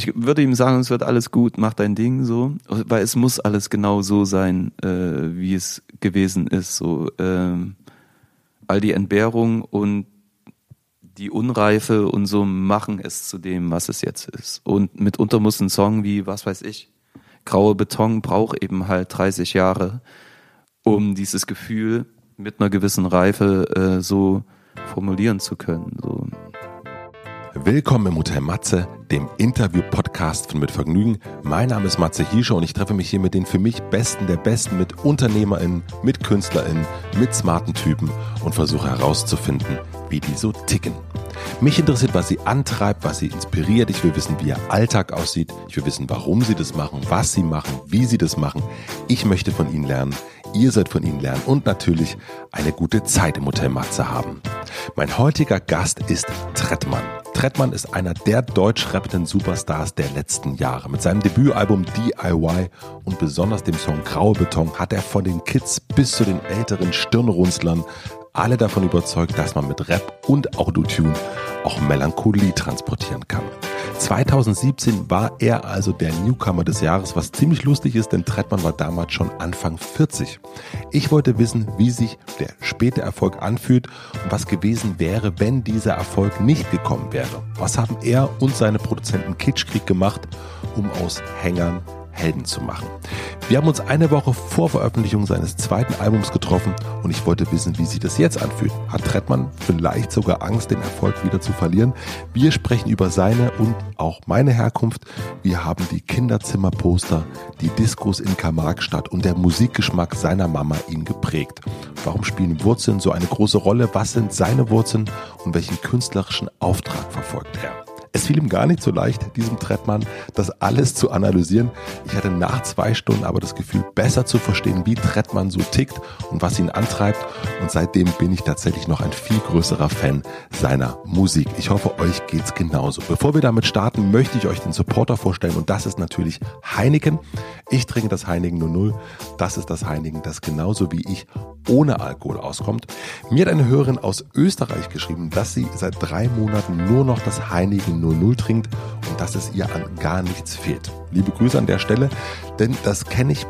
ich würde ihm sagen, es wird alles gut, mach dein Ding so, weil es muss alles genau so sein, äh, wie es gewesen ist. So ähm, all die Entbehrung und die Unreife und so machen es zu dem, was es jetzt ist. Und mitunter muss ein Song wie, was weiß ich, Graue Beton braucht eben halt 30 Jahre, um dieses Gefühl mit einer gewissen Reife äh, so formulieren zu können. So. Willkommen im Hotel Matze, dem Interview-Podcast von Mit Vergnügen. Mein Name ist Matze Hiescher und ich treffe mich hier mit den für mich Besten der Besten, mit UnternehmerInnen, mit KünstlerInnen, mit smarten Typen und versuche herauszufinden, wie die so ticken. Mich interessiert, was sie antreibt, was sie inspiriert. Ich will wissen, wie ihr Alltag aussieht. Ich will wissen, warum sie das machen, was sie machen, wie sie das machen. Ich möchte von ihnen lernen. Ihr seid von ihnen lernen und natürlich eine gute Zeit im Hotel Matze haben. Mein heutiger Gast ist Trettmann. Trettmann ist einer der deutsch rappenden Superstars der letzten Jahre. Mit seinem Debütalbum DIY und besonders dem Song Graue Beton hat er von den Kids bis zu den älteren Stirnrunzlern alle davon überzeugt, dass man mit Rap und Autotune auch Melancholie transportieren kann. 2017 war er also der Newcomer des Jahres, was ziemlich lustig ist, denn Trettmann war damals schon Anfang 40. Ich wollte wissen, wie sich der späte Erfolg anfühlt und was gewesen wäre, wenn dieser Erfolg nicht gekommen wäre. Was haben er und seine Produzenten Kitschkrieg gemacht, um aus Hängern Helden zu machen. Wir haben uns eine Woche vor Veröffentlichung seines zweiten Albums getroffen und ich wollte wissen, wie sich das jetzt anfühlt. Hat Trettmann vielleicht sogar Angst, den Erfolg wieder zu verlieren? Wir sprechen über seine und auch meine Herkunft. Wir haben die Kinderzimmerposter, die Diskos in Karl-Marx-Stadt und der Musikgeschmack seiner Mama ihn geprägt. Warum spielen Wurzeln so eine große Rolle? Was sind seine Wurzeln und welchen künstlerischen Auftrag verfolgt er? Es fiel ihm gar nicht so leicht, diesem Trettmann das alles zu analysieren. Ich hatte nach zwei Stunden aber das Gefühl, besser zu verstehen, wie Trettmann so tickt und was ihn antreibt. Und seitdem bin ich tatsächlich noch ein viel größerer Fan seiner Musik. Ich hoffe, euch geht's genauso. Bevor wir damit starten, möchte ich euch den Supporter vorstellen und das ist natürlich Heineken. Ich trinke das Heineken 00. Das ist das Heineken, das genauso wie ich ohne Alkohol auskommt. Mir hat eine Hörerin aus Österreich geschrieben, dass sie seit drei Monaten nur noch das Heineken 00 trinkt und dass es ihr an gar nichts fehlt. Liebe Grüße an der Stelle, denn das kenne ich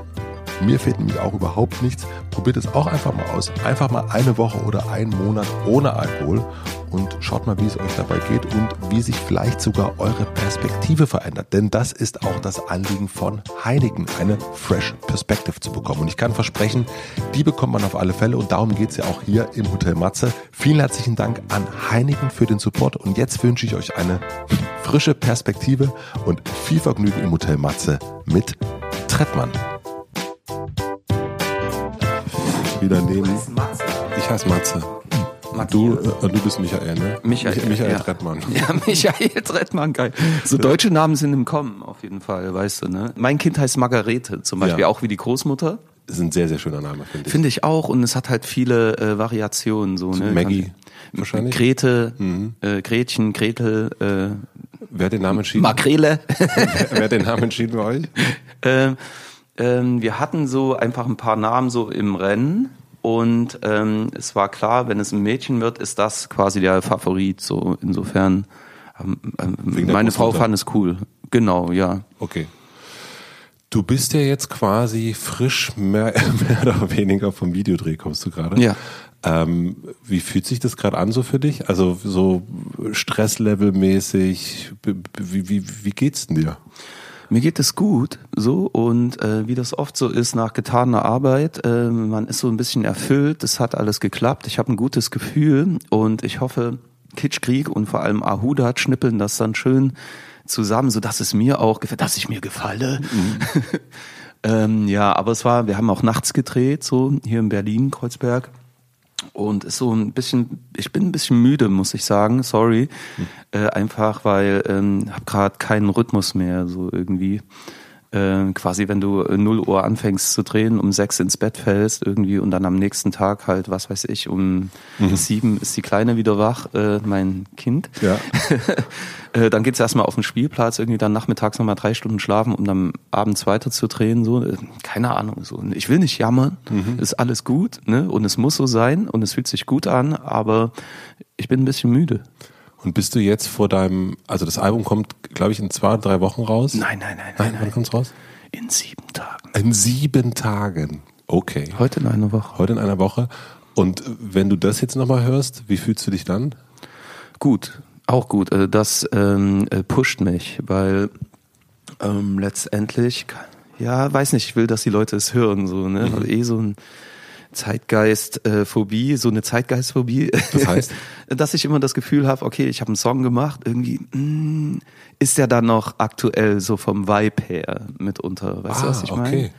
mir fehlt nämlich auch überhaupt nichts. Probiert es auch einfach mal aus. Einfach mal eine Woche oder einen Monat ohne Alkohol und schaut mal, wie es euch dabei geht und wie sich vielleicht sogar eure Perspektive verändert. Denn das ist auch das Anliegen von Heineken, eine Fresh Perspective zu bekommen. Und ich kann versprechen, die bekommt man auf alle Fälle und darum geht es ja auch hier im Hotel Matze. Vielen herzlichen Dank an Heineken für den Support und jetzt wünsche ich euch eine frische Perspektive und viel Vergnügen im Hotel Matze mit Trettmann wieder neben. Ich heiße Matze. Du, äh, du bist Michael, ne? Michael, Michael ja. Trettmann. Ja, Michael Trettmann, geil. So deutsche Namen sind im Kommen, auf jeden Fall, weißt du, ne? Mein Kind heißt Margarete, zum Beispiel, Ja. auch wie die Großmutter. Das ist ein sehr, sehr schöner Name, finde ich. Finde ich auch, und es hat halt viele äh, Variationen, so, ne? Maggie wahrscheinlich. Grete, äh, Gretchen, Gretel, äh, Wer hat den Namen entschieden? Makrele. Wer hat den Namen entschieden bei euch? ähm, ähm, wir hatten so einfach ein paar Namen so im Rennen und ähm, es war klar, wenn es ein Mädchen wird, ist das quasi der Favorit. So insofern, ähm, ähm, meine Frau fand es cool. Genau, ja. Okay. Du bist ja jetzt quasi frisch, mehr, mehr oder weniger vom Videodreh kommst du gerade. Ja. Ähm, wie fühlt sich das gerade an so für dich? Also so Stresslevelmäßig, wie, wie, wie geht's denn dir? Mir geht es gut, so und äh, wie das oft so ist nach getaner Arbeit, äh, man ist so ein bisschen erfüllt, es hat alles geklappt, ich habe ein gutes Gefühl und ich hoffe, Kitschkrieg und vor allem Ahudat schnippeln das dann schön zusammen, so dass es mir auch gefällt, dass ich mir gefalle. ähm, ja, aber es war, wir haben auch nachts gedreht, so hier in Berlin, Kreuzberg. Und ist so ein bisschen, ich bin ein bisschen müde, muss ich sagen, sorry. Äh, einfach weil ähm, habe gerade keinen Rhythmus mehr, so irgendwie. Äh, quasi, wenn du äh, 0 Uhr anfängst zu drehen, um sechs ins Bett fällst irgendwie und dann am nächsten Tag halt, was weiß ich, um sieben ist die Kleine wieder wach, äh, mein Kind. Ja. Äh, dann geht's erstmal auf den Spielplatz, irgendwie dann nachmittags nochmal drei Stunden schlafen, um dann abends weiter zu drehen. So. Äh, Keine Ahnung. So. Ich will nicht jammern, ist alles gut, ne? Und es muss so sein und es fühlt sich gut an, aber ich bin ein bisschen müde. Und bist du jetzt vor deinem, also das Album kommt, glaube ich, in zwei, drei Wochen raus? Nein, nein, nein, Nein, nein. wann kommt's raus? In sieben Tagen. In sieben Tagen. Okay. Heute in einer Woche. Heute in einer Woche. Und wenn du das jetzt nochmal hörst, wie fühlst du dich dann? Gut, auch gut. Äh, Das ähm, äh, pusht mich, weil ähm, letztendlich, ja, weiß nicht, ich will, dass die Leute es hören, so, ne? Mhm. Eh so ein Zeitgeistphobie, so eine Zeitgeistphobie. Das heißt? dass ich immer das Gefühl habe, okay, ich habe einen Song gemacht, irgendwie mh, ist der dann noch aktuell so vom Vibe her mitunter, weißt du, Ah, was ich meine? okay.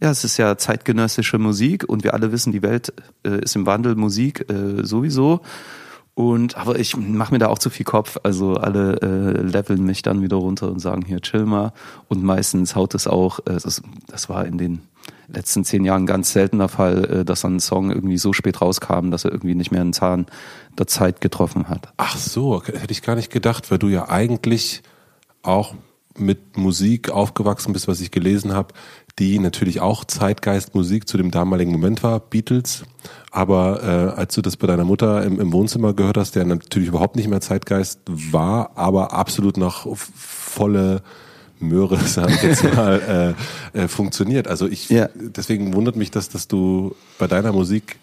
Ja, es ist ja zeitgenössische Musik und wir alle wissen, die Welt äh, ist im Wandel, Musik äh, sowieso. Und aber ich mache mir da auch zu viel Kopf. Also alle äh, leveln mich dann wieder runter und sagen hier chill mal. Und meistens haut es auch. Äh, das, das war in den letzten zehn Jahren ganz seltener Fall, äh, dass dann ein Song irgendwie so spät rauskam, dass er irgendwie nicht mehr einen Zahn der Zeit getroffen hat. Ach so, hätte ich gar nicht gedacht, weil du ja eigentlich auch mit Musik aufgewachsen bist, was ich gelesen habe, die natürlich auch Zeitgeistmusik zu dem damaligen Moment war, Beatles. Aber äh, als du das bei deiner Mutter im, im Wohnzimmer gehört hast, der natürlich überhaupt nicht mehr Zeitgeist war, aber absolut noch volle Möhre, sag ich jetzt mal, äh, äh, funktioniert. Also ich, Ja. deswegen wundert mich, dass, dass du bei deiner Musik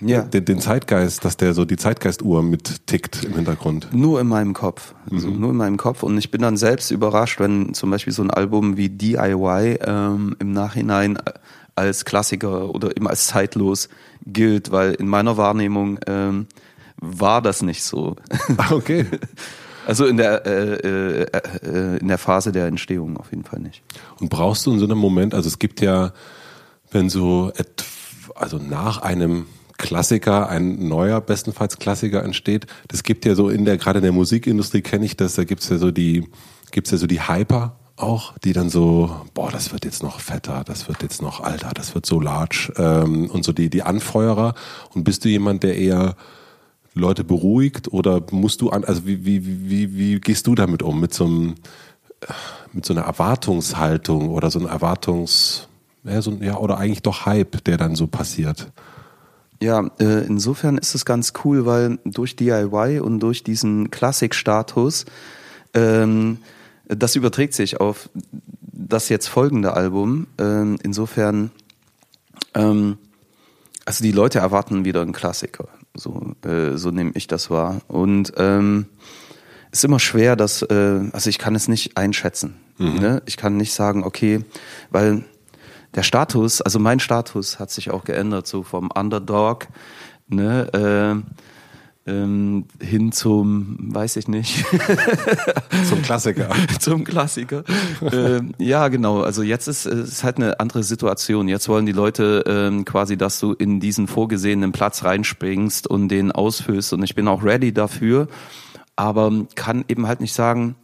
Ja. den, den Zeitgeist, dass der so die Zeitgeistuhr mit tickt im Hintergrund. Nur in meinem Kopf. Also nur in meinem Kopf. Und ich bin dann selbst überrascht, wenn zum Beispiel so ein Album wie DIY ähm, im Nachhinein als Klassiker oder eben als zeitlos gilt, weil in meiner Wahrnehmung ähm, war das nicht so. Ah, okay. Also in der äh, äh, äh, in der Phase der Entstehung auf jeden Fall nicht. Und brauchst du in so einem Moment, also es gibt ja, wenn so, also nach einem Klassiker, ein neuer bestenfalls Klassiker entsteht, das gibt ja so in der, gerade in der Musikindustrie kenne ich das, da gibt's ja so die, gibt's ja so die Hyper auch, die dann so, boah, das wird jetzt noch fetter, das wird jetzt noch alter, das wird so large ähm, und so die, die Anfeuerer. Und bist du jemand, der eher Leute beruhigt oder musst du an, also wie, wie, wie, wie, gehst du damit um? Mit so einem, mit so einer Erwartungshaltung oder so einer Erwartungs, ja, so, ja, oder eigentlich doch Hype, der dann so passiert. Ja, äh, insofern ist es ganz cool, weil durch DIY und durch diesen Klassikstatus, ähm, das überträgt sich auf das jetzt folgende Album. Ähm, insofern, ähm, also die Leute erwarten wieder einen Klassiker. So, äh, so nehme ich das wahr. Und ähm, ist immer schwer, dass, äh, also ich kann es nicht einschätzen. Ne? Ich kann nicht sagen, okay, weil der Status, also mein Status hat sich auch geändert, so vom Underdog ne, äh, ähm, hin zum, weiß ich nicht, Zum Klassiker. zum Klassiker. ähm, ja, genau. Also jetzt ist es halt eine andere Situation. Jetzt wollen die Leute ähm, quasi, dass du in diesen vorgesehenen Platz reinspringst und den ausfüllst. Und ich bin auch ready dafür, aber kann eben halt nicht sagen,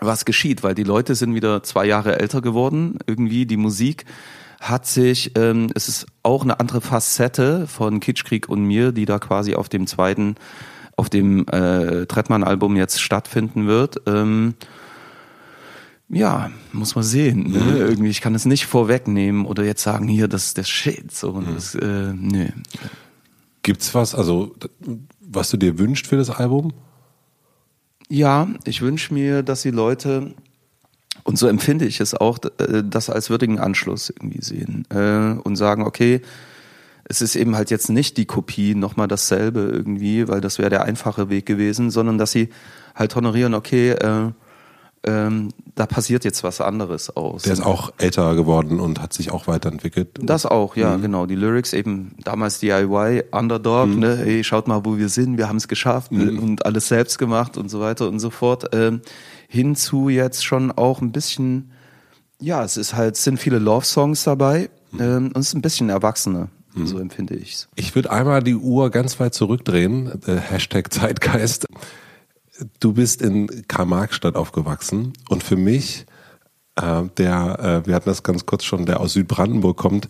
was geschieht, weil die Leute sind wieder zwei Jahre älter geworden. Irgendwie die Musik hat sich, ähm, es ist auch eine andere Facette von Kitschkrieg und mir, die da quasi auf dem zweiten, auf dem äh, Trettmann-Album jetzt stattfinden wird. Ähm, ja, muss man sehen. Ne? Irgendwie, ich kann es nicht vorwegnehmen oder jetzt sagen, hier, das ist der Shit. So, und das, äh, nö. Gibt's was, also, was du dir wünschst für das Album? Ja, ich wünsche mir, dass die Leute, und so empfinde ich es auch, äh, das als würdigen Anschluss irgendwie sehen äh, und sagen, okay, es ist eben halt jetzt nicht die Kopie, nochmal dasselbe irgendwie, weil das wäre der einfache Weg gewesen, sondern dass sie halt honorieren, okay, äh, ähm, da passiert jetzt was anderes aus. Der ist auch älter geworden und hat sich auch weiterentwickelt. Das auch, ja, genau. Die Lyrics eben damals DIY, Underdog, ne, hey, schaut mal, wo wir sind, wir haben es geschafft und alles selbst gemacht und so weiter und so fort. Ähm, hinzu jetzt schon auch ein bisschen, ja, es ist halt, es sind viele Love-Songs dabei ähm, und es ist ein bisschen erwachsener, so empfinde ich's. Ich würde einmal die Uhr ganz weit zurückdrehen, äh, Hashtag Zeitgeist. Du bist in Karl-Marx-Stadt aufgewachsen und für mich, der, äh, wir hatten das ganz kurz schon, der aus Südbrandenburg kommt,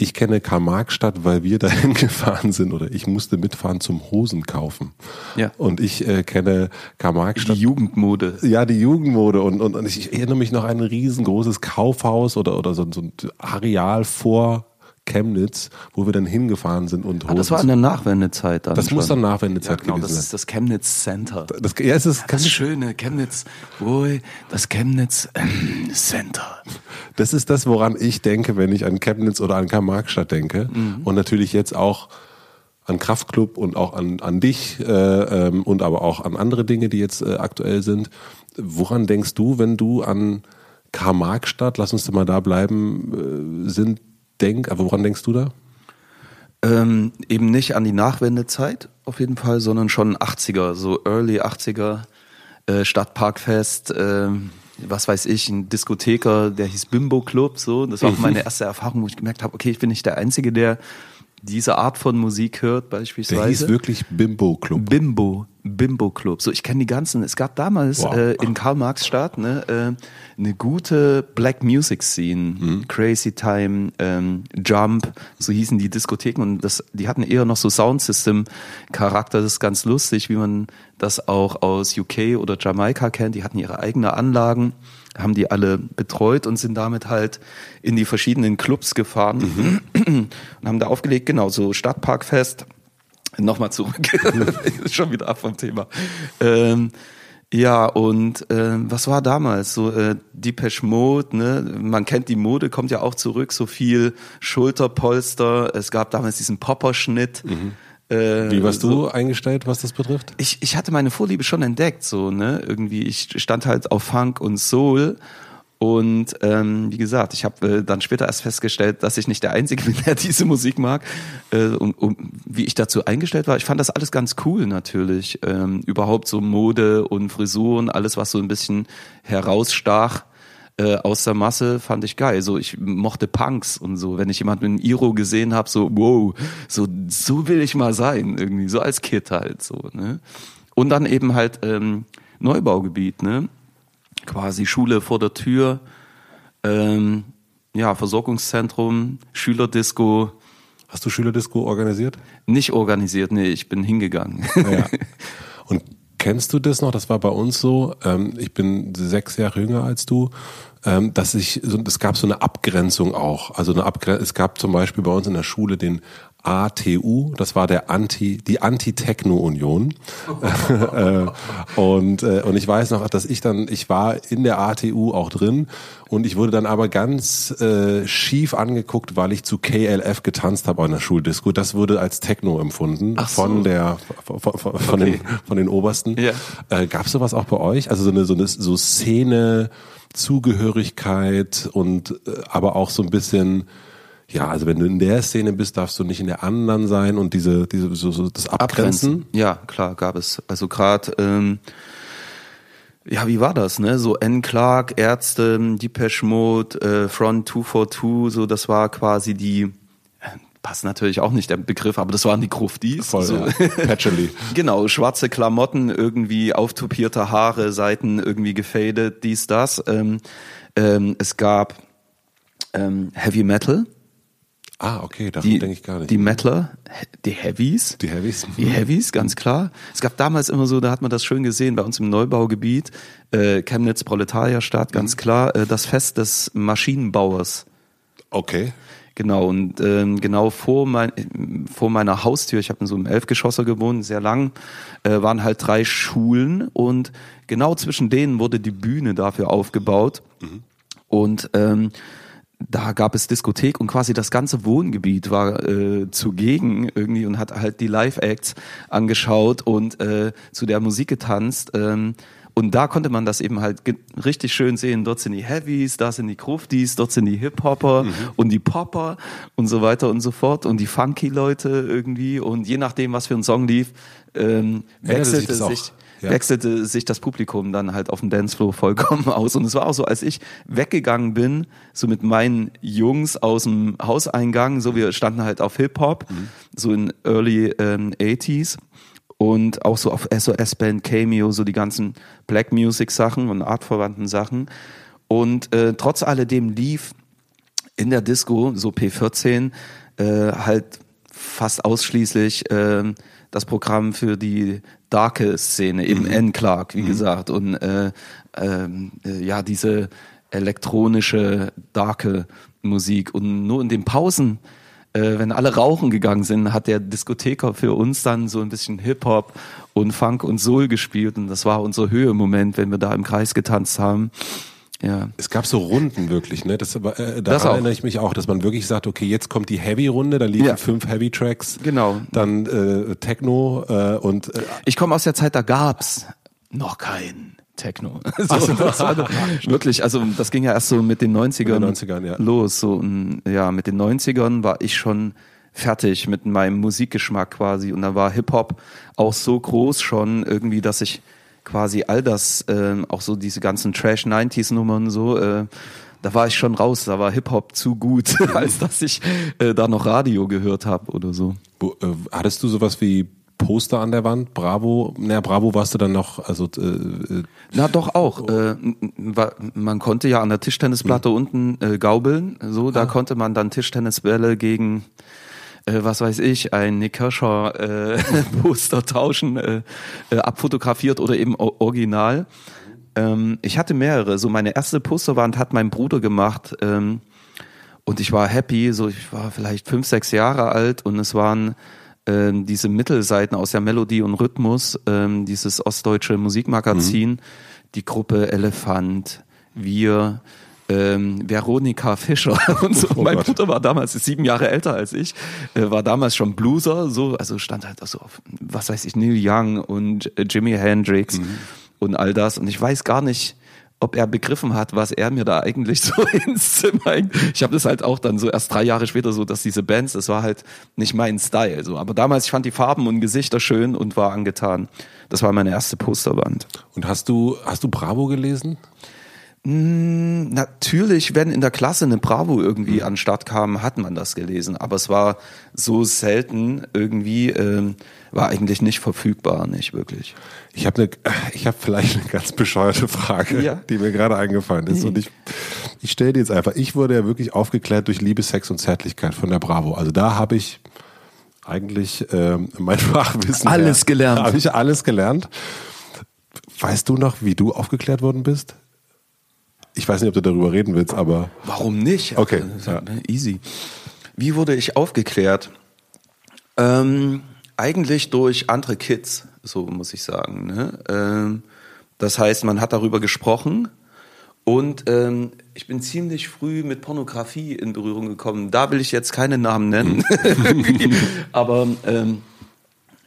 ich kenne Karl-Marx-Stadt, weil wir dahin gefahren sind oder ich musste mitfahren zum Hosen kaufen. Ja. Und ich äh, kenne Karl-Marx-Stadt. Die Jugendmode. Ja, die Jugendmode und, und, und ich erinnere mich noch an ein riesengroßes Kaufhaus oder, oder so, so ein Areal vor Chemnitz, wo wir dann hingefahren sind und ah, Das war in der Nachwendezeit dann. Das schon. muss dann Nachwendezeit ja, genau, gewesen sein. Das ist das Chemnitz Center. Das, ja, es ist das schöne Chemnitz, das Chemnitz ähm, Center. Das ist das, woran ich denke, wenn ich an Chemnitz oder an Karl-Marx-Stadt denke. Mhm. Und natürlich jetzt auch an Kraftclub und auch an, an dich äh, ähm, und aber auch an andere Dinge, die jetzt äh, aktuell sind. Woran denkst du, wenn du an Karl-Marx-Stadt, lass uns mal da bleiben, äh, sind, denk, aber woran denkst du da? Ähm, eben nicht an die Nachwendezeit auf jeden Fall, sondern schon 80er, so Early 80er, äh, Stadtparkfest, äh, was weiß ich, ein Diskotheker, der hieß Bimbo Club, so. Das war auch meine erste Erfahrung, wo ich gemerkt habe, okay, ich bin nicht der Einzige, der diese Art von Musik hört, beispielsweise. Der hieß wirklich Bimbo Club. Bimbo, Bimbo Club. So, ich kenne die ganzen. Es gab damals wow. äh, in Karl-Marx-Stadt ne, äh, eine gute Black Music Scene. Mhm. Crazy Time, ähm, Jump, so hießen die Diskotheken. Und das, die hatten eher noch so Soundsystem-Charakter. Das ist ganz lustig, wie man das auch aus UK oder Jamaika kennt. Die hatten ihre eigenen Anlagen haben die alle betreut und sind damit halt in die verschiedenen Clubs gefahren mhm. und haben da aufgelegt, genau, so Stadtparkfest. Nochmal zurück, schon wieder ab vom Thema. Ähm, ja, und äh, was war damals? So äh, Depeche Mode, ne? Man kennt die Mode, kommt ja auch zurück, so viel Schulterpolster. Es gab damals diesen Popperschnitt. Mhm. Äh, Wie warst so, du eingestellt, was das betrifft? Ich, ich hatte meine Vorliebe schon entdeckt, so, ne? Irgendwie, ich stand halt auf Funk und Soul. Und ähm, wie gesagt, ich habe äh, dann später erst festgestellt, dass ich nicht der Einzige bin, der diese Musik mag. Äh, und, und wie ich dazu eingestellt war, ich fand das alles ganz cool natürlich. Ähm, überhaupt so Mode und Frisuren, alles, was so ein bisschen herausstach äh, aus der Masse fand ich geil. So, ich mochte Punks und so. Wenn ich jemanden mit einem Iro gesehen habe, so, wow, so, so will ich mal sein, irgendwie, so als Kid halt, so, ne? Und dann eben halt ähm, Neubaugebiet, ne? Quasi Schule vor der Tür, ähm, ja, Versorgungszentrum, Schülerdisco. Hast du Schülerdisco organisiert? Nicht organisiert, nee, ich bin hingegangen. Ja. Und kennst du das noch? Das war bei uns so. Ähm, ich bin sechs Jahre jünger als du ähm, dass ich, so, es gab so eine Abgrenzung auch. Also eine Abgrenzung, es gab zum Beispiel bei uns in der Schule den ATU, das war der Anti, die Anti-Techno-Union. äh, und, äh, und ich weiß noch, dass ich dann, ich war in der ATU auch drin und ich wurde dann aber ganz äh, schief angeguckt, weil ich zu KLF getanzt habe an der Schuldisco. Das wurde als Techno empfunden so. von der von, von, von okay. den von den Obersten. Ja. Äh, Gab es sowas auch bei euch? Also so eine so eine so Szene Zugehörigkeit und äh, aber auch so ein bisschen ja, also wenn du in der Szene bist, darfst du nicht in der anderen sein und diese, diese so, so das Abgrenzen. Abgrenzen. Ja, klar, gab es. Also gerade, ähm, ja, wie war das, ne? So N. Clark, Ärzte, Depeche Mode, äh, Front 242, so das war quasi die passt natürlich auch nicht der Begriff, aber das waren die Gruftis. Voll, so. ja. Genau, schwarze Klamotten, irgendwie auftopierte Haare, Seiten irgendwie gefadet, dies, das. Ähm, ähm, es gab ähm, Heavy Metal. Ah, okay, davon denke ich gar nicht. Die Metaler, die Heavies. Die Heavies. Die Heavies, ganz klar. Es gab damals immer so, da hat man das schön gesehen, bei uns im Neubaugebiet, äh, Chemnitz Proletarierstadt, ganz mhm. klar, äh, das Fest des Maschinenbauers. Okay. Genau, und ähm, genau vor, mein, vor meiner Haustür, ich habe in so einem Elfgeschosser gewohnt, sehr lang, äh, waren halt drei Schulen und genau zwischen denen wurde die Bühne dafür aufgebaut. Mhm. Und ähm, da gab es Diskothek und quasi das ganze Wohngebiet war äh, zugegen irgendwie und hat halt die Live-Acts angeschaut und äh, zu der Musik getanzt. Ähm, und da konnte man das eben halt richtig schön sehen. Dort sind die Heavies, da sind die Gruftis, dort sind die Hip-Hopper mhm. und die Popper und so weiter und so fort und die Funky-Leute irgendwie. Und je nachdem, was für ein Song lief, ähm, wechselte sich, sich ja. wechselte sich das Publikum dann halt auf dem Dancefloor vollkommen aus. Und es war auch so, als ich weggegangen bin, so mit meinen Jungs aus dem Hauseingang, so wir standen halt auf Hip-Hop, mhm. so in Early ähm, 80s und auch so auf SOS-Band, Cameo, so die ganzen Black Music-Sachen und artverwandten Sachen. Und äh, trotz alledem lief in der Disco, so P14, äh, halt fast ausschließlich äh, das Programm für die darke Szene, eben mhm. N. Clark, wie mhm. gesagt, und äh, ähm, äh, ja, diese elektronische, darke Musik. Und nur in den Pausen äh, wenn alle rauchen gegangen sind, hat der Diskotheker für uns dann so ein bisschen Hip-Hop und Funk und Soul gespielt und das war unser Höhemoment, wenn wir da im Kreis getanzt haben. Ja. Es gab so Runden wirklich, ne? Das, äh, auch. erinnere ich mich auch, dass man wirklich sagt, okay, jetzt kommt die Heavy-Runde, da liegen Ja. fünf Heavy-Tracks, Genau. dann äh, Techno äh, und äh, Ich komme aus der Zeit, da gab's noch kein Techno. So, das war doch- wirklich, also das ging ja erst so mit den 90ern, Mit den 90ern, ja. los. So, und, ja, mit den 90ern war ich schon fertig mit meinem Musikgeschmack quasi und da war Hip-Hop auch so groß schon irgendwie, dass ich quasi all das, ähm, auch so diese ganzen Trash-90s-Nummern so, äh, da war ich schon raus, da war Hip-Hop zu gut, als dass ich äh, da noch Radio gehört habe oder so. wo, äh, hattest du sowas wie Poster an der Wand? Bravo? Na, Bravo warst du dann noch, also äh, äh, Na doch auch. Äh, man konnte ja an der Tischtennisplatte unten äh, gaubeln. So, da konnte man dann Tischtennisbälle gegen äh, was weiß ich, ein Nick Kershaw äh, Poster tauschen, abfotografiert oder eben original. Ähm, ich hatte mehrere. So meine erste Posterwand hat mein Bruder gemacht. Ähm, und ich war happy, so ich war vielleicht fünf, sechs Jahre alt und es waren ähm, diese Mittelseiten aus der Melodie und Rhythmus, ähm, dieses ostdeutsche Musikmagazin, die Gruppe Elefant, wir, ähm, Veronika Fischer und so. Oh mein Gott. Bruder war damals sieben Jahre älter als ich, äh, war damals schon Blueser, so, also stand halt auch so auf, was weiß ich, Neil Young und äh, Jimi Hendrix und all das. Und ich weiß gar nicht, ob er begriffen hat, was er mir da eigentlich so ins Zimmer hängt. Ich habe das halt auch dann so erst drei Jahre später so, dass diese Bands, das war halt nicht mein Style. So. Aber damals, ich fand die Farben und Gesichter schön und war angetan. Das war meine erste Posterwand. und hast du hast du Bravo gelesen? Natürlich, wenn in der Klasse eine Bravo irgendwie an den Start kam, hat man das gelesen. Aber es war so selten irgendwie, ähm, war eigentlich nicht verfügbar, nicht wirklich. Ich habe eine, ich habe vielleicht eine ganz bescheuerte Frage, Ja. die mir gerade eingefallen ist. Und ich, ich stelle die jetzt einfach. Ich wurde ja wirklich aufgeklärt durch Liebe, Sex und Zärtlichkeit von der Bravo. Also da habe ich eigentlich ähm, mein Fachwissen. Alles gelernt. Habe ich alles gelernt. Weißt du noch, wie du aufgeklärt worden bist? Ich weiß nicht, ob du darüber reden willst, aber Warum nicht? Okay, Also, ja. Easy. Wie wurde ich aufgeklärt? Ähm, eigentlich durch andere Kids, so muss ich sagen. Ne? Ähm, das heißt, man hat darüber gesprochen und ähm, ich bin ziemlich früh mit Pornografie in Berührung gekommen. Da will ich jetzt keine Namen nennen, aber ähm,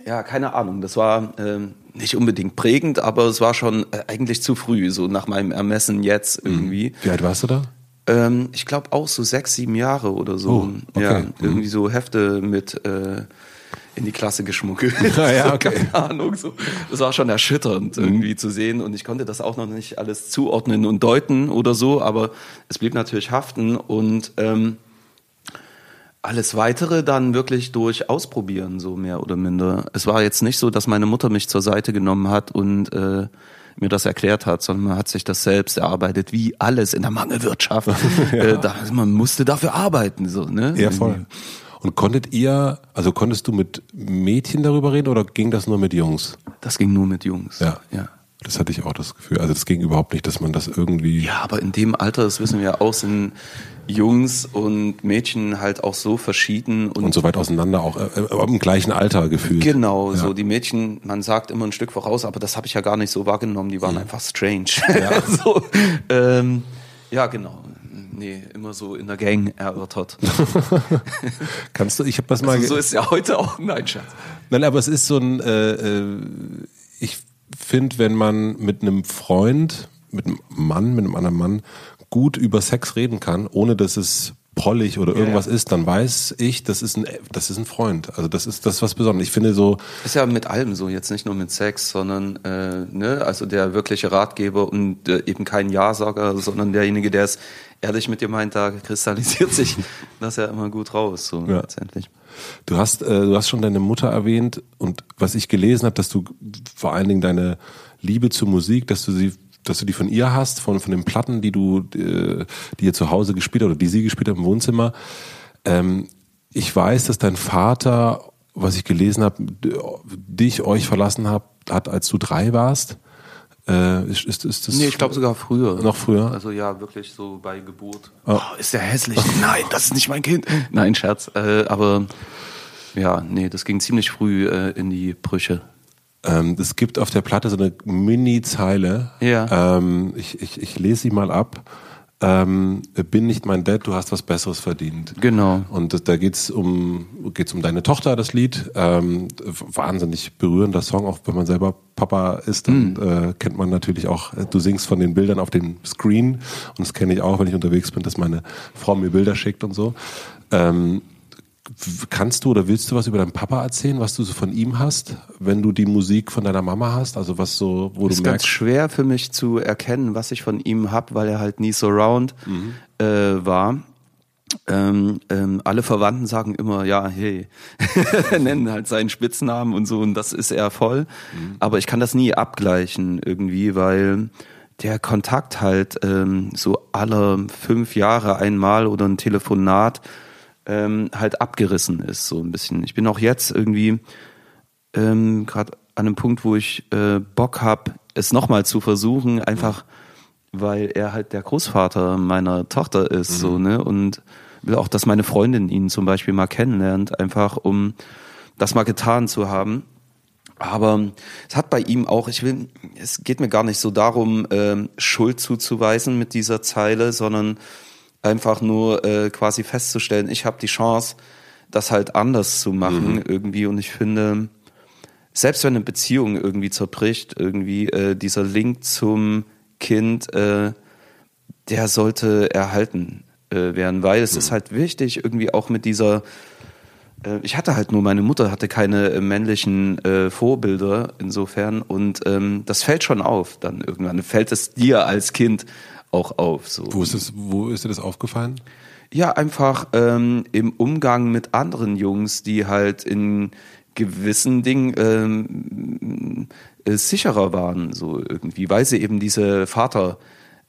ja, keine Ahnung. Das war ähm, nicht unbedingt prägend, aber es war schon äh, eigentlich zu früh, so nach meinem Ermessen jetzt irgendwie. wie alt warst du da? Ähm, ich glaube auch so sechs, sieben Jahre oder so. Oh, okay. Ja, Mhm. irgendwie so Hefte mit äh, in die Klasse geschmuggelt. Ja, So, okay. Mhm. Keine Ahnung. So. Das war schon erschütternd irgendwie zu sehen und ich konnte das auch noch nicht alles zuordnen und deuten oder so, aber es blieb natürlich haften und ähm, alles weitere dann wirklich durch Ausprobieren, so mehr oder minder. Es war jetzt nicht so, dass meine Mutter mich zur Seite genommen hat und äh, mir das erklärt hat, sondern man hat sich das selbst erarbeitet, wie alles in der Mangelwirtschaft. äh, da, man musste dafür arbeiten, so, ne? Ja, voll. Und konntet ihr, also konntest du mit Mädchen darüber reden oder ging das nur mit Jungs? Das ging nur mit Jungs. Ja. ja. Das hatte ich auch das Gefühl. Also das ging überhaupt nicht, dass man das irgendwie. Ja, aber in dem Alter, das wissen wir ja auch, sind Jungs und Mädchen halt auch so verschieden und, und so weit auseinander, auch äh, äh, im gleichen Alter gefühlt. Genau, Ja. so die Mädchen, man sagt immer ein Stück voraus, aber das habe ich ja gar nicht so wahrgenommen, die Mhm. waren einfach strange. so, ähm, ja, genau. Nee, immer so in der Gang erörtert. Kannst du, ich habe das mal. Also so ist ja heute auch. Nein, Schatz. Nein, aber es ist so ein, äh, äh, ich finde, wenn man mit einem Freund, mit einem Mann, mit einem anderen Mann gut über Sex reden kann, ohne dass es prollig oder irgendwas ist, dann weiß ich, das ist ein, das ist ein Freund. Also das ist das ist was Besonderes. Ich finde so, Ist ja mit allem so, jetzt nicht nur mit Sex, sondern äh, ne, also der wirkliche Ratgeber und äh, eben kein Ja-Sager, sondern derjenige, der es ehrlich mit dir meint, da kristallisiert sich das ja immer gut raus, so Ja. letztendlich. Du hast, äh, du hast schon deine Mutter erwähnt und was ich gelesen habe, dass du vor allen Dingen deine Liebe zur Musik, dass du sie, dass du die von ihr hast, von von den Platten, die du, äh, die ihr zu Hause gespielt hat oder die sie gespielt hat im Wohnzimmer. Ähm, ich weiß, dass dein Vater, was ich gelesen habe, dich euch verlassen hat, hat, als du drei warst. Äh, ist, ist, ist das Nee, ich glaube sogar früher. Noch früher? Also ja, wirklich so bei Geburt. Oh, ist der hässlich? Nein, das ist nicht mein Kind. Nein, Scherz. Äh, aber ja, nee, das ging ziemlich früh äh, in die Brüche. Ähm, es gibt auf der Platte so eine Mini-Zeile. Ja. Ähm, ich, ich, ich lese sie mal ab. Ähm, bin nicht mein Dad, du hast was Besseres verdient. Genau. Und da geht's um geht's um deine Tochter, das Lied. Ähm, wahnsinnig berührender Song, auch wenn man selber Papa ist, dann äh, kennt man natürlich auch, äh, du singst von den Bildern auf dem Screen und das kenne ich auch, wenn ich unterwegs bin, dass meine Frau mir Bilder schickt und so. Ähm, kannst du oder willst du was über deinen Papa erzählen, was du so von ihm hast, wenn du die Musik von deiner Mama hast? Also was so, wo ist du ganz merkst, schwer für mich zu erkennen, was ich von ihm hab, weil er halt nie surround äh, war. Ähm, ähm, alle Verwandten sagen immer, ja, hey, nennen halt seinen Spitznamen und so und das ist er voll. Aber ich kann das nie abgleichen irgendwie, weil der Kontakt halt ähm, so alle fünf Jahre einmal oder ein Telefonat ähm, halt abgerissen ist, so ein bisschen. Ich bin auch jetzt irgendwie ähm, gerade an einem Punkt, wo ich äh, Bock hab, es nochmal zu versuchen, einfach weil er halt der Großvater meiner Tochter ist, so, ne? Und will auch, dass meine Freundin ihn zum Beispiel mal kennenlernt, einfach um das mal getan zu haben. Aber es hat bei ihm auch, ich will, es geht mir gar nicht so darum, ähm, Schuld zuzuweisen mit dieser Zeile, sondern einfach nur äh, quasi festzustellen, ich habe die Chance, das halt anders zu machen irgendwie. Und ich finde, selbst wenn eine Beziehung irgendwie zerbricht, irgendwie äh, dieser Link zum Kind, äh, der sollte erhalten äh, werden, weil es ist halt wichtig, irgendwie auch mit dieser äh, ich hatte halt nur, meine Mutter hatte keine äh, männlichen äh, Vorbilder insofern und ähm, das fällt schon auf dann irgendwann. Fällt es dir als Kind auch auf. So. wo ist es, wo ist dir das aufgefallen? Ja, einfach ähm, im Umgang mit anderen Jungs, die halt in gewissen Dingen ähm, äh, sicherer waren, so irgendwie, weil sie eben diese Vater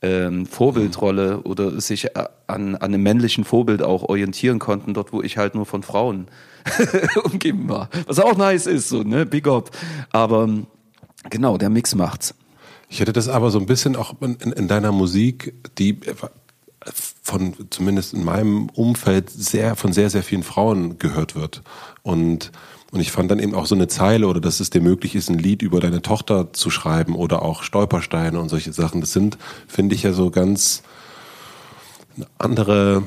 ähm, Vorbildrolle oder sich äh, an, an einem männlichen Vorbild auch orientieren konnten, dort wo ich halt nur von Frauen umgeben war. Was auch nice ist, so, ne? Big up. Aber genau, der Mix macht's. Ich hätte das aber so ein bisschen auch in, in, in deiner Musik, die von zumindest in meinem Umfeld sehr von sehr sehr vielen Frauen gehört wird und und ich fand dann eben auch so eine Zeile oder dass es dir möglich ist, ein Lied über deine Tochter zu schreiben oder auch Stolpersteine und solche Sachen. Das sind, finde ich ja so ganz andere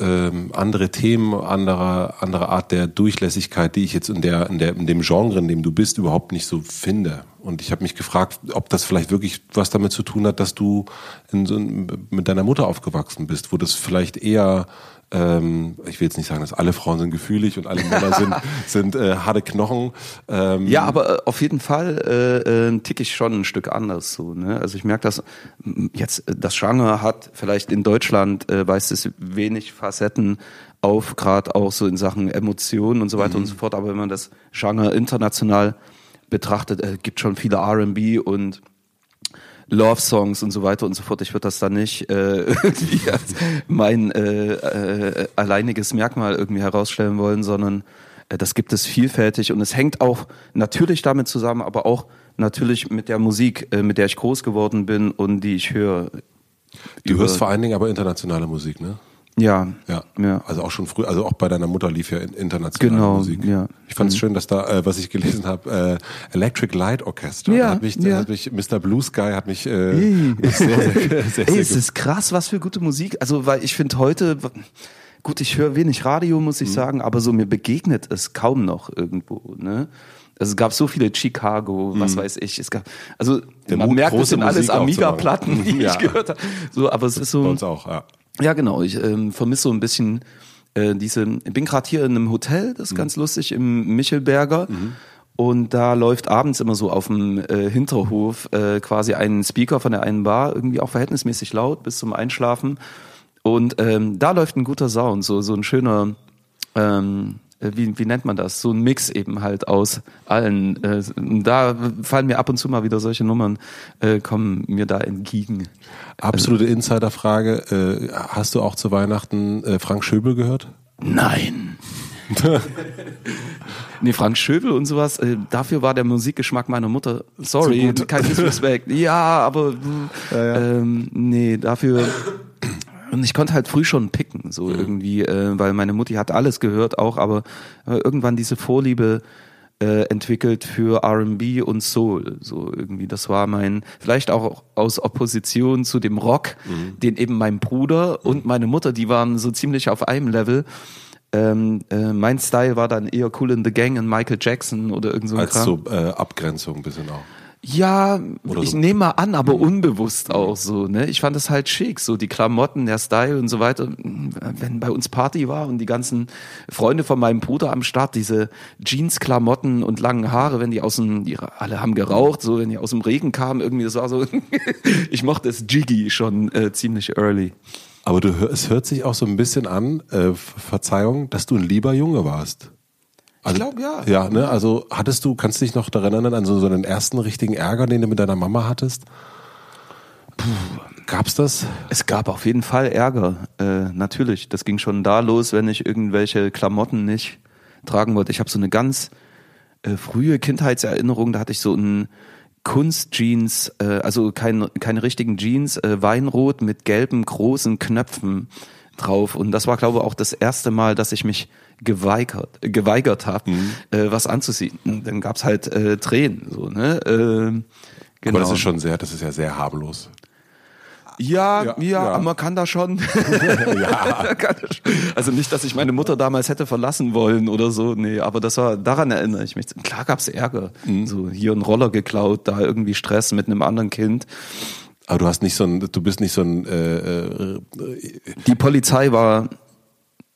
ähm, andere Themen, andere, andere Art der Durchlässigkeit, die ich jetzt in der, in der, in dem Genre, in dem du bist, überhaupt nicht so finde. Und ich habe mich gefragt, ob das vielleicht wirklich was damit zu tun hat, dass du in so, mit deiner Mutter aufgewachsen bist, wo das vielleicht eher ähm, ich will jetzt nicht sagen, dass alle Frauen sind gefühlig und alle Männer sind, sind äh, harte Knochen. Ähm, Ja, aber äh, auf jeden Fall äh, äh, tick ich schon ein Stück anders so. Ne? Also ich merke, dass jetzt äh, das Genre hat vielleicht in Deutschland äh, weist es wenig Facetten auf, gerade auch so in Sachen Emotionen und so weiter und so fort. Aber wenn man das Genre international betrachtet, äh, gibt schon viele R&B und Love-Songs und so weiter und so fort. Ich würde das dann nicht äh, irgendwie als mein äh, äh, alleiniges Merkmal irgendwie herausstellen wollen, sondern äh, das gibt es vielfältig und es hängt auch natürlich damit zusammen, aber auch natürlich mit der Musik, äh, mit der ich groß geworden bin und die ich höre. du hörst vor allen Dingen aber internationale Musik, ne? Ja, Ja. ja. Also auch schon früh, also auch bei deiner Mutter lief ja in- internationale Genau, Musik. ja. Mhm. Ich fand es schön, dass da, äh, was ich gelesen habe, äh, Electric Light Orchestra. Ja, da hat mich, ja. hat mich Mr. Blue Sky hat mich äh, sehr, sehr, sehr, sehr, Ey, es ist krass, was für gute Musik. Also, weil ich finde heute, gut, ich höre wenig Radio, muss Mhm. ich sagen, aber so mir begegnet es kaum noch irgendwo. Ne? Also es gab so viele Chicago, was weiß ich. Es gab, also Mhm. Der man Mut, merkt es sind alles Amiga-Platten, die Ja. ich gehört habe. So, aber es ist so. bei uns auch, ja. Ja, genau. Ich ähm, vermisse so ein bisschen äh, diese. Ich bin gerade hier in einem Hotel, das ist ganz lustig, im Michelberger. Und da läuft abends immer so auf dem äh, Hinterhof äh, quasi ein Speaker von der einen Bar, irgendwie auch verhältnismäßig laut bis zum Einschlafen. Und ähm, da läuft ein guter Sound, so, so ein schöner, ähm, äh, wie, wie nennt man das? So ein Mix eben halt aus allen. Äh, da fallen mir ab und zu mal wieder solche Nummern, äh, kommen mir da entgegen. Absolute Insiderfrage. Äh, hast du auch zu Weihnachten äh, Frank Schöbel gehört? Nein. nee, Frank Schöbel und sowas, äh, dafür war der Musikgeschmack meiner Mutter, sorry, kein Disrespect. ja, aber ja, ja. Ähm, nee, dafür und ich konnte halt früh schon picken, so mhm. irgendwie, äh, weil meine Mutti hat alles gehört auch, aber äh, irgendwann diese Vorliebe äh, entwickelt für R&B und Soul. So irgendwie, das war mein, vielleicht auch aus Opposition zu dem Rock, mhm. den eben mein Bruder und meine Mutter, die waren so ziemlich auf einem Level. Ähm, äh, mein Style war dann eher Cool in the Gang und Michael Jackson oder irgend so ein Als Kram. so äh, Abgrenzung ein bisschen auch. Ja, Oder ich so. nehme mal an, aber unbewusst auch so. Ne? Ich fand es halt schick, so die Klamotten, der Style und so weiter. Wenn bei uns Party war und die ganzen Freunde von meinem Bruder am Start, diese Jeans-Klamotten und langen Haare, wenn die aus dem, die alle haben geraucht, so wenn die aus dem Regen kamen, irgendwie, das war so, ich mochte es Jiggy schon äh, ziemlich early. Aber du, es hört sich auch so ein bisschen an, äh, Verzeihung, dass du ein lieber Junge warst. Also, ich glaube ja. Ja, ne? Also hattest du, kannst du dich noch daran erinnern an so, so einen ersten richtigen Ärger, den du mit deiner Mama hattest? Puh, gab's das? Es gab auf jeden Fall Ärger, äh, natürlich. Das ging schon da los, wenn ich irgendwelche Klamotten nicht tragen wollte. Ich habe so eine ganz äh, frühe Kindheitserinnerung, da hatte ich so ein Kunstjeans, äh, also kein, keine richtigen Jeans, äh, Weinrot mit gelben großen Knöpfen drauf. Und das war, glaube ich, auch das erste Mal, dass ich mich geweigert, geweigert habe, mhm. äh, was anzuziehen. Dann gab's halt äh, Tränen. So, ne? Äh, genau. Aber das ist schon sehr, das ist ja sehr harmlos. Ja, ja, ja, ja. man kann da schon. ja. also nicht, dass ich meine Mutter damals hätte verlassen wollen oder so. Nee, aber das war, daran erinnere ich mich. Klar gab's Ärger. Mhm. So hier ein Roller geklaut, da irgendwie Stress mit einem anderen Kind. Aber du hast nicht so ein, du bist nicht so ein. Äh, äh, Die Polizei war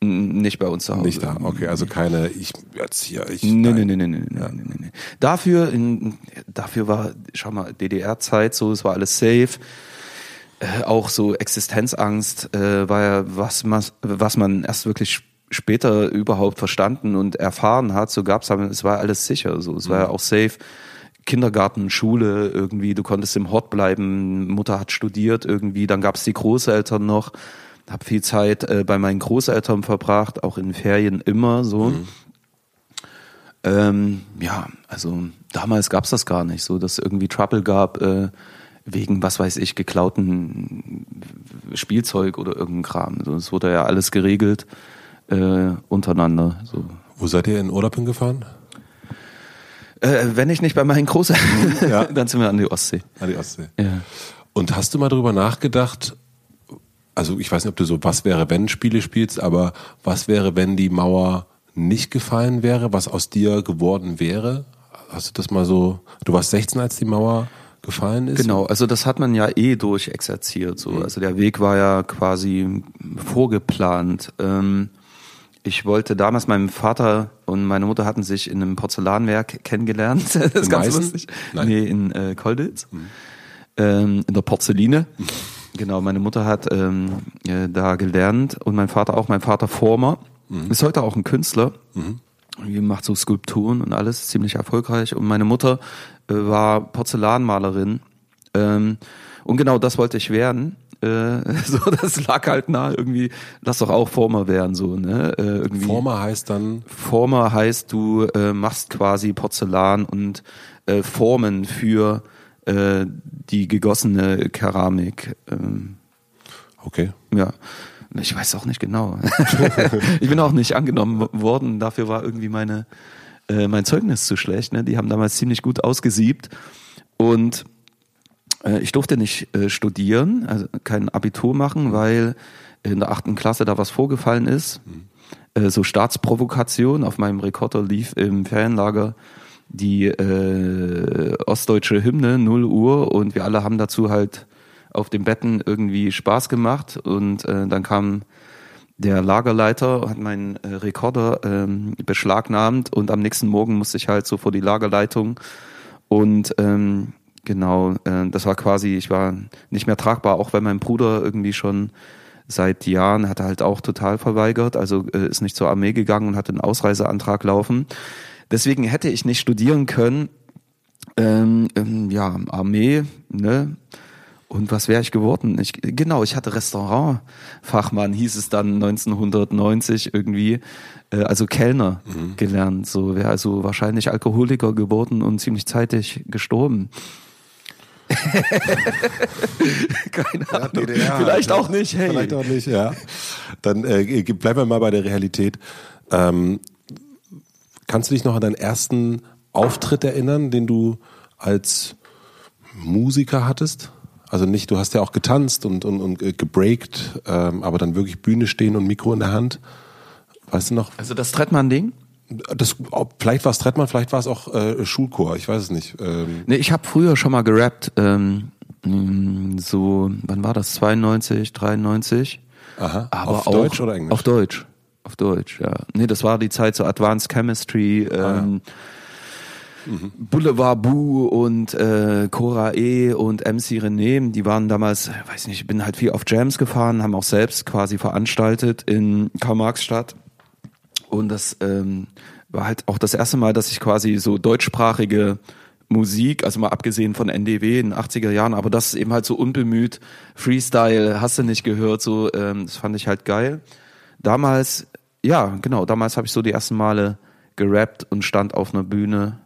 nicht bei uns zu Hause. Nicht da, okay, also keine, ich jetzt hier, ich. Nee, nee, nee, nee, nee, ja. nee, nee, nee. Dafür, in, dafür war, schau mal, DDR-Zeit so, es war alles safe. Äh, auch so Existenzangst äh, war ja was, was, was man erst wirklich später überhaupt verstanden und erfahren hat. So gab's, aber es war alles sicher, so, es war ja mhm. auch safe. Kindergarten, Schule, irgendwie, du konntest im Hort bleiben, Mutter hat studiert irgendwie, dann gab's die Großeltern noch, hab viel Zeit äh, bei meinen Großeltern verbracht, auch in Ferien immer so. Mhm. Ähm, ja, also damals gab's das gar nicht, so dass irgendwie Trouble gab äh, wegen, was weiß ich, geklauten Spielzeug oder irgendein Kram. So, es wurde ja alles geregelt äh, untereinander. So. Wo seid ihr in Urlaub hingefahren? Äh, wenn ich nicht bei meinen Großeltern, ja. dann sind wir an die Ostsee. An die Ostsee. Ja. Und hast du mal drüber nachgedacht, also ich weiß nicht, ob du so was wäre, wenn Spiele spielst, aber was wäre, wenn die Mauer nicht gefallen wäre, was aus dir geworden wäre? Hast du das mal so, du warst 16, als die Mauer gefallen ist? Genau, also das hat man ja eh durchexerziert, so. Mhm. Also der Weg war ja quasi vorgeplant. Ähm, ich wollte damals, mein Vater und meine Mutter hatten sich in einem Porzellanwerk kennengelernt. Das ist in ganz Meißen? lustig. Nein. Nee, in äh, Kolditz. Mhm. Ähm, in der Porzelline. Genau, meine Mutter hat ähm, äh, da gelernt und mein Vater auch. Mein Vater Former. Mhm. Ist heute auch ein Künstler. Mhm. Macht so Skulpturen und alles, ziemlich erfolgreich. Und meine Mutter äh, war Porzellanmalerin. Ähm, und genau das wollte ich werden. Äh, so, das lag halt nah irgendwie, lass doch auch Former werden, so, ne? Äh, irgendwie. Former heißt dann? Former heißt, du äh, machst quasi Porzellan und äh, Formen für äh, die gegossene Keramik. Ähm, okay. Ja. Ich weiß auch nicht genau. ich bin auch nicht angenommen worden. Dafür war irgendwie meine, äh, mein Zeugnis zu schlecht. Ne? Die haben damals ziemlich gut ausgesiebt. Und äh, ich durfte nicht äh, studieren, also kein Abitur machen, weil in der achten Klasse da was vorgefallen ist. Mhm. Äh, so Staatsprovokation. Auf meinem Rekorder lief im Ferienlager die äh, ostdeutsche Hymne 0 Uhr und wir alle haben dazu halt auf den Betten irgendwie Spaß gemacht. Und äh, dann kam der Lagerleiter hat meinen äh, Rekorder ähm, beschlagnahmt. Und am nächsten Morgen musste ich halt so vor die Lagerleitung. Und ähm, Genau, äh, das war quasi, ich war nicht mehr tragbar, auch weil mein Bruder irgendwie schon seit Jahren hat er halt auch total verweigert, also äh, ist nicht zur Armee gegangen und hatte einen Ausreiseantrag laufen. Deswegen hätte ich nicht studieren können. Ähm, ähm, ja, Armee, ne? Und was wäre ich geworden? Ich, genau, ich hatte Restaurantfachmann, hieß es dann 1990 irgendwie, äh, also Kellner mhm. gelernt. So wäre also wahrscheinlich Alkoholiker geworden und ziemlich zeitig gestorben. Keine Ahnung. Ja, DDR, Vielleicht ja. auch nicht. Hey. Vielleicht auch nicht, ja. Dann äh, bleiben wir mal bei der Realität. Ähm, kannst du dich noch an deinen ersten Auftritt erinnern, den du als Musiker hattest? Also nicht, du hast ja auch getanzt und, und, und gebreakt, ähm, aber dann wirklich Bühne stehen und Mikro in der Hand. Weißt du noch? Also das Trettmann-Ding? Das, vielleicht war es Trettmann, vielleicht war es auch äh, Schulchor, ich weiß es nicht. Ähm. Nee, ich habe früher schon mal gerappt, ähm, so, wann war das? 92, 93? Aha, aber auf Deutsch oder Englisch? Auf Deutsch. Auf Deutsch, ja. Nee, das war die Zeit so Advanced Chemistry, ähm, ah, ja. Ähm, Mhm. Boulevard Boo und äh, Cora E und MC René, die waren damals, weiß nicht, ich bin halt viel auf Jams gefahren, haben auch selbst quasi veranstaltet in Karl-Marx-Stadt. Und das ähm, war halt auch das erste Mal, dass ich quasi so deutschsprachige Musik, also mal abgesehen von NDW in den 80er Jahren, aber das ist eben halt so unbemüht, Freestyle, hast du nicht gehört, so, ähm, das fand ich halt geil. Damals, ja, genau, damals habe ich so die ersten Male gerappt und stand auf einer Bühne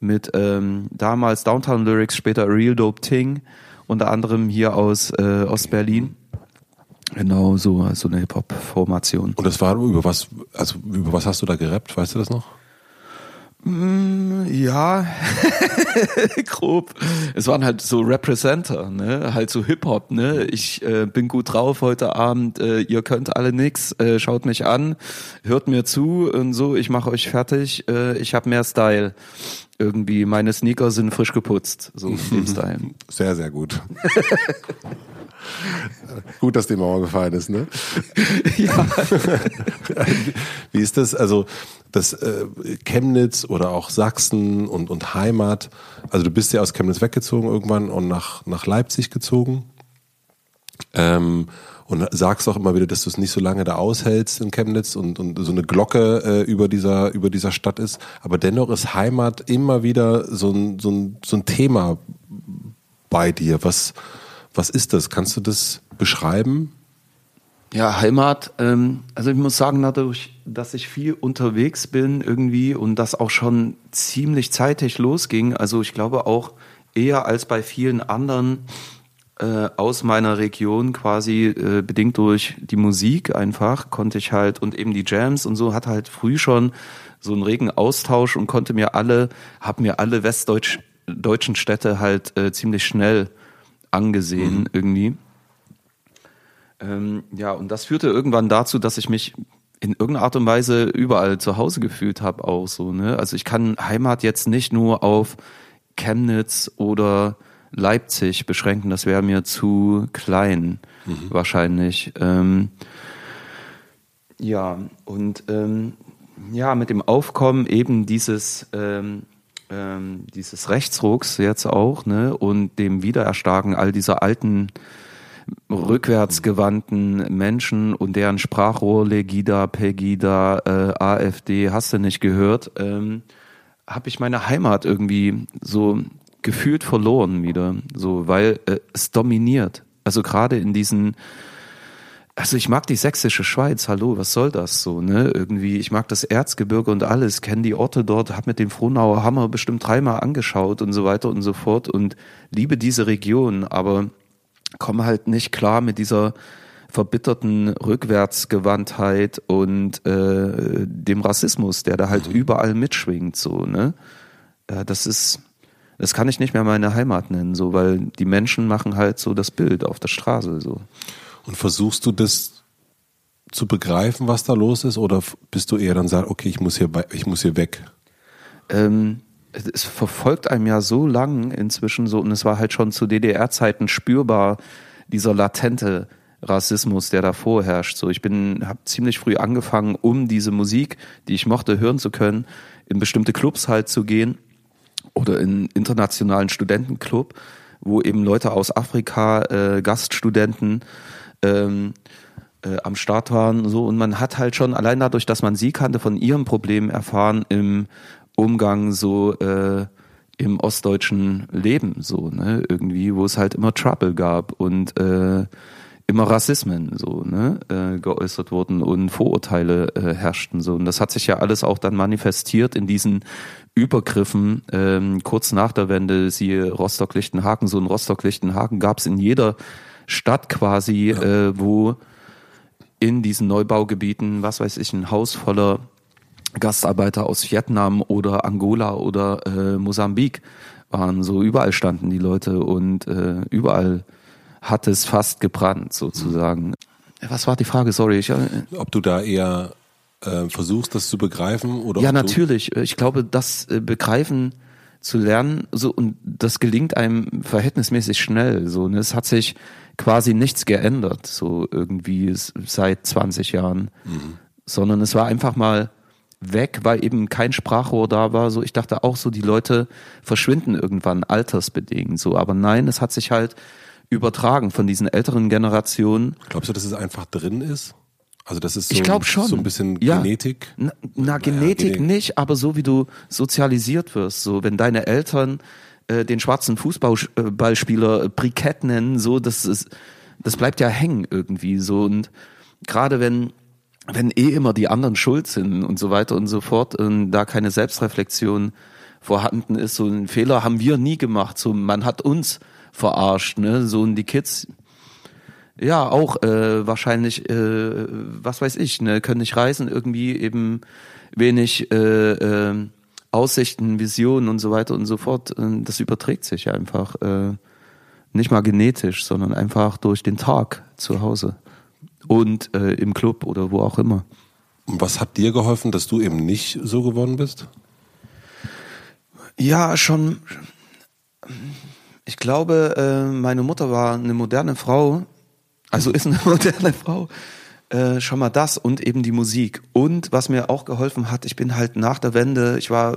mit ähm, damals Downtown Lyrics, später Real Dope Ting, unter anderem hier aus äh, Ostberlin. Genau, so, so eine Hip-Hop-Formation. Und das war über was, also über was hast du da gerappt, weißt du das noch? Mm, ja, grob. Es waren halt so Representer, ne, halt so Hip-Hop, ne. Ich äh, bin gut drauf heute Abend, äh, ihr könnt alle nix, äh, schaut mich an, hört mir zu und so, ich mache euch fertig, äh, ich habe mehr Style irgendwie meine Sneaker sind frisch geputzt, so in dem Style. Sehr, sehr gut. gut, dass die Mauer gefallen ist, ne? ja. Wie ist das? Also das äh, Chemnitz oder auch Sachsen und, und Heimat. Also du bist ja aus Chemnitz weggezogen irgendwann und nach, nach Leipzig gezogen. Ähm, und sagst auch immer wieder, dass du es nicht so lange da aushältst in Chemnitz und, und so eine Glocke äh, über dieser über dieser Stadt ist. Aber dennoch ist Heimat immer wieder so ein, so ein, so ein Thema bei dir. Was, was ist das? Kannst du das beschreiben? Ja, Heimat, ähm, also ich muss sagen, dadurch, dass ich viel unterwegs bin irgendwie und das auch schon ziemlich zeitig losging, also ich glaube auch eher als bei vielen anderen äh, aus meiner Region quasi äh, bedingt durch die Musik einfach konnte ich halt und eben die Jams und so hat halt früh schon so einen regen Austausch und konnte mir alle, hab mir alle westdeutschen Städte halt äh, ziemlich schnell angesehen mhm. irgendwie. Ähm, ja, und das führte irgendwann dazu, dass ich mich in irgendeiner Art und Weise überall zu Hause gefühlt habe auch so, ne? Also ich kann Heimat jetzt nicht nur auf Chemnitz oder Leipzig beschränken, das wäre mir zu klein mhm. wahrscheinlich. Ähm, ja, und ähm, ja, mit dem Aufkommen eben dieses, ähm, ähm, dieses Rechtsrucks jetzt auch, ne, und dem Wiedererstarken all dieser alten rückwärtsgewandten Menschen und deren Sprachrohr Legida, Pegida, äh, AfD, hast du nicht gehört, ähm, habe ich meine Heimat irgendwie so gefühlt verloren wieder, so, weil äh, es dominiert. Also gerade in diesen, also ich mag die sächsische Schweiz, hallo, was soll das so, ne? Irgendwie, ich mag das Erzgebirge und alles, kenne die Orte dort, hab mit dem Frohnauer Hammer bestimmt dreimal angeschaut und so weiter und so fort und liebe diese Region, aber komme halt nicht klar mit dieser verbitterten Rückwärtsgewandtheit und äh, dem Rassismus, der da halt mhm. überall mitschwingt, so, ne? Ja, das ist, das kann ich nicht mehr meine Heimat nennen, so, weil die Menschen machen halt so das Bild auf der Straße, so. Und versuchst du das zu begreifen, was da los ist, oder bist du eher dann sagst, okay, ich muss hier, ich muss hier weg? Ähm, es verfolgt einem ja so lang inzwischen so, und es war halt schon zu DDR-Zeiten spürbar, dieser latente Rassismus, der da vorherrscht. So, ich bin, habe ziemlich früh angefangen, um diese Musik, die ich mochte, hören zu können, in bestimmte Clubs halt zu gehen oder in internationalen Studentenclub, wo eben Leute aus Afrika, äh, Gaststudenten ähm, äh, am Start waren so. Und man hat halt schon allein dadurch, dass man sie kannte, von ihrem Problem erfahren im Umgang so äh, im ostdeutschen Leben so, ne? Irgendwie, wo es halt immer Trouble gab und äh, immer Rassismen so ne? Äh, geäußert wurden und Vorurteile äh, herrschten so. Und das hat sich ja alles auch dann manifestiert in diesen Übergriffen. Ähm, kurz nach der Wende siehe Rostock-Lichtenhagen so ein Rostock-Lichtenhagen gab es in jeder Stadt quasi ja. äh, wo in diesen Neubaugebieten was weiß ich ein Haus voller Gastarbeiter aus Vietnam oder Angola oder äh, Mosambik waren so überall standen die Leute und äh, überall hat es fast gebrannt sozusagen. Was war die Frage? Sorry. Ich, äh, ob du da eher äh, versuchst, das zu begreifen oder? Ja, natürlich. Ich glaube, das äh, Begreifen zu lernen, so und das gelingt einem verhältnismäßig schnell. So, ne? es hat sich quasi nichts geändert, so irgendwie seit 20 Jahren, mhm. sondern es war einfach mal weg, weil eben kein Sprachrohr da war. So, ich dachte auch so, die Leute verschwinden irgendwann altersbedingt. So, aber nein, es hat sich halt übertragen von diesen älteren Generationen. Glaubst du, dass es einfach drin ist? Also das ist so, ich glaube schon. so ein bisschen ja. Genetik? Na, na Genetik naja, nicht, aber so wie du sozialisiert wirst. So, wenn deine Eltern äh, den schwarzen Fußballspieler Brikett nennen, so, das ist, das bleibt ja hängen irgendwie so. Und gerade wenn wenn eh immer die anderen schuld sind und so weiter und so fort und da keine Selbstreflexion vorhanden ist, so einen Fehler haben wir nie gemacht. So, man hat uns verarscht, ne? So und die Kids, ja, auch äh, wahrscheinlich, äh, was weiß ich, ne, können nicht reisen, irgendwie eben wenig äh, äh, Aussichten, Visionen und so weiter und so fort. Und das überträgt sich einfach. Äh, nicht mal genetisch, sondern einfach durch den Tag zu Hause und äh, im Club oder wo auch immer. Und was hat dir geholfen, dass du eben nicht so geworden bist? Ja, schon ich glaube, äh, meine Mutter war eine moderne Frau, also ist eine moderne Frau. Äh, schon mal das und eben die Musik. Und was mir auch geholfen hat, ich bin halt nach der Wende, ich war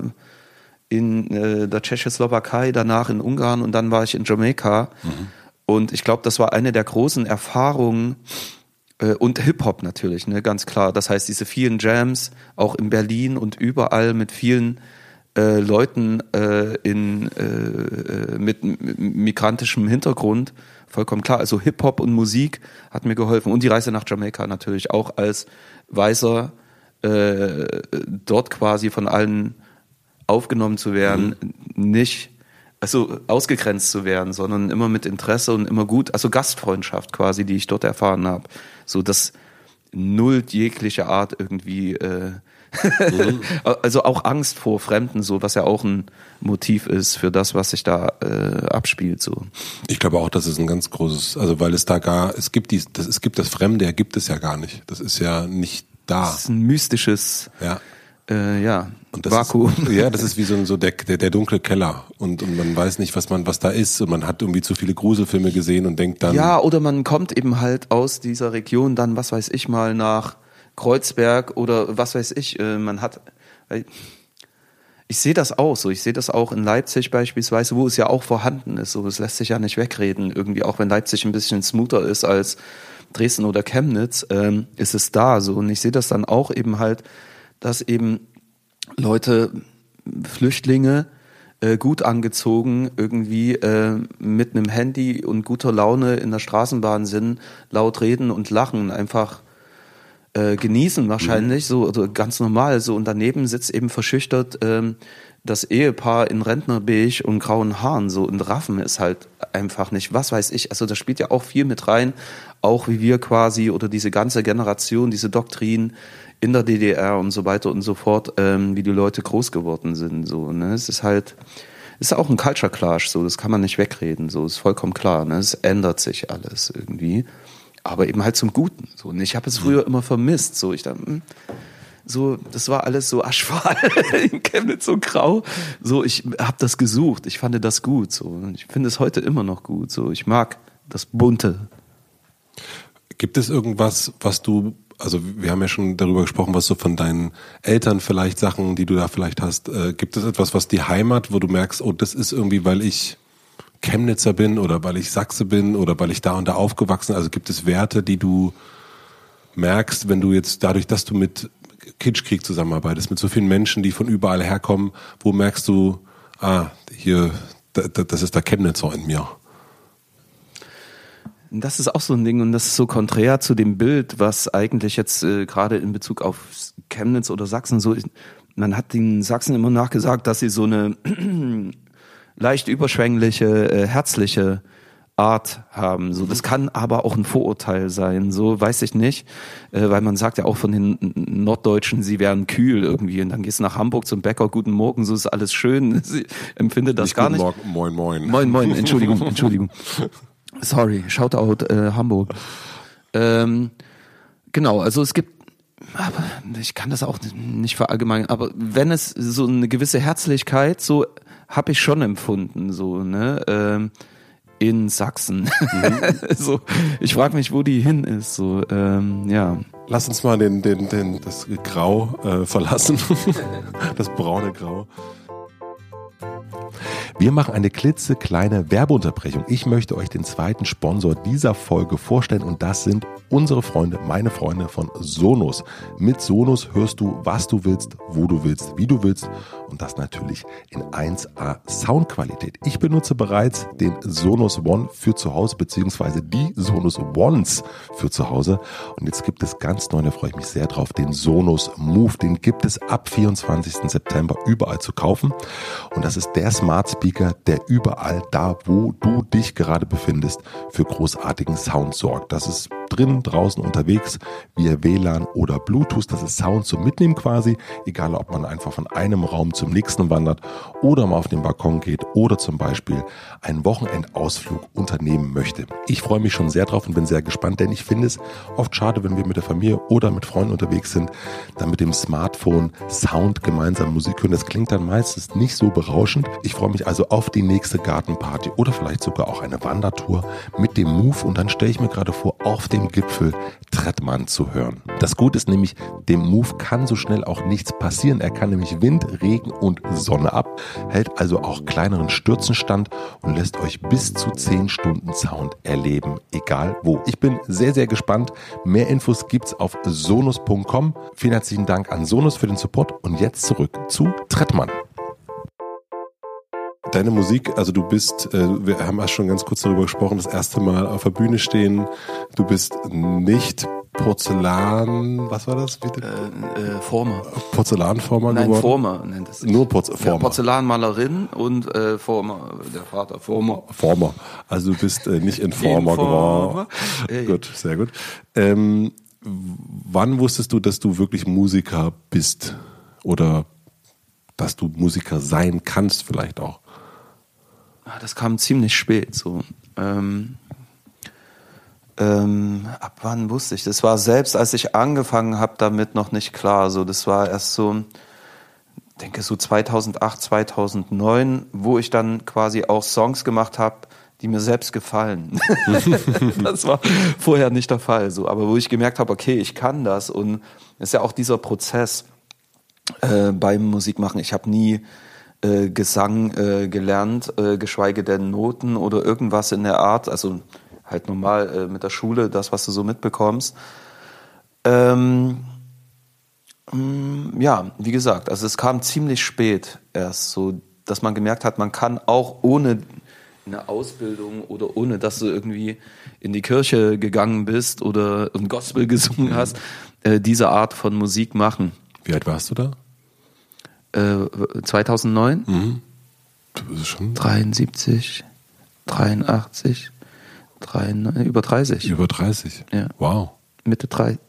in äh, der Tschechoslowakei, danach in Ungarn und dann war ich in Jamaika. Mhm. Und ich glaube, das war eine der großen Erfahrungen äh, und Hip-Hop natürlich, ne, ganz klar. Das heißt, diese vielen Jams, auch in Berlin und überall mit vielen äh, Leuten äh, in, mit migrantischem Hintergrund. Vollkommen klar. Also Hip-Hop und Musik hat mir geholfen. Und die Reise nach Jamaika natürlich auch als Weißer äh, dort quasi von allen aufgenommen zu werden, mhm. nicht also ausgegrenzt zu werden, sondern immer mit Interesse und immer gut, also Gastfreundschaft quasi, die ich dort erfahren habe. So dass null jegliche Art irgendwie äh, Mhm. also auch Angst vor Fremden, so was ja auch ein Motiv ist für das, was sich da äh, abspielt. So. Ich glaube auch, das ist ein ganz großes, also weil es da gar, es gibt die, das, es gibt das Fremde, gibt es ja gar nicht. Das ist ja nicht da. Das ist ein mystisches. Ja. Äh, ja, und das Vakuum. Ist, ja, das ist wie so, ein, so der, der, der dunkle Keller und, und man weiß nicht, was man, was da ist und man hat irgendwie zu viele Gruselfilme gesehen und denkt dann. Ja, oder man kommt eben halt aus dieser Region dann, was weiß ich mal, nach Kreuzberg oder was weiß ich, äh, man hat, ich sehe das auch so, ich sehe das auch in Leipzig beispielsweise, wo es ja auch vorhanden ist, so, es lässt sich ja nicht wegreden, irgendwie, auch wenn Leipzig ein bisschen smoother ist als Dresden oder Chemnitz, ähm, ist es da so. Und ich sehe das dann auch eben halt, dass eben Leute, Flüchtlinge, äh, gut angezogen irgendwie äh, mit einem Handy und guter Laune in der Straßenbahn sind, laut reden und lachen, einfach äh, genießen wahrscheinlich, mhm. so also ganz normal. So und daneben sitzt eben verschüchtert ähm, das Ehepaar in Rentnerbeige und grauen Haaren so und Raffen ist halt einfach nicht. Was weiß ich. Also das spielt ja auch viel mit rein, auch wie wir quasi oder diese ganze Generation, diese Doktrin in der DDR und so weiter und so fort, ähm, wie die Leute groß geworden sind. So, ne? Es ist halt, ist auch ein Culture Clash, so, das kann man nicht wegreden, so, ist vollkommen klar, ne? Es ändert sich alles irgendwie aber eben halt zum Guten. So. Und ich habe es früher immer vermisst. So, ich dachte, hm, so, das war alles so aschfahl in Chemnitz so grau. So, ich habe das gesucht. Ich fand das gut. So, und ich finde es heute immer noch gut. So, ich mag das Bunte. Gibt es irgendwas, was du, also wir haben ja schon darüber gesprochen, was so von deinen Eltern vielleicht Sachen, die du da vielleicht hast. Äh, gibt es etwas, was die Heimat, wo du merkst, oh, das ist irgendwie, weil ich Chemnitzer bin oder weil ich Sachse bin oder weil ich da und da aufgewachsen bin? Also gibt es Werte, die du merkst, wenn du jetzt dadurch, dass du mit Kitschkrieg zusammenarbeitest, mit so vielen Menschen, die von überall herkommen, wo merkst du, ah, hier, das ist der Chemnitzer in mir. Das ist auch so ein Ding und das ist so konträr zu dem Bild, was eigentlich jetzt äh, gerade in Bezug auf Chemnitz oder Sachsen so ist. Man hat den Sachsen immer nachgesagt, dass sie so eine leicht überschwängliche, äh, herzliche Art haben. So, das kann aber auch ein Vorurteil sein. So weiß ich nicht, äh, weil man sagt ja auch von den Norddeutschen, sie wären kühl irgendwie. Und dann gehst du nach Hamburg zum Bäcker, guten Morgen, so ist alles schön. Sie empfinde das nicht gar nicht. Morgen, moin, moin. Moin, moin. Entschuldigung, Entschuldigung. Sorry, Shoutout äh, Hamburg. Ähm, genau, also es gibt aber ich kann das auch nicht verallgemeinern, aber wenn es so eine gewisse Herzlichkeit, so habe ich schon empfunden, so, ne? Ähm, in Sachsen. Mhm. so, ich frage mich, wo die hin ist. So, ähm, ja. Lass uns mal den, den, den, das Grau äh, verlassen. das braune Grau. Wir machen eine klitzekleine Werbeunterbrechung. Ich möchte euch den zweiten Sponsor dieser Folge vorstellen und das sind unsere Freunde, meine Freunde von Sonos. Mit Sonos hörst du, was du willst, wo du willst, wie du willst und das natürlich in 1A Soundqualität. Ich benutze bereits den Sonos One für zu Hause beziehungsweise die Sonos Ones für zu Hause und jetzt gibt es ganz neu, da freue ich mich sehr drauf, den Sonos Move. Den gibt es ab 24. September überall zu kaufen und das ist der Smart Speaker Speaker, der überall da, wo du dich gerade befindest, für großartigen Sound sorgt. Das ist drin, draußen, unterwegs, via WLAN oder Bluetooth. Das ist Sound zum Mitnehmen quasi, egal ob man einfach von einem Raum zum nächsten wandert oder mal auf den Balkon geht oder zum Beispiel einen Wochenendausflug unternehmen möchte. Ich freue mich schon sehr drauf und bin sehr gespannt, denn ich finde es oft schade, wenn wir mit der Familie oder mit Freunden unterwegs sind, dann mit dem Smartphone Sound gemeinsam Musik hören. Das klingt dann meistens nicht so berauschend. Ich freue mich also auf die nächste Gartenparty oder vielleicht sogar auch eine Wandertour mit dem Move und dann stelle ich mir gerade vor, auf dem Gipfel Trettmann zu hören. Das Gute ist nämlich, dem Move kann so schnell auch nichts passieren. Er kann nämlich Wind, Regen und Sonne ab, hält also auch kleineren Stürzen stand und lässt euch bis zu 10 Stunden Sound erleben, egal wo. Ich bin sehr, sehr gespannt. Mehr Infos gibt's auf sonus.com. Vielen herzlichen Dank an Sonus für den Support und jetzt zurück zu Trettmann. Deine Musik, also du bist, äh, wir haben erst schon ganz kurz darüber gesprochen, das erste Mal auf der Bühne stehen. Du bist nicht Porzellan, was war das? Bitte? Äh, äh, Former. Porzellanformer Nein, geworden? Former nennt es sich. Nur Porz Former. Ja, Porzellanmalerin und äh, Former, der Vater Former. Former. Also du bist äh, nicht Informer geworden. Hey. Gut, sehr gut. Ähm, wann wusstest du, dass du wirklich Musiker bist? Oder dass du Musiker sein kannst vielleicht auch? Ah, das kam ziemlich spät so. Ähm, ähm, ab wann wusste ich? Das war selbst, als ich angefangen habe, damit noch nicht klar. So, das war erst so, denke so 2008, 2009, wo ich dann quasi auch Songs gemacht habe, die mir selbst gefallen. das war vorher nicht der Fall. So, aber wo ich gemerkt habe, okay, ich kann das und es ist ja auch dieser Prozess äh, beim Musikmachen. Ich habe nie äh, Gesang äh, gelernt, äh, geschweige denn Noten oder irgendwas in der Art. Also halt normal äh, mit der Schule, das, was du so mitbekommst. Ähm, mm, ja, wie gesagt, also es kam ziemlich spät erst, so dass man gemerkt hat, man kann auch ohne eine Ausbildung oder ohne, dass du irgendwie in die Kirche gegangen bist oder ein Gospel gesungen hast, äh, diese Art von Musik machen. Wie alt warst du da? Äh, 2009. Mhm. Das ist schon 73, 83, 93, über 30. Über 30. Ja. Wow. Mitte 30.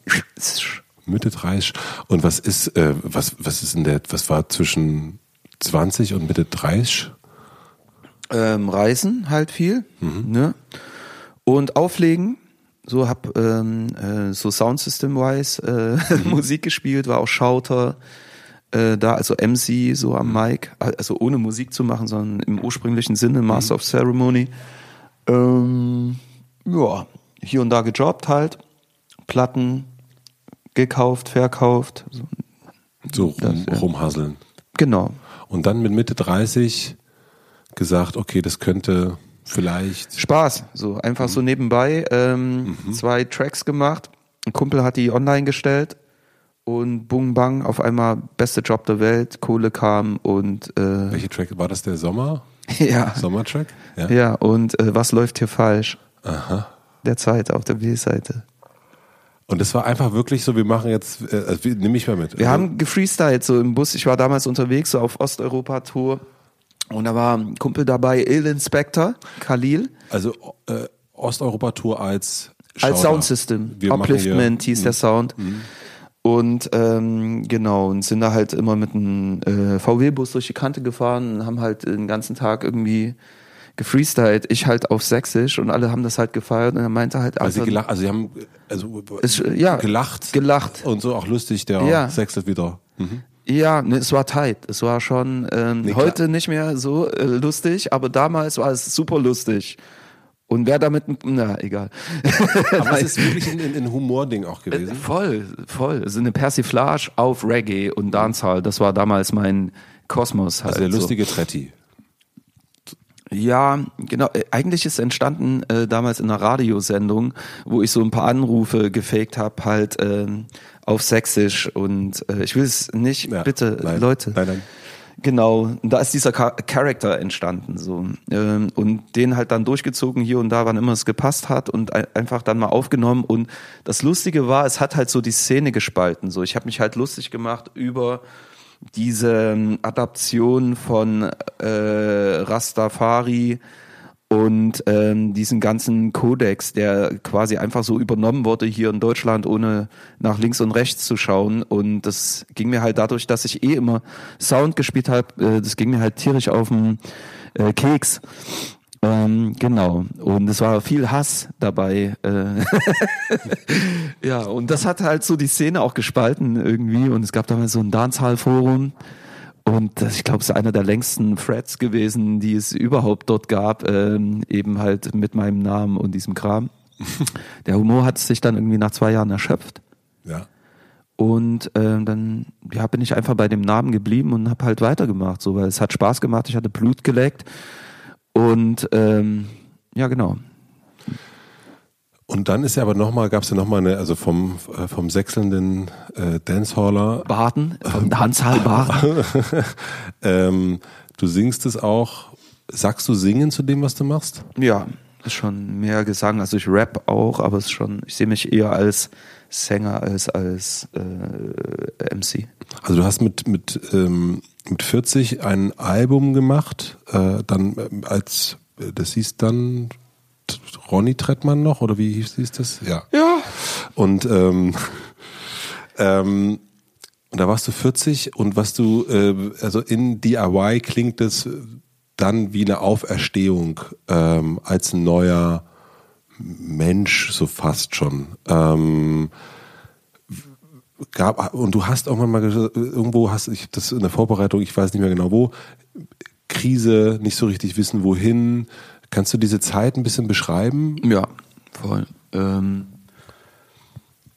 Mitte 30. Und was ist, äh, was, was ist in der, was war zwischen 20 und Mitte 30? Ähm, Reisen halt viel, mhm. ne? Und auflegen. So hab ähm, äh, so Soundsystem-wise äh, mhm. Musik gespielt, war auch Schauter, äh, da, also MC so am Mic, also ohne Musik zu machen, sondern im ursprünglichen Sinne Master of Ceremony. Ähm, ja, hier und da gejobbt halt, Platten gekauft, verkauft. So, so rum, das, ja. rumhasseln. Genau. Und dann mit Mitte 30 gesagt, okay, das könnte vielleicht. Spaß, so einfach mhm. so nebenbei ähm, mhm. zwei Tracks gemacht. Ein Kumpel hat die online gestellt Und Bung Bang, auf einmal beste Job der Welt, Kohle kam und äh, Welche Track war das? Der Sommer? ja, Sommertrack? Ja. ja, und äh, was läuft hier falsch? Aha. Der Zeit auf der B-Seite. Und das war einfach wirklich so, wir machen jetzt, äh, also, nimm mich mal mit. Wir Also, haben gefreestylt so im Bus. Ich war damals unterwegs, so auf Osteuropa-Tour. Und da war ein Kumpel dabei, Il Inspector, Khalil, Also äh, Osteuropa-Tour als als Schauder. Soundsystem. Wir machen Upliftment hieß der Sound. Und ähm, genau, und sind da halt immer mit einem äh, VW-Bus durch die Kante gefahren und haben halt den ganzen Tag irgendwie gefreestylt. Ich halt auf Sächsisch und alle haben das halt gefeiert und er meinte halt Also sie einfach- gelacht, also sie haben also Es- ja, gelacht, gelacht. und so auch lustig, der Ja. sechselt wieder. Mhm. Ja, ne, es war tight. Es war schon ähm, Nee, heute nicht mehr so äh, lustig, aber damals war es super lustig. Und wer damit, na egal. Aber es ist wirklich ein, ein, Humording auch Äh, gewesen. voll, voll. Also eine Persiflage auf Reggae und Dancehall. Das war damals mein Kosmos halt. Also der so. lustige Tretti. Ja, genau. Äh, Eigentlich ist entstanden äh, damals in einer Radiosendung, wo ich so ein paar Anrufe gefaked habe, halt ähm, auf Sächsisch und äh, ich will es nicht, Ja, bitte, nein, Leute. Nein, nein. Genau, da ist dieser Char- Charakter entstanden so ähm, und den halt dann durchgezogen hier und da, wann immer es gepasst hat und ein, einfach dann mal aufgenommen und das Lustige war, es hat halt so die Szene gespalten. So, ich habe mich halt lustig gemacht über diese ähm, Adaption von äh, Rastafari und ähm, diesen ganzen Kodex, der quasi einfach so übernommen wurde hier in Deutschland, ohne nach links und rechts zu schauen. Und das ging mir halt dadurch, dass ich eh immer Sound gespielt habe, äh, das ging mir halt tierisch auf den äh, Keks. Ähm, genau. Und es war viel Hass dabei. Äh ja, und das hat halt so die Szene auch gespalten irgendwie. Und es gab damals so ein Dancehall-Forum. Und ich glaube, es ist einer der längsten Threads gewesen, die es überhaupt dort gab, ähm, eben halt mit meinem Namen und diesem Kram. Der Humor hat sich dann irgendwie nach zwei Jahren erschöpft. Ja. Und ähm, dann ja, bin ich einfach bei dem Namen geblieben und habe halt weitergemacht, so weil es hat Spaß gemacht, ich hatte Blut geleckt. Und ähm, ja, genau. Und dann ist ja aber nochmal, gab es ja nochmal eine, also vom, äh, vom sechselnden äh, Dancehaller, Baden, vom Dancehall Baden. ähm, du singst es auch, sagst du singen zu dem, was du machst? Ja, ist schon mehr Gesang. Also ich rap auch, aber es ist schon, ich sehe mich eher als Sänger als als äh, MC. Also du hast mit, mit, ähm, mit 40 ein Album gemacht, äh, dann ähm, als, äh, das hieß dann Ronny Trettmann noch, oder wie hieß, hieß das? Ja. Ja. Und ähm, ähm, und da warst du 40 und was du, äh, also in DIY klingt es dann wie eine Auferstehung ähm, als ein neuer Mensch, so fast schon. Ähm, gab, und du hast irgendwann mal irgendwo hast ich das in der Vorbereitung, ich weiß nicht mehr genau wo, Krise, nicht so richtig wissen wohin. Kannst du diese Zeit ein bisschen beschreiben? Ja, voll. Ähm,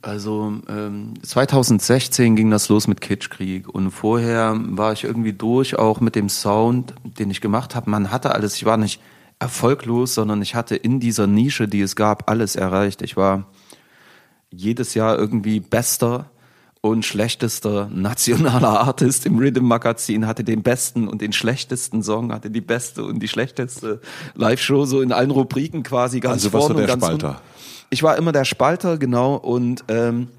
also ähm, 2016 ging das los mit Kitschkrieg und vorher war ich irgendwie durch, auch mit dem Sound, den ich gemacht habe. Man hatte alles, ich war nicht erfolglos, sondern ich hatte in dieser Nische, die es gab, alles erreicht. Ich war jedes Jahr irgendwie bester und schlechtester nationaler Artist im Rhythm Magazin, hatte den besten und den schlechtesten Song, hatte die beste und die schlechteste Live-Show, so in allen Rubriken quasi ganz Also vorne du der Spalter? Ich war immer der Spalter, genau, und ähm,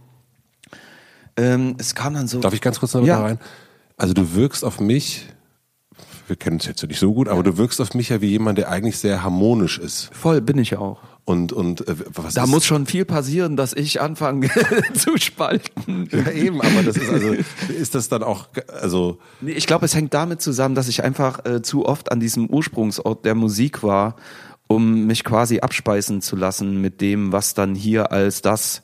ähm, es kam dann so. Darf ich ganz kurz noch Ja. da rein? Also du wirkst auf mich, wir kennen uns jetzt nicht so gut, aber du wirkst auf mich ja wie jemand, der eigentlich sehr harmonisch ist. Voll bin ich auch. Und, und äh, was Da ist, muss schon viel passieren, dass ich anfange zu spalten. ja, eben, aber das ist also, ist das dann auch, also, Nee, ich glaube, es hängt damit zusammen, dass ich einfach äh, zu oft an diesem Ursprungsort der Musik war, um mich quasi abspeisen zu lassen mit dem, was dann hier als das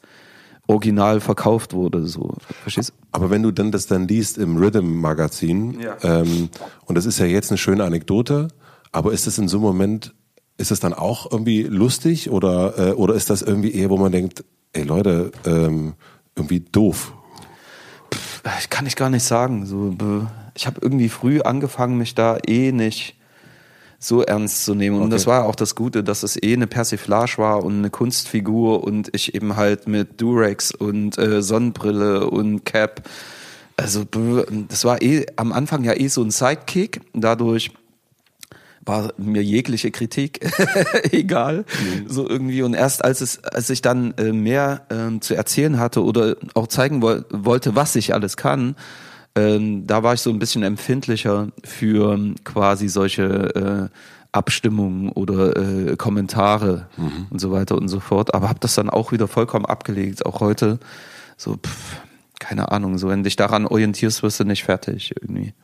Original verkauft wurde. So, verstehst? du? aber wenn du dann das dann liest im Rhythm Magazin, Ja. ähm, und das ist ja jetzt eine schöne Anekdote, aber ist es in so einem Moment, ist es dann auch irgendwie lustig oder, äh, oder ist das irgendwie eher, wo man denkt, ey Leute, ähm, irgendwie doof? Ich kann ich gar nicht sagen. So, ich habe irgendwie früh angefangen, mich da eh nicht so ernst zu nehmen. Und Okay. das war auch das Gute, dass es eh eine Persiflage war und eine Kunstfigur und ich eben halt mit Durex und äh, Sonnenbrille und Cap. Also das war eh am Anfang ja eh so ein Sidekick. Dadurch war mir jegliche Kritik egal, so irgendwie. Und erst als es, als ich dann äh, mehr ähm, zu erzählen hatte oder auch zeigen woll wollte, was ich alles kann, ähm, da war ich so ein bisschen empfindlicher für ähm, quasi solche äh, Abstimmungen oder äh, Kommentare und so weiter und so fort. Aber habe das dann auch wieder vollkommen abgelegt. Auch heute so, pff, keine Ahnung, so wenn dich daran orientierst, wirst du nicht fertig irgendwie.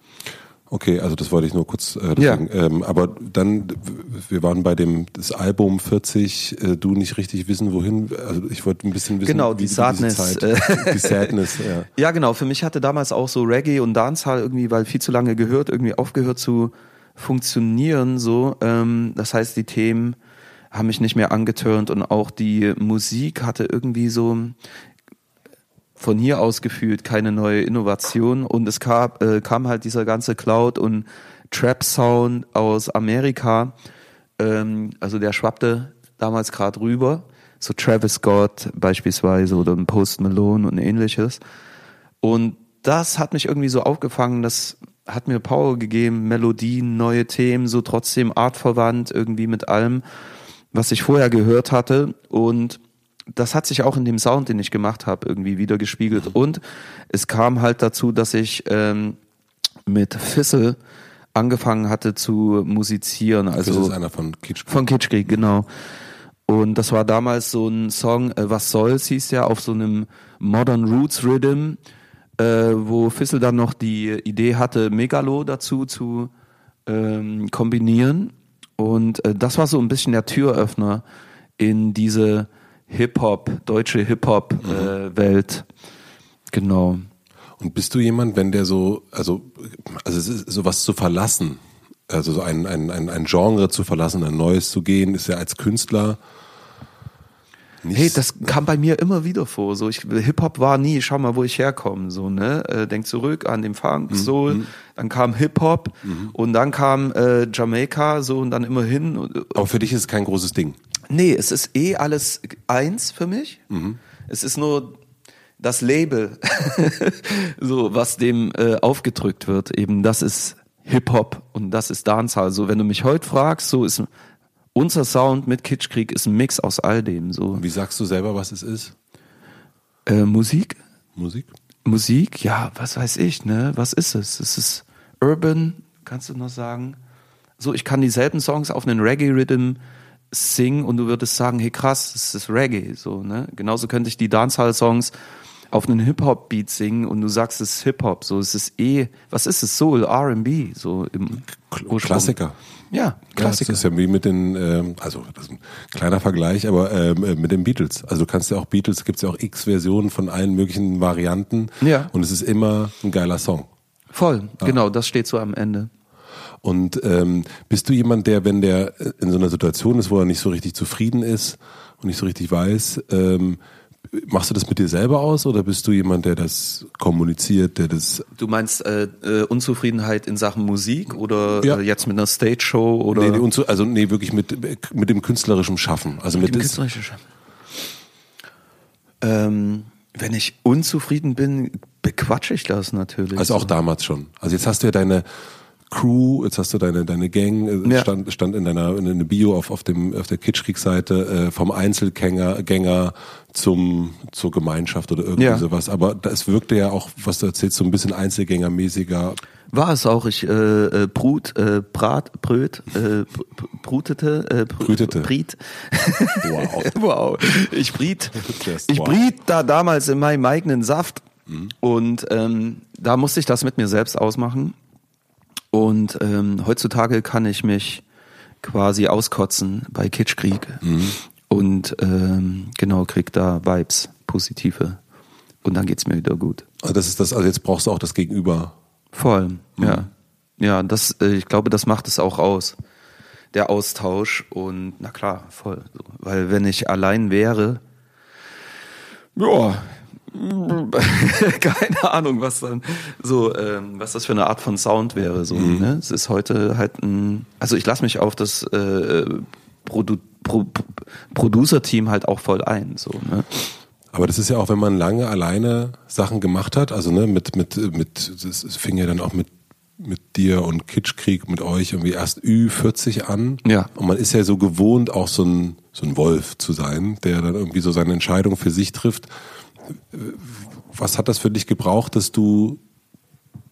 Okay, also das wollte ich nur kurz äh, deswegen, ähm, aber dann, wir waren bei dem das Album 40, äh, du nicht richtig wissen, wohin. Also ich wollte ein bisschen wissen, Genau, die Sadness, Diese äh. Zeit, die Sadness, ja. Ja, genau. Für mich hatte damals auch so Reggae und Dancehall irgendwie, weil viel zu lange gehört, irgendwie aufgehört zu funktionieren. So, ähm, das heißt, die Themen haben mich nicht mehr angetörnt und auch die Musik hatte irgendwie so von hier aus gefühlt keine neue Innovation. Und es kam, äh, kam halt dieser ganze Cloud und Trap Sound aus Amerika, ähm, also der schwappte damals gerade rüber, so Travis Scott beispielsweise oder ein Post Malone und ähnliches. Und das hat mich irgendwie so aufgefangen, das hat mir Power gegeben, Melodien, neue Themen, so trotzdem artverwandt irgendwie mit allem, was ich vorher gehört hatte. Und das hat sich auch in dem Sound, den ich gemacht habe, irgendwie wieder gespiegelt. Und es kam halt dazu, dass ich ähm, mit Fissel angefangen hatte zu musizieren. Das Also ist einer von Kitsch. von Kitschkrieg, genau. Und das war damals so ein Song, äh, Was soll's hieß ja, auf so einem Modern Roots Rhythm, äh, wo Fissel dann noch die Idee hatte, Megalo dazu zu ähm, kombinieren. Und äh, das war so ein bisschen der Türöffner in diese Hip-Hop, deutsche Hip-Hop-Welt. genau. Und bist du jemand, wenn der so, also, also es ist sowas zu verlassen, also so ein, ein, ein, ein Genre zu verlassen, ein neues zu gehen, ist ja als Künstler nicht Hey, das kam bei mir immer wieder vor. So, ich Hip Hop war nie. Schau mal, wo ich herkomme. So ne, äh, denk zurück an den Funk, Soul. Dann kam Hip Hop und dann kam äh, Jamaika. So und dann immer hin. Und, Aber für dich ist es kein großes Ding. Nee, es ist eh alles eins für mich. Es ist nur das Label, so was dem äh, aufgedrückt wird. Eben, das ist Hip Hop und das ist Dancehall. So, wenn du mich heute fragst, so ist unser Sound mit Kitschkrieg ist ein Mix aus all dem. So Wie sagst du selber, was es ist? äh, Musik, Musik? Musik, ja, was weiß ich, ne? Was ist es? Es ist Urban, kannst du noch sagen? So, ich kann dieselben Songs auf einen Reggae-Rhythm singen und du würdest sagen, hey krass, das ist Reggae, so, ne? Genauso könnte ich die Dancehall-Songs auf einen Hip-Hop-Beat singen und du sagst, es ist Hip-Hop, so, es ist eh, was ist es? Soul, R&B, so im Ursprung. Klassiker. Ja, Ja, Klassiker. das ist ja wie mit den, ähm, also das ist ein kleiner Vergleich, aber ähm, äh, mit den Beatles. Also du kannst ja auch Beatles, gibt es ja auch x Versionen von allen möglichen Varianten. Ja. Und es ist immer ein geiler Song. Voll, genau, das steht so am Ende. Und ähm, bist du jemand, der, wenn der in so einer Situation ist, wo er nicht so richtig zufrieden ist und nicht so richtig weiß, ähm, machst du das mit dir selber aus oder bist du jemand, der das kommuniziert, der das Du meinst äh, äh, Unzufriedenheit in Sachen Musik oder Ja. äh, jetzt mit einer Stage-Show oder nee, nee, also nee, wirklich mit mit dem künstlerischen Schaffen, also mit, Im das, künstlerischen Schaffen. Ähm, wenn ich unzufrieden bin, bequatsche ich das natürlich. also auch so. damals schon. Also jetzt hast du ja deine Crew, jetzt hast du deine deine Gang, äh, Ja. stand stand in deiner in der Bio auf auf dem auf der Kitschkrieg-Seite äh, vom Einzelgänger Gänger zum zur Gemeinschaft oder irgendwie Ja. sowas. Aber das wirkte ja auch, was du erzählst, so ein bisschen Einzelgängermäßiger. War es auch, ich äh, äh, Brut, äh, Brat, Bröt, äh, br- brutete, äh, br- Brütete. Briet. Wow. wow. Ich briet, Das- ich wow. briet da damals in meinem eigenen Saft und ähm, da musste ich das mit mir selbst ausmachen. Und ähm, heutzutage kann ich mich quasi auskotzen bei Kitschkrieg und ähm, genau krieg da Vibes, positive. Und dann geht's mir wieder gut. Also das ist das. Also jetzt brauchst du auch das Gegenüber. Voll, ja. Ja, das, äh, ich glaube, das macht es auch aus. Der Austausch und na klar, voll. Weil wenn ich allein wäre, ja, Keine Ahnung, was dann so, ähm, was das für eine Art von Sound wäre. So, mhm. ne? Es ist heute halt ein, also ich lasse mich auf das äh, Produ Pro Producer-Team halt auch voll ein. So, ne? Aber das ist ja auch, wenn man lange alleine Sachen gemacht hat, also ne, mit, mit, mit, das fing ja dann auch mit mit dir und Kitschkrieg mit euch irgendwie erst Ü40 an. Ja. Und man ist ja so gewohnt, auch so ein, so ein Wolf zu sein, der dann irgendwie so seine Entscheidung für sich trifft. Was hat das für dich gebraucht, dass du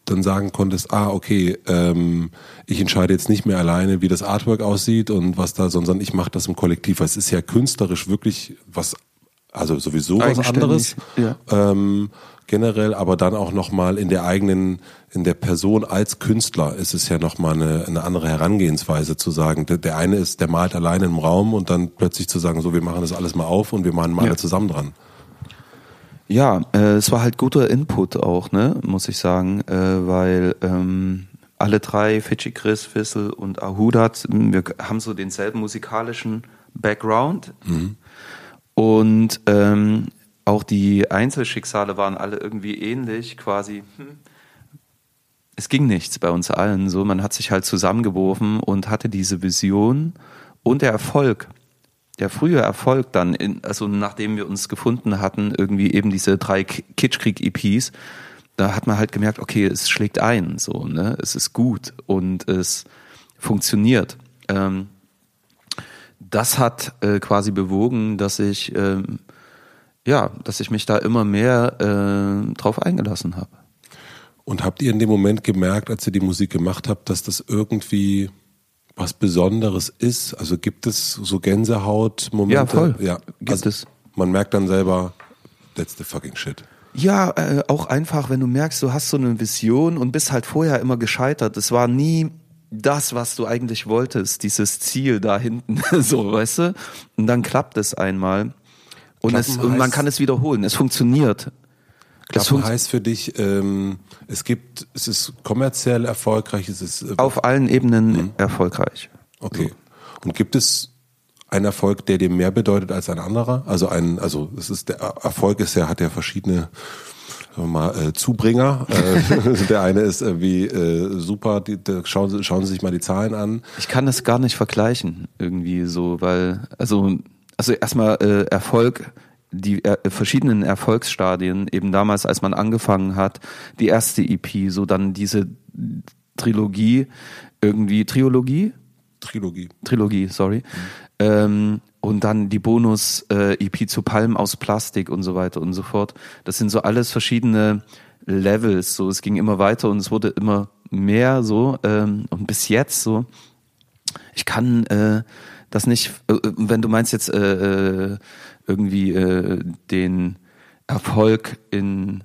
dann sagen konntest, ah, okay, ähm, ich entscheide jetzt nicht mehr alleine, wie das Artwork aussieht und was da, sondern ich mache das im Kollektiv. Weil es ist ja künstlerisch wirklich was, also sowieso was anderes. Ja. Ähm, generell, aber dann auch nochmal in der eigenen, in der Person als Künstler ist es ja nochmal eine, eine andere Herangehensweise zu sagen. Der, der eine ist, der malt alleine im Raum und dann plötzlich zu sagen, so wir machen das alles mal auf und wir machen mal ja. zusammen dran. Ja, äh, es war halt guter Input auch, ne, muss ich sagen, äh, weil ähm, alle drei, Fidschi Chris, Fissel und Ahudat, wir haben so denselben musikalischen Background. Mhm. Und ähm, auch die Einzelschicksale waren alle irgendwie ähnlich, quasi. Hm. Es ging nichts bei uns allen so. Man hat sich halt zusammengeworfen und hatte diese Vision und der Erfolg. Der frühe Erfolg dann, in, also nachdem wir uns gefunden hatten, irgendwie eben diese drei Kitschkrieg-EPs, da hat man halt gemerkt, okay, es schlägt ein, so, ne, es ist gut und es funktioniert. Ähm, das hat äh, quasi bewogen, dass ich ähm, ja, dass ich mich da immer mehr äh, drauf eingelassen habe. Und habt ihr in dem Moment gemerkt, als ihr die Musik gemacht habt, dass das irgendwie was Besonderes ist? Also gibt es so Gänsehaut-Momente? Ja, voll. Ja, gibt also es. Man merkt dann selber, that's the fucking shit. Ja, äh, auch einfach, wenn du merkst, du hast so eine Vision und bist halt vorher immer gescheitert. Es war nie das, was du eigentlich wolltest, dieses Ziel da hinten, so, weißt du? Und dann klappt es einmal. Und, es, und man kann es wiederholen. Es funktioniert. Das funkt heißt für dich, ähm, es gibt, es ist kommerziell erfolgreich, es ist äh, auf allen Ebenen mhm. erfolgreich. Okay. So. Und gibt es einen Erfolg, der dir mehr bedeutet als ein anderer? Also ein, also es ist der Erfolg ist ja hat ja verschiedene mal, äh, Zubringer. Äh, der eine ist irgendwie äh, super, die, die, schauen, schauen Sie sich mal die Zahlen an. Ich kann das gar nicht vergleichen, irgendwie so, weil, also also erstmal äh, Erfolg, die äh, verschiedenen Erfolgsstadien, eben damals, als man angefangen hat, die erste EP, so dann diese Trilogie, irgendwie Triologie? Trilogie. Trilogie, sorry. Mhm. Ähm, und dann die Bonus-EP äh, zu Palm aus Plastik und so weiter und so fort. Das sind so alles verschiedene Levels. So, es ging immer weiter und es wurde immer mehr so. Ähm, und bis jetzt so. Ich kann äh, das nicht, äh, wenn du meinst jetzt äh, äh, irgendwie äh, den Erfolg in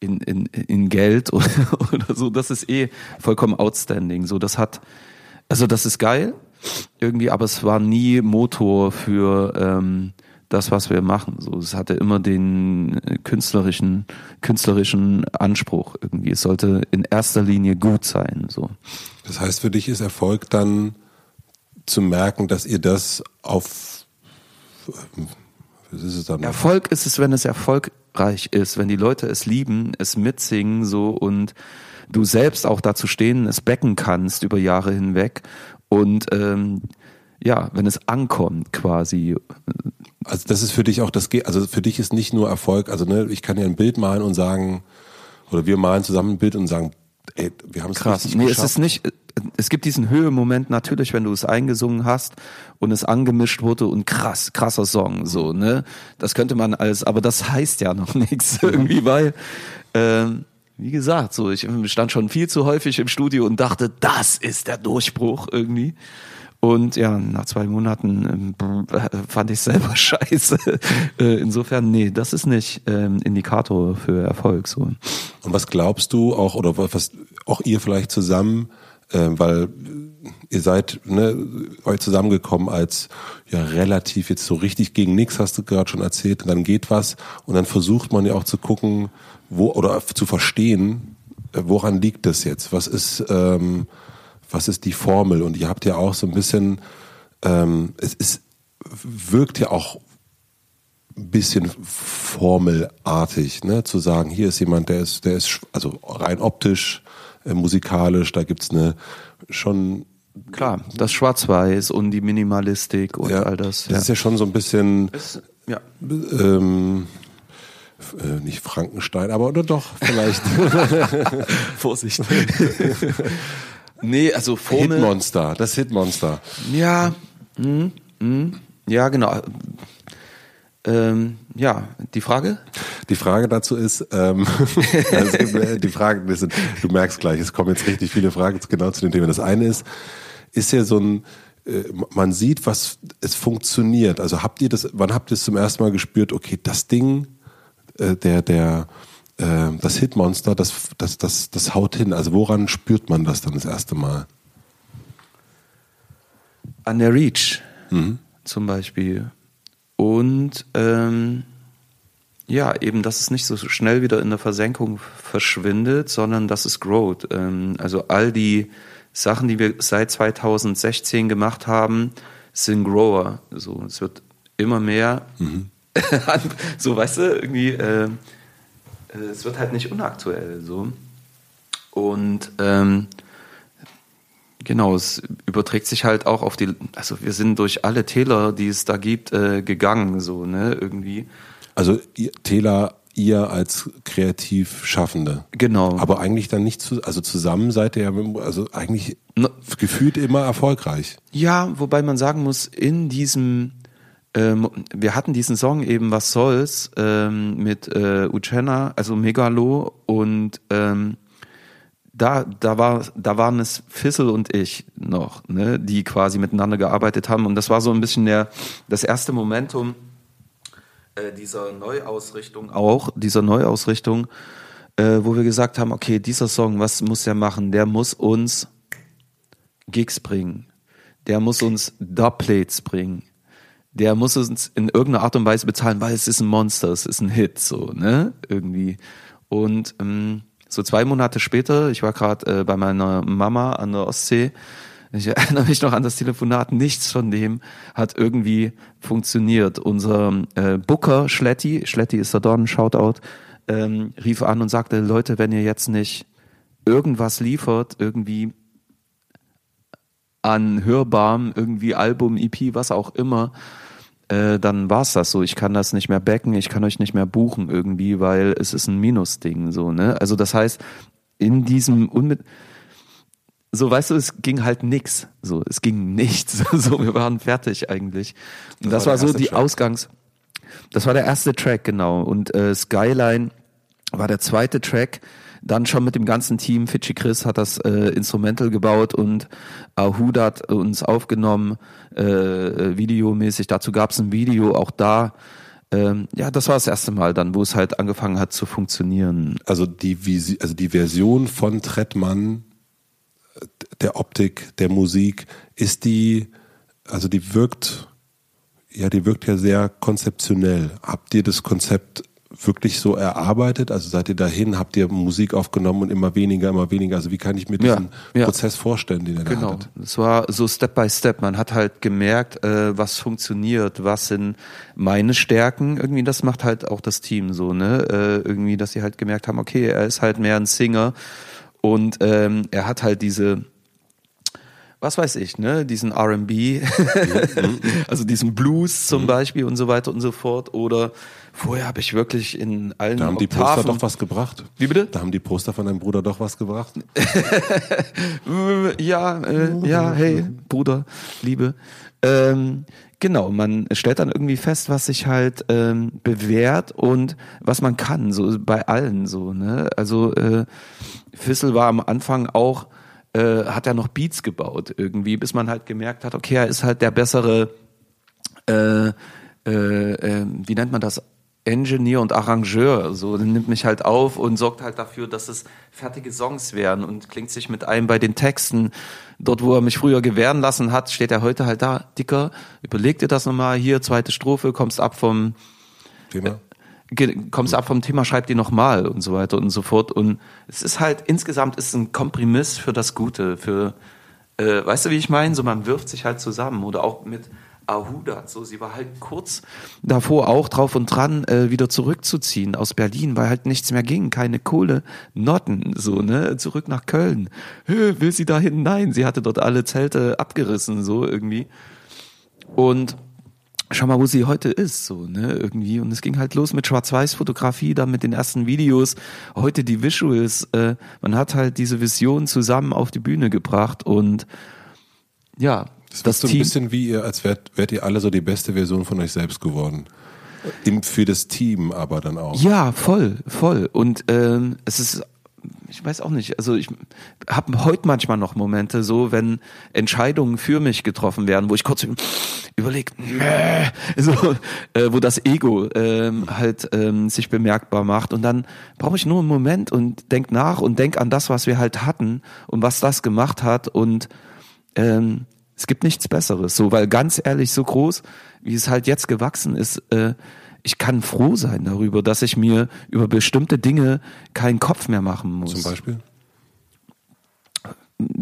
in, in, in Geld oder, oder so, das ist eh vollkommen outstanding. So, das hat, also das ist geil irgendwie, aber es war nie Motor für ähm, das, was wir machen. So, es hatte immer den künstlerischen, künstlerischen Anspruch irgendwie. Es sollte in erster Linie gut sein. So. Das heißt, für dich ist Erfolg dann zu merken, dass ihr das auf was ist es dann Erfolg ist es, wenn es erfolgreich ist, wenn die Leute es lieben, es mitsingen so und du selbst auch dazu stehen, es becken kannst über Jahre hinweg und ähm, ja, wenn es ankommt quasi. Also das ist für dich auch das also für dich ist nicht nur Erfolg, also ne, ich kann ja ein Bild malen und sagen oder wir malen zusammen ein Bild und sagen, ey, wir haben es Krass. Nee, geschafft. es ist nicht es gibt diesen Höhemoment natürlich, wenn du es eingesungen hast und es angemischt wurde und krass, krasser Song, so, ne? Das könnte man als, aber das heißt ja noch nichts irgendwie, weil, ähm, wie gesagt, so, ich stand schon viel zu häufig im Studio und dachte, das ist der Durchbruch irgendwie. Und ja, nach zwei Monaten ähm, fand ich selber scheiße. Äh, insofern, nee, das ist nicht ähm, Indikator für Erfolg. So. Und was glaubst du auch, oder was auch ihr vielleicht zusammen äh, weil ihr seid ne, euch zusammengekommen als ja relativ jetzt so richtig gegen nichts, hast du gerade schon erzählt, und dann geht was und dann versucht man ja auch zu gucken, wo oder zu verstehen, äh, woran liegt das jetzt? Was ist ähm, was ist die Formel? Und ihr habt ja auch so ein bisschen, ähm, es ist wirkt ja auch ein bisschen formelartig, ne? Zu sagen, hier ist jemand, der ist, der ist also rein optisch, äh, musikalisch, da gibt's eine schon Klar, das Schwarz-Weiß und die Minimalistik und ja, all das. Das ist ja schon so ein bisschen Ist- ja. ähm, äh, nicht Frankenstein, aber oder doch vielleicht Vorsicht. nee, also Formel. Hitmonster, das Hitmonster. Ja, mhm, mhm. ja, genau. Ähm, ja, die Frage? Die Frage dazu ist, ähm, also die Fragen, das sind, du merkst gleich, es kommen jetzt richtig viele Fragen genau zu dem Thema. Das eine ist, ist ja so ein, äh, man sieht, was es funktioniert. Also habt ihr das, wann habt ihr es zum ersten Mal gespürt, okay, das Ding, äh, der, der, äh, das Hitmonster, das, das, das, das haut hin. Also woran spürt man das dann das erste Mal? An der Reach zum Beispiel. Und ähm, ja, eben, dass es nicht so schnell wieder in der Versenkung verschwindet, sondern dass es growt. Ähm, also all die Sachen, die wir seit 2016 gemacht haben, sind Grower. So, es wird immer mehr. so, weißt du, irgendwie, äh, äh, es wird halt nicht unaktuell. So. Und ähm, Genau, es überträgt sich halt auch auf die, also wir sind durch alle Täler, die es da gibt, äh, gegangen, so, ne, irgendwie. Also ihr, Tela, ihr als kreativ Schaffende. Genau. Aber eigentlich dann nicht zu, also zusammen seid ihr ja, also eigentlich No- gefühlt immer erfolgreich. Ja, wobei man sagen muss, in diesem, ähm, wir hatten diesen Song eben Was soll's ähm, mit äh, Uchenna, also Megalo und ähm, da, da, war, da waren es Fissel und ich noch, ne, die quasi miteinander gearbeitet haben. Und das war so ein bisschen der, das erste Momentum äh, dieser Neuausrichtung auch, dieser Neuausrichtung, äh, wo wir gesagt haben, okay, dieser Song, was muss der machen? Der muss uns Gigs bringen. Der muss uns Dubplates bringen. Der muss uns in irgendeiner Art und Weise bezahlen, weil es ist ein Monster, es ist ein Hit, so, ne? Irgendwie. Und ähm, so zwei Monate später, ich war gerade äh, bei meiner Mama an der Ostsee, ich erinnere mich noch an das Telefonat, nichts von dem hat irgendwie funktioniert. Unser äh, Booker Schletti, Schletti ist der Don, Shoutout, ähm, rief an und sagte, Leute, wenn ihr jetzt nicht irgendwas liefert, irgendwie an hörbarem, irgendwie Album, EP, was auch immer, äh, dann war's das so. Ich kann das nicht mehr backen, ich kann euch nicht mehr buchen irgendwie, weil es ist ein Minusding, so, ne? Also das heißt, in diesem unmit so, weißt du, es ging halt nix. So, es ging nichts. So, wir waren fertig eigentlich. Und das, Das war war, so die Track. Ausgangs. Das war der erste Track, genau. Und äh, Skyline war der zweite Track. Dann schon mit dem ganzen Team. Fidschi Chris hat das äh, Instrumental gebaut und Ahud hat uns aufgenommen, äh, äh, videomäßig. Dazu gab es ein Video, auch da. Ähm, ja, das war das erste Mal dann, wo es halt angefangen hat zu funktionieren. Also die, also die Version von Trettmann, der Optik, der Musik, ist die, also die wirkt, ja, die wirkt ja sehr konzeptionell. Habt ihr das Konzept wirklich so erarbeitet? Also seid ihr dahin, habt ihr Musik aufgenommen und immer weniger, immer weniger? Also wie kann ich mir Ja, diesen ja. Prozess vorstellen, den ihr da Genau. hattet? Es war so Step by Step. Man hat halt gemerkt, äh, was funktioniert, was sind meine Stärken. Irgendwie, das macht halt auch das Team so, ne? Äh, irgendwie, dass sie halt gemerkt haben, okay, er ist halt mehr ein Singer und ähm, er hat halt diese was weiß ich, ne, diesen R&B, also diesen Blues Mhm. zum Beispiel und so weiter und so fort. Oder vorher habe ich wirklich in allen Da haben die Poster doch was gebracht. Wie bitte? Da haben die Poster von deinem Bruder doch was gebracht. Ja, äh, ja, hey, Bruder, Liebe. Ähm, genau, man stellt dann irgendwie fest, was sich halt ähm, bewährt und was man kann, so bei allen so, ne? Also äh, Fissel war am Anfang auch, äh, hat er noch Beats gebaut irgendwie, bis man halt gemerkt hat, okay, er ist halt der bessere äh, äh, äh, wie nennt man das? Engineer und Arrangeur, so nimmt mich halt auf und sorgt halt dafür, dass es fertige Songs werden und klingt sich mit ein bei den Texten. Dort, wo er mich früher gewähren lassen hat, steht er heute halt da, Dicker, überleg dir das nochmal, hier, zweite Strophe, kommst ab vom, Thema? ge- kommst ab vom Thema, schreib die nochmal und so weiter und so fort. Und es ist halt, insgesamt ist es ein Kompromiss für das Gute, für, äh, weißt du, wie ich meine? So, man wirft sich halt zusammen oder auch mit Ahuda. So, sie war halt kurz davor auch drauf und dran, äh, wieder zurückzuziehen aus Berlin, weil halt nichts mehr ging, keine Kohle, Notten, so, ne, zurück nach Köln. Will sie dahin? Nein, sie hatte dort alle Zelte abgerissen, so irgendwie. Und schau mal, wo sie heute ist, so, ne, irgendwie. Und es ging halt los mit Schwarz-Weiß-Fotografie, dann mit den ersten Videos, heute die Visuals, äh, man hat halt diese Vision zusammen auf die Bühne gebracht und ja, das, das ist so ein bisschen wie ihr, als wärt, wärt ihr alle so die beste Version von euch selbst geworden. Im, für das Team aber dann auch. Ja, voll, voll. Und ähm, es ist ich weiß auch nicht. Also ich habe heute manchmal noch Momente, so wenn Entscheidungen für mich getroffen werden, wo ich kurz überlege, so, äh, wo das Ego ähm, halt ähm, sich bemerkbar macht. Und dann brauche ich nur einen Moment und denk nach und denk an das, was wir halt hatten und was das gemacht hat. Und ähm, es gibt nichts Besseres. So, weil ganz ehrlich, so groß, wie es halt jetzt gewachsen ist, äh, ich kann froh sein darüber, dass ich mir über bestimmte Dinge keinen Kopf mehr machen muss. Zum Beispiel?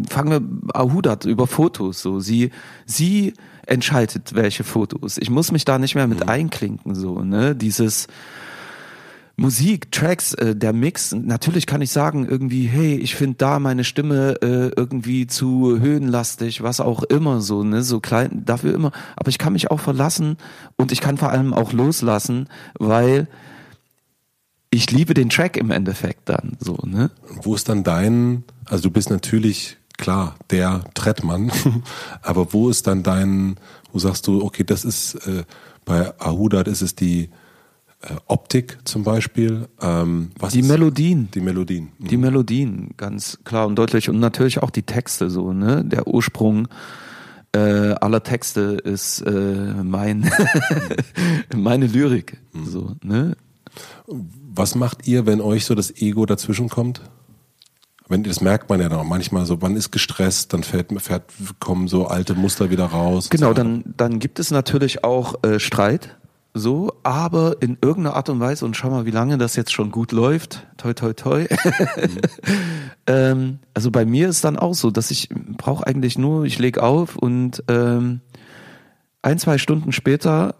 Fangen wir Ahudat über Fotos. So, sie, sie entscheidet welche Fotos. Ich muss mich da nicht mehr mit mhm. einklinken. So, ne, dieses Musik, Tracks, äh, der Mix. Natürlich kann ich sagen irgendwie, hey, ich finde da meine Stimme äh, irgendwie zu höhenlastig, was auch immer so, ne, so klein, dafür immer. Aber ich kann mich auch verlassen und ich kann vor allem auch loslassen, weil ich liebe den Track im Endeffekt dann, so, ne. Wo ist dann dein, also du bist natürlich klar der Trettmann, aber wo ist dann dein, wo sagst du, okay, das ist äh, bei Ahudat ist es die äh, Optik zum Beispiel. Ähm, was die Melodien. Die Melodien. Mhm. Die Melodien, ganz klar und deutlich. Und natürlich auch die Texte so, ne? Der Ursprung äh, aller Texte ist äh, mein meine Lyrik. Mhm. So, ne? Was macht ihr, wenn euch so das Ego dazwischen kommt? Wenn, das merkt man ja dann auch manchmal so, man ist gestresst, dann fährt, fährt, kommen so alte Muster wieder raus. Genau, so. dann, dann gibt es natürlich auch äh, Streit so, aber in irgendeiner Art und Weise, und schau mal, wie lange das jetzt schon gut läuft, toi, toi, toi. ähm, also bei mir ist dann auch so, dass ich brauche eigentlich nur, ich leg auf und ähm, ein, zwei Stunden später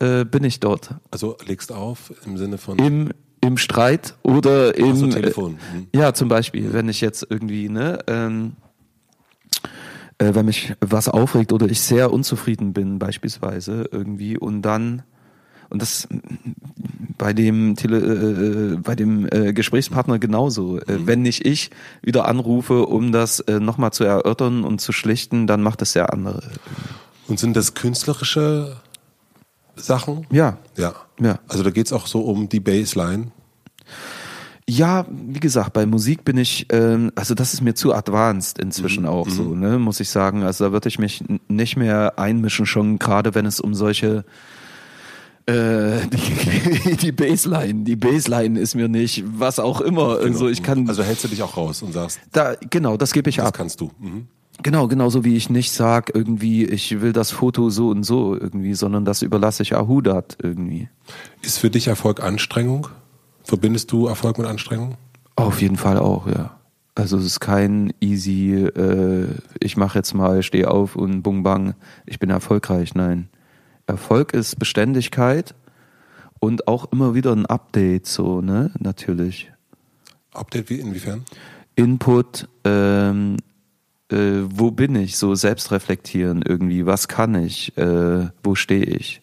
äh, bin ich dort. Also legst auf im Sinne von? Im, im Streit oder im so, Telefon. Mhm. ja, zum Beispiel, wenn ich jetzt irgendwie, ne, ähm, äh, wenn mich was aufregt oder ich sehr unzufrieden bin, beispielsweise irgendwie, und dann und das bei dem Tele, äh, äh, bei dem äh, Gesprächspartner genauso. Äh, mhm. Wenn nicht ich wieder anrufe, um das äh, nochmal zu erörtern und zu schlichten, dann macht es der andere. Und sind das künstlerische Sachen? Ja. Ja. ja. Also da geht's auch so um die Bassline. Ja, wie gesagt, bei Musik bin ich, ähm, also das ist mir zu advanced inzwischen mhm. auch so, mhm. ne, muss ich sagen. Also da würde ich mich nicht mehr einmischen, schon gerade wenn es um solche äh, die, die Baseline, die Baseline ist mir nicht, was auch immer. Genau. Also ich kann. Also hältst du dich auch raus und sagst. Da, genau, das gebe ich das ab. Das kannst du. Mhm. Genau, genauso wie ich nicht sag irgendwie, ich will das Foto so und so irgendwie, sondern das überlasse ich Ahudat irgendwie. Ist für dich Erfolg Anstrengung? Verbindest du Erfolg mit Anstrengung? Auf jeden Fall auch, ja. Also es ist kein easy, äh, ich mache jetzt mal, stehe auf und bung bang, ich bin erfolgreich. Nein. Erfolg ist Beständigkeit und auch immer wieder ein Update, so, ne, natürlich. Update wie inwiefern? Input, ähm, äh, wo bin ich, so selbst reflektieren irgendwie, was kann ich, äh, wo stehe ich.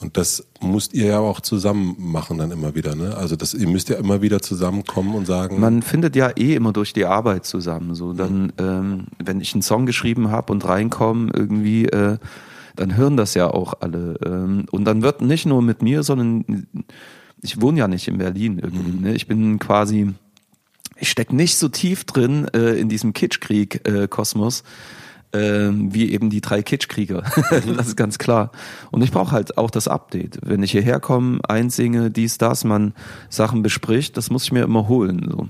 Und das musst ihr ja auch zusammen machen dann immer wieder, ne? Also das, ihr müsst ja immer wieder zusammenkommen und sagen. Man findet ja eh immer durch die Arbeit zusammen. So dann, mhm. ähm, wenn ich einen Song geschrieben habe und reinkomme, irgendwie, äh, dann hören das ja auch alle. Ähm, und dann wird nicht nur mit mir, sondern ich wohne ja nicht in Berlin irgendwie. Ne? Ich bin quasi, ich steck nicht so tief drin äh, in diesem Kitschkrieg-Kosmos. Äh, wie eben die drei Kitschkrieger. das ist ganz klar. Und ich brauche halt auch das Update. Wenn ich hierher komme, einsinge, dies, das, man Sachen bespricht, das muss ich mir immer holen. So.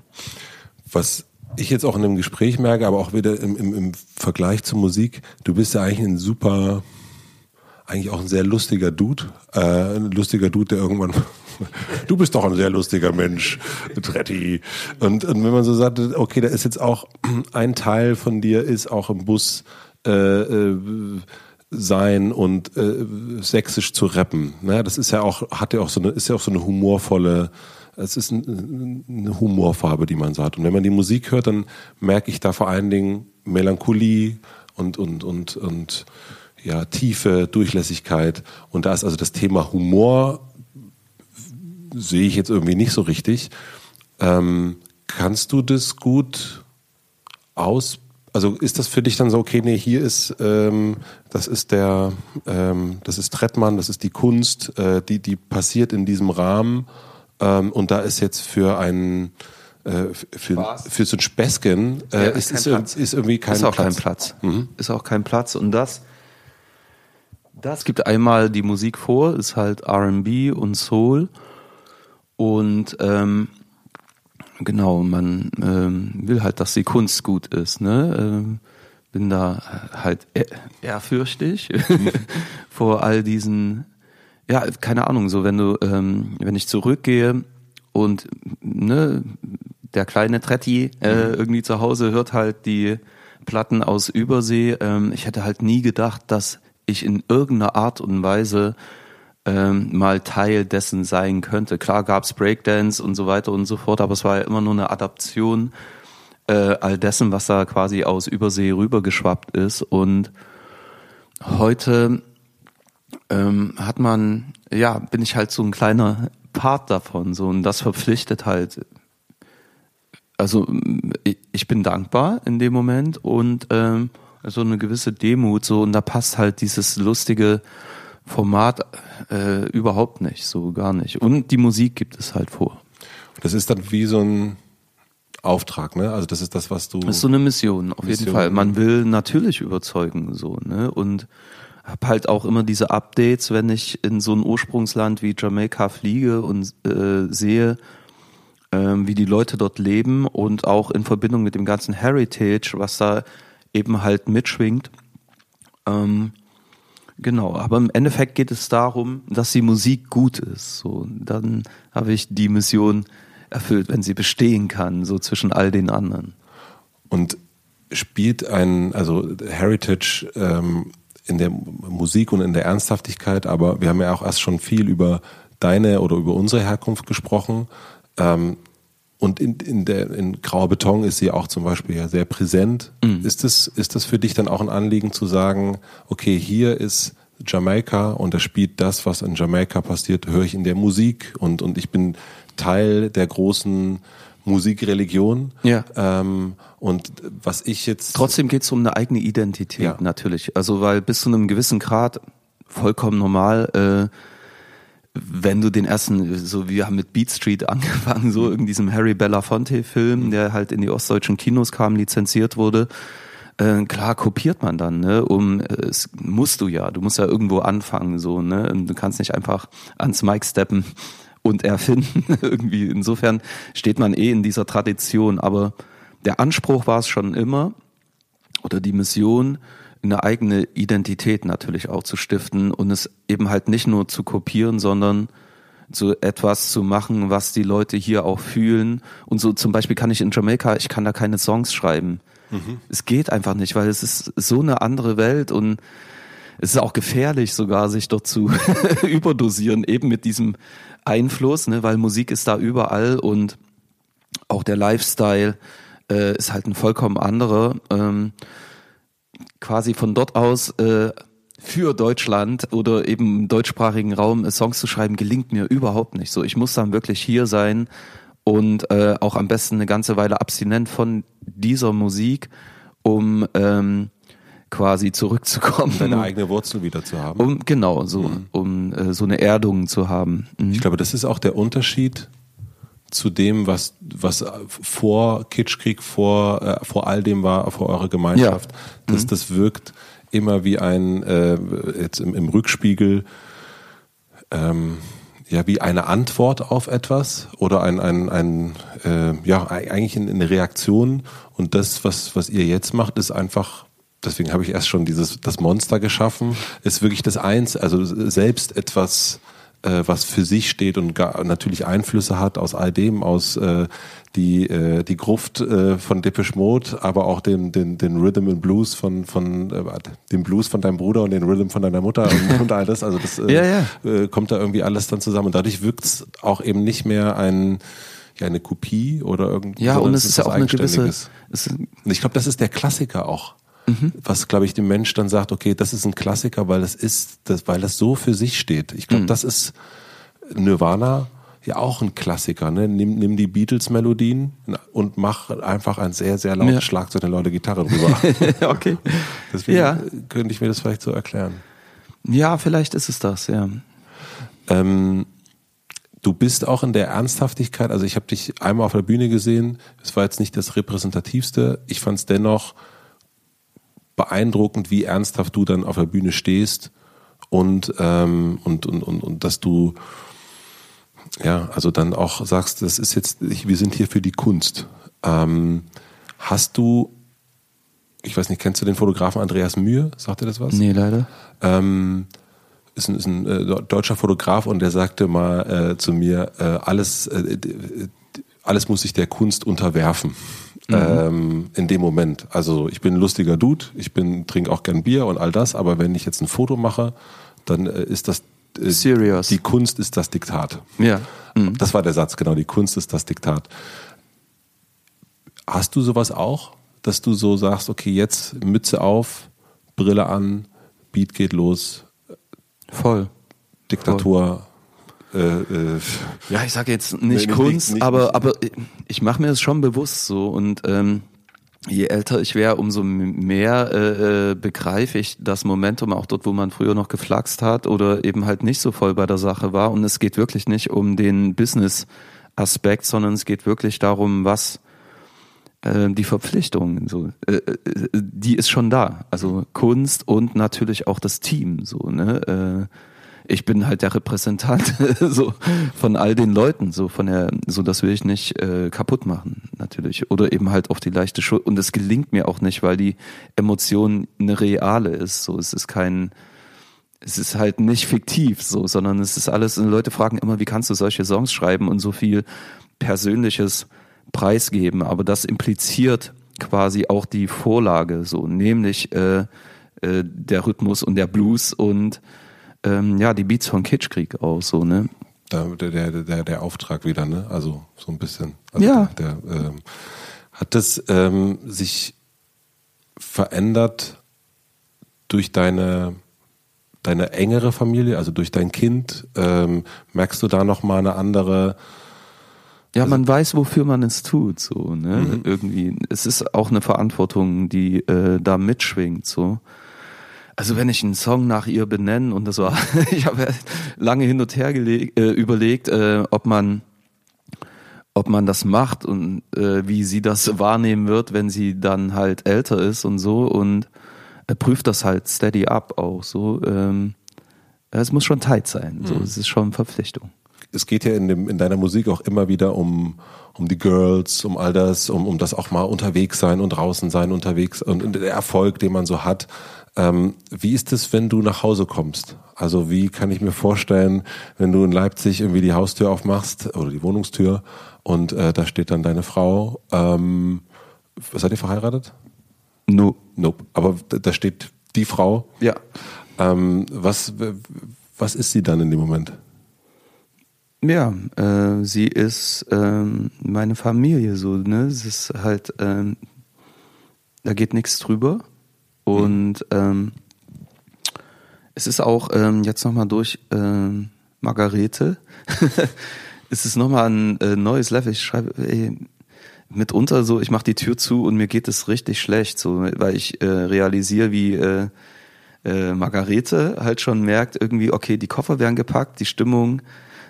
Was ich jetzt auch in einem Gespräch merke, aber auch wieder im, im, im Vergleich zur Musik, du bist ja eigentlich ein super eigentlich auch ein sehr lustiger Dude. Äh, ein lustiger Dude, der irgendwann. du bist doch ein sehr lustiger Mensch, Tretti. Und, und wenn man so sagt, okay, da ist jetzt auch ein Teil von dir, ist auch im Bus. Äh, äh, sein und äh, sächsisch zu rappen. Ne? Das ist ja auch, hat ja auch so eine, ist ja auch so eine humorvolle, es ist ein, eine Humorfarbe, die man sagt. Und wenn man die Musik hört, dann merke ich da vor allen Dingen Melancholie und, und, und, und ja, Tiefe, Durchlässigkeit. Und da ist also das Thema Humor, sehe ich jetzt irgendwie nicht so richtig. Ähm, kannst du das gut aus? Also ist das für dich dann so, okay, nee, hier ist, ähm, das ist der, ähm, das ist Trettmann, das ist die Kunst, äh, die, die passiert in diesem Rahmen ähm, und da ist jetzt für einen, äh, für, für so ein Späßchen äh, Ja, ist, ist ist, kein Platz. ist irgendwie kein ist auch Platz. kein Platz. Mhm. Ist auch kein Platz. Und das, das gibt einmal die Musik vor, ist halt R&B und Soul. Und ähm, genau, man ähm, will halt, dass die Kunst gut ist. Ne? Ähm, bin da halt ehr- ehrfürchtig vor all diesen, ja, keine Ahnung, so wenn du, ähm, wenn ich zurückgehe und ne, der kleine Tretti äh, irgendwie zu Hause hört halt die Platten aus Übersee. Ähm, ich hätte halt nie gedacht, dass ich in irgendeiner Art und Weise ähm, mal Teil dessen sein könnte. Klar gab's Breakdance und so weiter und so fort, aber es war ja immer nur eine Adaption äh, all dessen, was da quasi aus Übersee rübergeschwappt ist. Und heute ähm, hat man, ja, bin ich halt so ein kleiner Part davon, so und das verpflichtet halt. Also ich, ich bin dankbar in dem Moment und ähm, so eine gewisse Demut so und da passt halt dieses lustige Format äh, überhaupt nicht, so gar nicht. Und die Musik gibt es halt vor. Das ist dann wie so ein Auftrag, ne? Also das ist das, was du. Das ist so eine Mission, auf Mission. jeden Fall. Man will natürlich überzeugen, so, ne? Und hab halt auch immer diese Updates, wenn ich in so ein Ursprungsland wie Jamaika fliege und äh, sehe, ähm, wie die Leute dort leben und auch in Verbindung mit dem ganzen Heritage, was da eben halt mitschwingt. Ähm, genau, aber im Endeffekt geht es darum, dass die Musik gut ist. So, dann habe ich die Mission erfüllt, wenn sie bestehen kann, so zwischen all den anderen. Und spielt ein, also Heritage ähm, in der Musik und in der Ernsthaftigkeit, aber wir haben ja auch erst schon viel über deine oder über unsere Herkunft gesprochen. Ähm, und in, in, der, in Grauer Beton ist sie auch zum Beispiel ja sehr präsent. Ist, das, ist das für dich dann auch ein Anliegen zu sagen, okay, hier ist Jamaika und da spielt das, was in Jamaika passiert, höre ich in der Musik und, und ich bin Teil der großen Musikreligion. Ja. Ähm, und was ich jetzt. Trotzdem geht es um eine eigene Identität Ja. natürlich. Also weil bis zu einem gewissen Grad vollkommen normal, äh, wenn du den ersten, so wir haben mit Beat Street angefangen, so in diesem Harry Belafonte Film, der halt in die ostdeutschen Kinos kam, lizenziert wurde. Äh, klar kopiert man dann, ne? Um äh, es musst du ja, du musst ja irgendwo anfangen, so, ne? Und Du kannst nicht einfach ans Mic steppen und erfinden irgendwie. Insofern steht man eh in dieser Tradition, aber der Anspruch war es schon immer oder die Mission, eine eigene Identität natürlich auch zu stiften und es eben halt nicht nur zu kopieren, sondern so etwas zu machen, was die Leute hier auch fühlen. Und so zum Beispiel kann ich in Jamaika, ich kann da keine Songs schreiben. Es geht einfach nicht, weil es ist so eine andere Welt und es ist auch gefährlich sogar, sich dort zu überdosieren, eben mit diesem Einfluss, ne, weil Musik ist da überall und auch der Lifestyle äh, ist halt ein vollkommen anderer. Ähm, quasi von dort aus äh, für Deutschland oder eben im deutschsprachigen Raum äh, Songs zu schreiben, gelingt mir überhaupt nicht. So, ich muss dann wirklich hier sein und äh, auch am besten eine ganze Weile abstinent von dieser Musik, um ähm, quasi zurückzukommen. deine eigene Wurzel wieder zu haben. um genau so, um äh, so eine Erdung zu haben. Mhm. Ich glaube, das ist auch der Unterschied zu dem, was, was vor Kitschkrieg, vor, äh, vor all dem war, vor eurer Gemeinschaft. Das, das wirkt immer wie ein, äh, jetzt im, im Rückspiegel, ähm, ja, wie eine Antwort auf etwas oder ein, ein, ein äh, ja, eigentlich eine Reaktion. Und das, was, was ihr jetzt macht, ist einfach, deswegen habe ich erst schon dieses, das Monster geschaffen, ist wirklich das Eins, also selbst etwas äh, was für sich steht und gar, natürlich Einflüsse hat aus all dem, aus äh, die äh, die Gruft äh, von Depeche Mode, aber auch den den den Rhythm and Blues von von äh, dem Blues von deinem Bruder und den Rhythm von deiner Mutter und, und all das. Also das äh, Ja, ja. Äh, kommt da irgendwie alles dann zusammen und dadurch wirkt's auch eben nicht mehr ein ja eine Kopie oder irgendwie. Ja, und es ist ja auch eine gewisse, ich glaube, das ist der Klassiker auch. Mhm. Was, glaube ich, dem Mensch dann sagt, okay, das ist ein Klassiker, weil das ist, das, weil das so für sich steht. Ich Mhm. glaube, das ist Nirvana ja auch ein Klassiker. Ne? Nimm, nimm die Beatles-Melodien und mach einfach ein sehr, sehr lautes Ja. Schlagzeug, eine laute Gitarre drüber. okay. Deswegen Ja. könnte ich mir das vielleicht so erklären. Ja, vielleicht ist es das, ja. Ähm, du bist auch in der Ernsthaftigkeit, also ich habe dich einmal auf der Bühne gesehen, es war jetzt nicht das repräsentativste, ich fand es dennoch beeindruckend, wie ernsthaft du dann auf der Bühne stehst und, ähm, und, und, und, und dass du ja, also dann auch sagst, das ist jetzt, wir sind hier für die Kunst. Ähm, hast du, ich weiß nicht, kennst du den Fotografen Andreas Mühe? Sagt dir das was? Nee, leider. ähm, ist ein, ist ein äh, deutscher Fotograf und der sagte mal äh, zu mir, äh, alles, äh, alles muss sich der Kunst unterwerfen. Ähm, in dem Moment. Also ich bin ein lustiger Dude, ich bin trinke auch gern Bier und all das, aber wenn ich jetzt ein Foto mache, dann äh, ist das äh, Serious. Die Kunst ist das Diktat. Ja. Mhm. Das war der Satz, genau. Die Kunst ist das Diktat. Hast du sowas auch, dass du so sagst, okay, jetzt Mütze auf, Brille an, Beat geht los, Voll. Diktatur. Äh, äh, Ja, ich sage jetzt nicht Nee, nicht- Kunst, nicht- aber nicht- aber ich mache mir das schon bewusst so und ähm, je älter ich wäre, umso mehr äh, äh, begreife ich das Momentum auch dort, wo man früher noch geflaxt hat oder eben halt nicht so voll bei der Sache war. Und es geht wirklich nicht um den Business-Aspekt, sondern es geht wirklich darum, was äh, die Verpflichtung, so, äh, äh, die ist schon da. Also Kunst und natürlich auch das Team, so, ne? Äh, ich bin halt der Repräsentant so von all den Leuten, so von der, so das will ich nicht äh, kaputt machen, natürlich. Oder eben halt auf die leichte Schuld. Und es gelingt mir auch nicht, weil die Emotion eine reale ist. So, es ist kein, es ist halt nicht fiktiv, so, sondern es ist alles. Und Leute fragen immer, wie kannst du solche Songs schreiben und so viel Persönliches preisgeben? Aber das impliziert quasi auch die Vorlage, so, nämlich äh, äh, der Rhythmus und der Blues und ähm, ja, die Beats von Kitschkrieg auch so, ne? da, der, der, der, der Auftrag wieder, ne? Also so ein bisschen. Also Ja. Der, der, ähm, hat das ähm, sich verändert durch deine deine engere Familie, also durch dein Kind? Ähm, merkst du da noch mal eine andere? Ja, man weiß, wofür man es tut, so, ne? Mhm. Irgendwie. Es ist auch eine Verantwortung, die äh, da mitschwingt, so. Also wenn ich einen Song nach ihr benenne und das war, ich habe lange hin und her äh, überlegt, äh, ob man ob man das macht und äh, wie sie das wahrnehmen wird, wenn sie dann halt älter ist und so und er prüft das halt steady up auch so. Ähm, es muss schon tight sein, so es ist schon Verpflichtung. Es geht ja in, dem, in deiner Musik auch immer wieder um, um die Girls, um all das, um, um das auch mal unterwegs sein und draußen sein unterwegs und, und der Erfolg, den man so hat. Ähm, wie ist es, wenn du nach Hause kommst? Also wie kann ich mir vorstellen, wenn du in Leipzig irgendwie die Haustür aufmachst oder die Wohnungstür und äh, da steht dann deine Frau. Ähm, seid ihr verheiratet? No. Nope. Aber da- steht die Frau. Ja. Ähm, was, was ist sie dann in dem Moment? Ja, äh, sie ist ähm, meine Familie so, ne? Es ist halt, ähm, da geht nichts drüber. Und ähm, es ist auch ähm, jetzt nochmal durch ähm, Margarete. es ist nochmal ein äh, neues Level. Ich schreibe, ey, mitunter so, ich mache die Tür zu und mir geht es richtig schlecht, so, weil ich äh, realisiere, wie äh, äh, Margarete halt schon merkt, irgendwie, okay, die Koffer werden gepackt, die Stimmung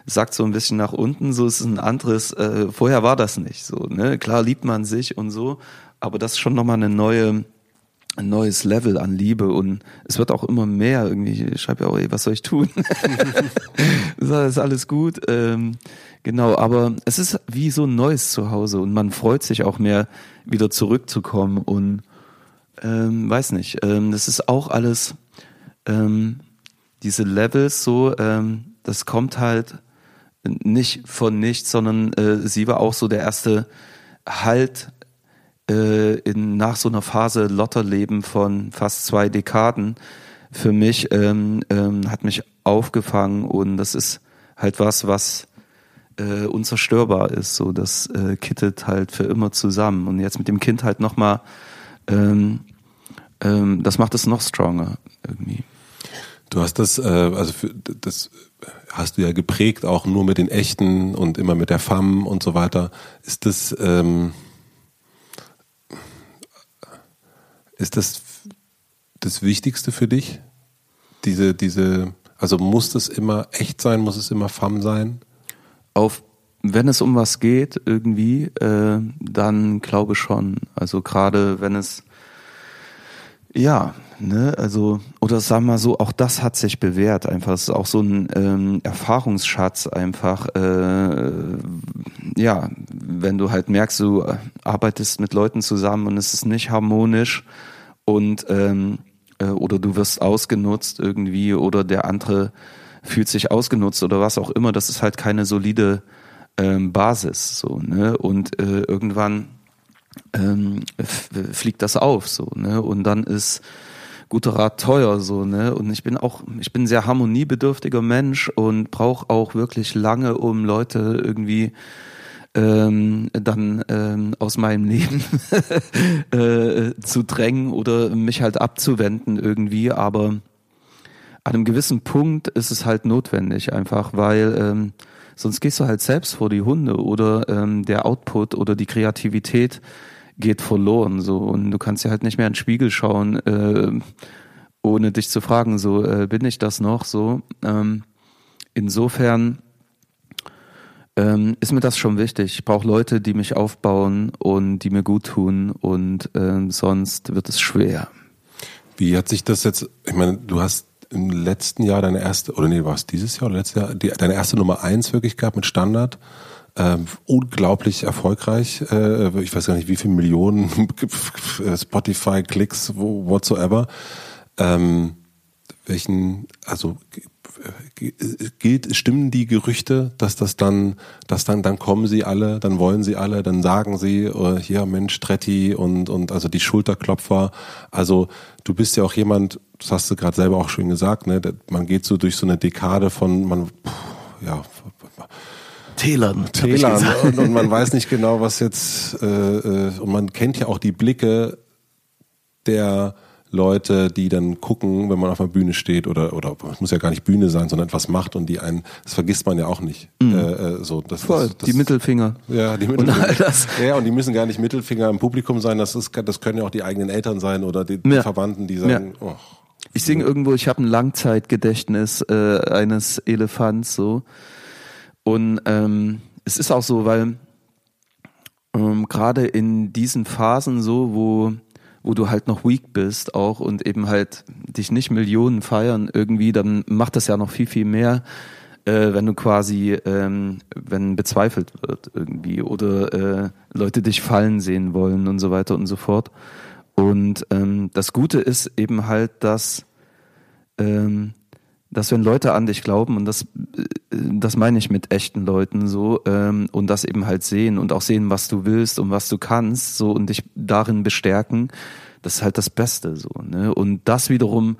sackt so ein bisschen nach unten, so ist ein anderes, äh, vorher war das nicht so, ne? Klar liebt man sich und so, aber das ist schon nochmal eine neue, ein neues Level an Liebe und es wird auch immer mehr irgendwie. Ich schreibe ja auch, ey, was soll ich tun? das ist alles gut. Ähm, genau, aber es ist wie so ein neues Zuhause und man freut sich auch mehr, wieder zurückzukommen und ähm, weiß nicht. Ähm, das ist auch alles ähm, diese Levels so. Ähm, das kommt halt nicht von nichts, sondern äh, sie war auch so der erste Halt äh, in, nach so einer Phase Lotterleben von fast zwei Dekaden für mich, ähm, ähm, hat mich aufgefangen und das ist halt was, was äh, unzerstörbar ist. So, das äh, kittet halt für immer zusammen. Und jetzt mit dem Kind halt nochmal, ähm, ähm, das macht es noch stronger irgendwie. Du hast das, äh, also für, das hast du ja geprägt, auch nur mit den echten und immer mit der Femme und so weiter. Ist das, ähm, ist das das Wichtigste für dich? Diese, diese, also muss das immer echt sein, muss es immer Femme sein? Auf, wenn es um was geht, irgendwie, äh, dann glaube schon. Also gerade wenn es, ja, ne, also, oder sagen wir mal so, auch das hat sich bewährt einfach. Es ist auch so ein ähm, Erfahrungsschatz einfach, äh, ja, wenn du halt merkst, du arbeitest mit Leuten zusammen und es ist nicht harmonisch und ähm, äh, oder du wirst ausgenutzt irgendwie oder der andere fühlt sich ausgenutzt oder was auch immer, das ist halt keine solide ähm, Basis so, ne? Und äh, irgendwann ähm, fliegt das auf so, ne? Und dann ist guter Rat teuer so, ne? Und ich bin auch, ich bin ein sehr harmoniebedürftiger Mensch und brauche auch wirklich lange, um Leute irgendwie ähm, dann ähm, aus meinem Leben äh, zu drängen oder mich halt abzuwenden irgendwie, aber an einem gewissen Punkt ist es halt notwendig einfach, weil ähm, sonst gehst du halt selbst vor die Hunde oder ähm, der Output oder die Kreativität geht verloren so und du kannst ja halt nicht mehr in den Spiegel schauen, äh, ohne dich zu fragen, so äh, bin ich das noch so. Ähm, insofern ähm, ist mir das schon wichtig. Ich brauche Leute, die mich aufbauen und die mir gut tun und ähm, sonst wird es schwer. Wie hat sich das jetzt, ich meine, du hast im letzten Jahr deine erste, oder nee, war es dieses Jahr oder letztes Jahr, die, deine erste Nummer eins wirklich gehabt mit Standard. Ähm, unglaublich erfolgreich. Äh, ich weiß gar nicht, wie viele Millionen Spotify-Klicks, whatsoever. Ähm, welchen, also gilt, stimmen die Gerüchte, dass das dann, dass dann, dann kommen sie alle, dann wollen sie alle, dann sagen sie, oh, hier Mensch, Tretti und, und also die Schulterklopfer. Also du bist ja auch jemand, das hast du gerade selber auch schon gesagt, ne? Man geht so durch so eine Dekade von, man, ja, Tälern. Tälern. Und, und, man weiß nicht genau, was jetzt, äh, äh, und man kennt ja auch die Blicke der Leute, die dann gucken, wenn man auf einer Bühne steht oder oder es muss ja gar nicht Bühne sein, sondern etwas macht und die einen, das vergisst man ja auch nicht. Mhm. Äh, äh so, das, Voll, das, das, die Mittelfinger. Ja, die Mittelfinger. Und das. Ja, und die müssen gar nicht Mittelfinger im Publikum sein. Das ist, das können ja auch die eigenen Eltern sein oder die, die Verwandten, die sagen. Ja. Oh, ich singe irgendwo, ich habe ein Langzeitgedächtnis äh, eines Elefants so und ähm, es ist auch so, weil ähm, gerade in diesen Phasen so, wo wo du halt noch weak bist auch und eben halt dich nicht Millionen feiern irgendwie, dann macht das ja noch viel, viel mehr, äh, wenn du quasi, ähm, wenn bezweifelt wird irgendwie oder äh, Leute dich fallen sehen wollen und so weiter und so fort. Und ähm, das Gute ist eben halt, dass ähm, dass wenn Leute an dich glauben und das äh, das meine ich mit echten Leuten so ähm, und das eben halt sehen und auch sehen, was du willst und was du kannst so und dich darin bestärken, das ist halt das Beste so ne? Und das wiederum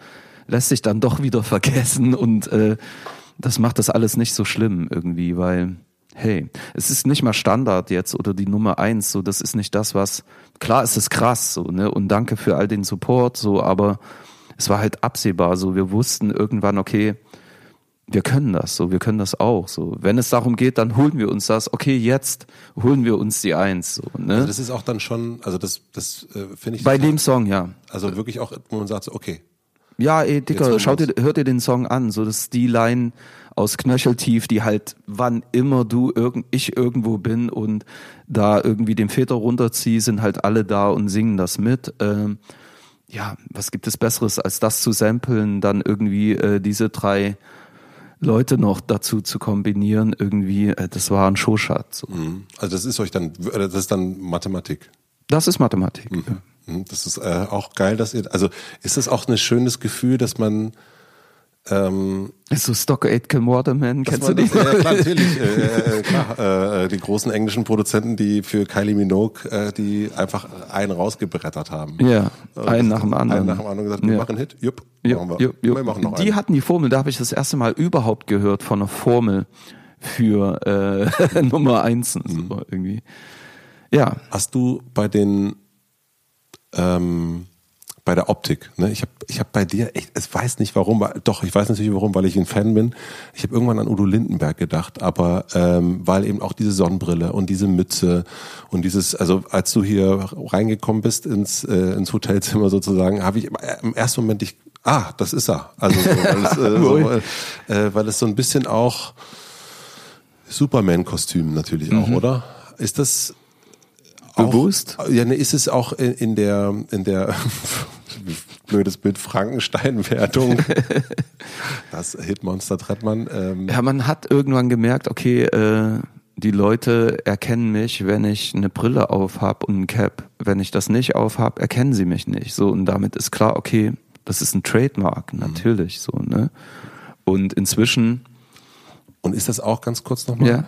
lässt sich dann doch wieder vergessen und äh, das macht das alles nicht so schlimm irgendwie, weil hey, es ist nicht mal Standard jetzt oder die Nummer eins, so das ist nicht das, was klar ist es krass so ne? Und danke für all den Support so, aber es war halt absehbar, so wir wussten irgendwann, okay, wir können das, so wir können das auch, so wenn es darum geht, dann holen wir uns das. Okay, jetzt holen wir uns die Eins, so. Ne? Also das ist auch dann schon, also das, das äh, finde ich bei dem Song, ja. Also wirklich auch, wo man sagt, so, okay. Ja, ey, Dicker, schaut dir, hört dir den Song an, so das ist die Line aus Knöcheltief, die halt, wann immer du irgend, ich irgendwo bin und da irgendwie den Väter runterziehe, sind halt alle da und singen das mit. Ähm, ja, was gibt es Besseres, als das zu samplen, dann irgendwie äh, diese drei Leute noch dazu zu kombinieren, irgendwie, äh, das war ein Showschatz. So. Mhm. Also das ist euch dann, das ist dann Mathematik. Das ist Mathematik. Mhm. Ja. Mhm. Das ist äh, auch geil, dass ihr, also ist das auch ein schönes Gefühl, dass man Ähm, so Stock Aitken Waterman, kennst du die? Ja, klar, natürlich. Äh, äh, klar, äh, die großen englischen Produzenten, die für Kylie Minogue, äh, die einfach einen rausgebrettert haben. Ja, Und einen nach dem anderen. Einen nach dem anderen gesagt, wir Ja. machen einen Hit, jupp, Ja, machen wir. ja, ja. wir machen noch die einen. hatten die Formel, da habe ich das erste Mal überhaupt gehört von einer Formel für äh, Nummer eins und Mhm. so irgendwie. Ja, Hast du bei den ähm, bei der Optik, ne? Ich habe ich hab bei dir, ich, ich weiß nicht warum, weil, doch, ich weiß natürlich warum, weil ich ein Fan bin. Ich habe irgendwann an Udo Lindenberg gedacht, aber ähm, weil eben auch diese Sonnenbrille und diese Mütze und dieses, also als du hier reingekommen bist ins, äh, ins Hotelzimmer sozusagen, habe ich im ersten Moment ich, ah, das ist er. Also so, weil, es, äh, so, äh, weil es so ein bisschen auch Superman-Kostüm natürlich auch, oder? Ist das Bewusst? Auch, ja, ne, ist es auch in, in der, in der, blödes Bild, Frankenstein-Wertung. das Hitmonster Trettmann. Ähm, ja, man hat irgendwann gemerkt, okay, äh, die Leute erkennen mich, wenn ich eine Brille auf hab und ein Cap. Wenn ich das nicht auf hab, erkennen sie mich nicht. So und damit ist klar, okay, das ist ein Trademark, natürlich so, ne? Und inzwischen Und ist das auch ganz kurz nochmal? Ja.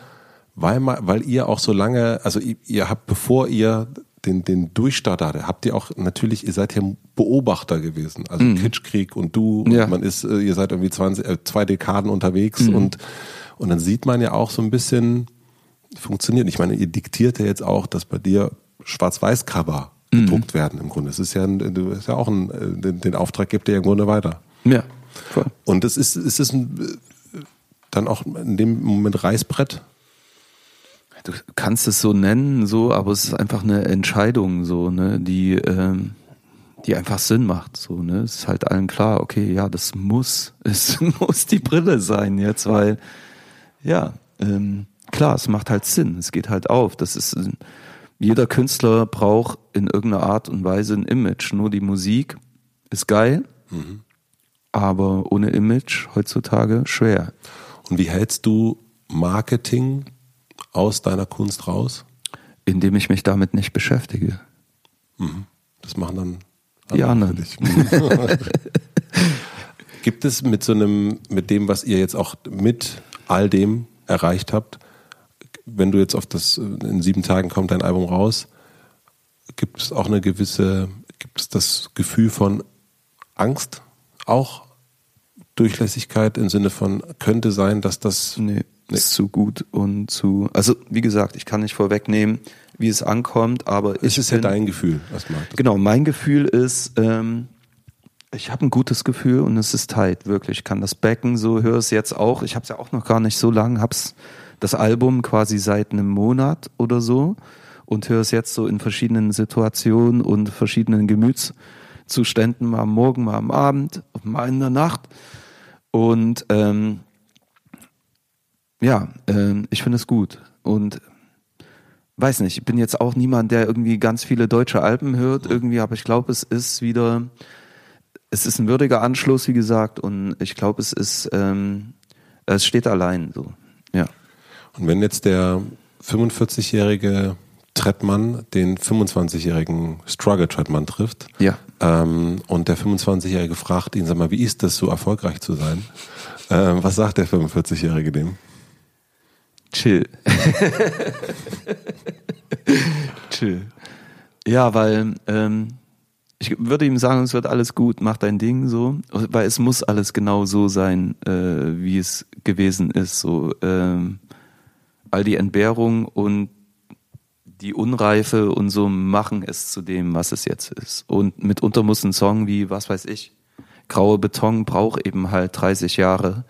Weil, weil ihr auch so lange, also ihr, ihr habt, bevor ihr den, den Durchstart hatte, habt ihr auch natürlich, ihr seid ja Beobachter gewesen. Also Kitschkrieg und du, Mhm. Ja. und man ist, äh, ihr seid irgendwie 20, äh, zwei Dekaden unterwegs Mhm. und, und dann sieht man ja auch so ein bisschen, funktioniert. Ich meine, ihr diktiert ja jetzt auch, dass bei dir Schwarz-Weiß-Cover Mhm. gedruckt werden im Grunde. Es ist ja, ein, du ist ja auch ein, äh, den, den Auftrag gibt ihr ja im Grunde weiter. ja, voll. Und das ist, ist es ein, äh, dann auch in dem Moment Reißbrett? Du kannst es so nennen, so, aber es ist einfach eine Entscheidung, so, ne, die, ähm, die einfach Sinn macht, so, ne. Es ist halt allen klar, okay, ja, das muss, es muss die Brille sein jetzt, weil, ja, ähm, klar, es macht halt Sinn, es geht halt auf. Das ist, jeder Künstler braucht in irgendeiner Art und Weise ein Image. Nur die Musik ist geil, aber ohne Image heutzutage schwer. Und wie hältst du Marketing aus deiner Kunst raus? Indem ich mich damit nicht beschäftige. Das machen dann Die andere anderen. Gibt es mit so einem, mit dem, was ihr jetzt auch mit all dem erreicht habt, wenn du jetzt auf das, in sieben Tagen kommt dein Album raus, gibt es auch eine gewisse, gibt es das Gefühl von Angst auch? Durchlässigkeit im Sinne von, könnte sein, dass das Nee, ist zu gut und zu. Also, wie gesagt, ich kann nicht vorwegnehmen, wie es ankommt, aber es ist ja bin- dein Gefühl erstmal. Genau, mein Gefühl ist, ähm, ich habe ein gutes Gefühl und es ist tight, wirklich. Ich kann das Becken so, höre es jetzt auch. Ich habe es ja auch noch gar nicht so lang, hab's das Album quasi seit einem Monat oder so und höre es jetzt so in verschiedenen Situationen und verschiedenen Gemütszuständen, mal am Morgen, mal am Abend, mal in der Nacht. Und ähm, ja, ähm, ich finde es gut. Und weiß nicht, ich bin jetzt auch niemand, der irgendwie ganz viele deutsche Alben hört, irgendwie, aber ich glaube, es ist wieder, es ist ein würdiger Anschluss, wie gesagt, und ich glaube, es ist, ähm, es steht allein so. Ja. Und wenn jetzt der 45-jährige Trettmann den 25-jährigen Struggle Trettmann trifft Ja. ähm, und der 25-jährige fragt ihn, sag mal, wie ist das, so erfolgreich zu sein? Ähm, was sagt der 45-jährige dem? Chill. Chill. Ja, weil ähm, ich würde ihm sagen, es wird alles gut, mach dein Ding so, weil es muss alles genau so sein, äh, wie es gewesen ist. So ähm, all die Entbehrung und die Unreife und so machen es zu dem, was es jetzt ist. Und mitunter muss ein Song wie, was weiß ich, Graue Beton braucht eben halt 30 Jahre,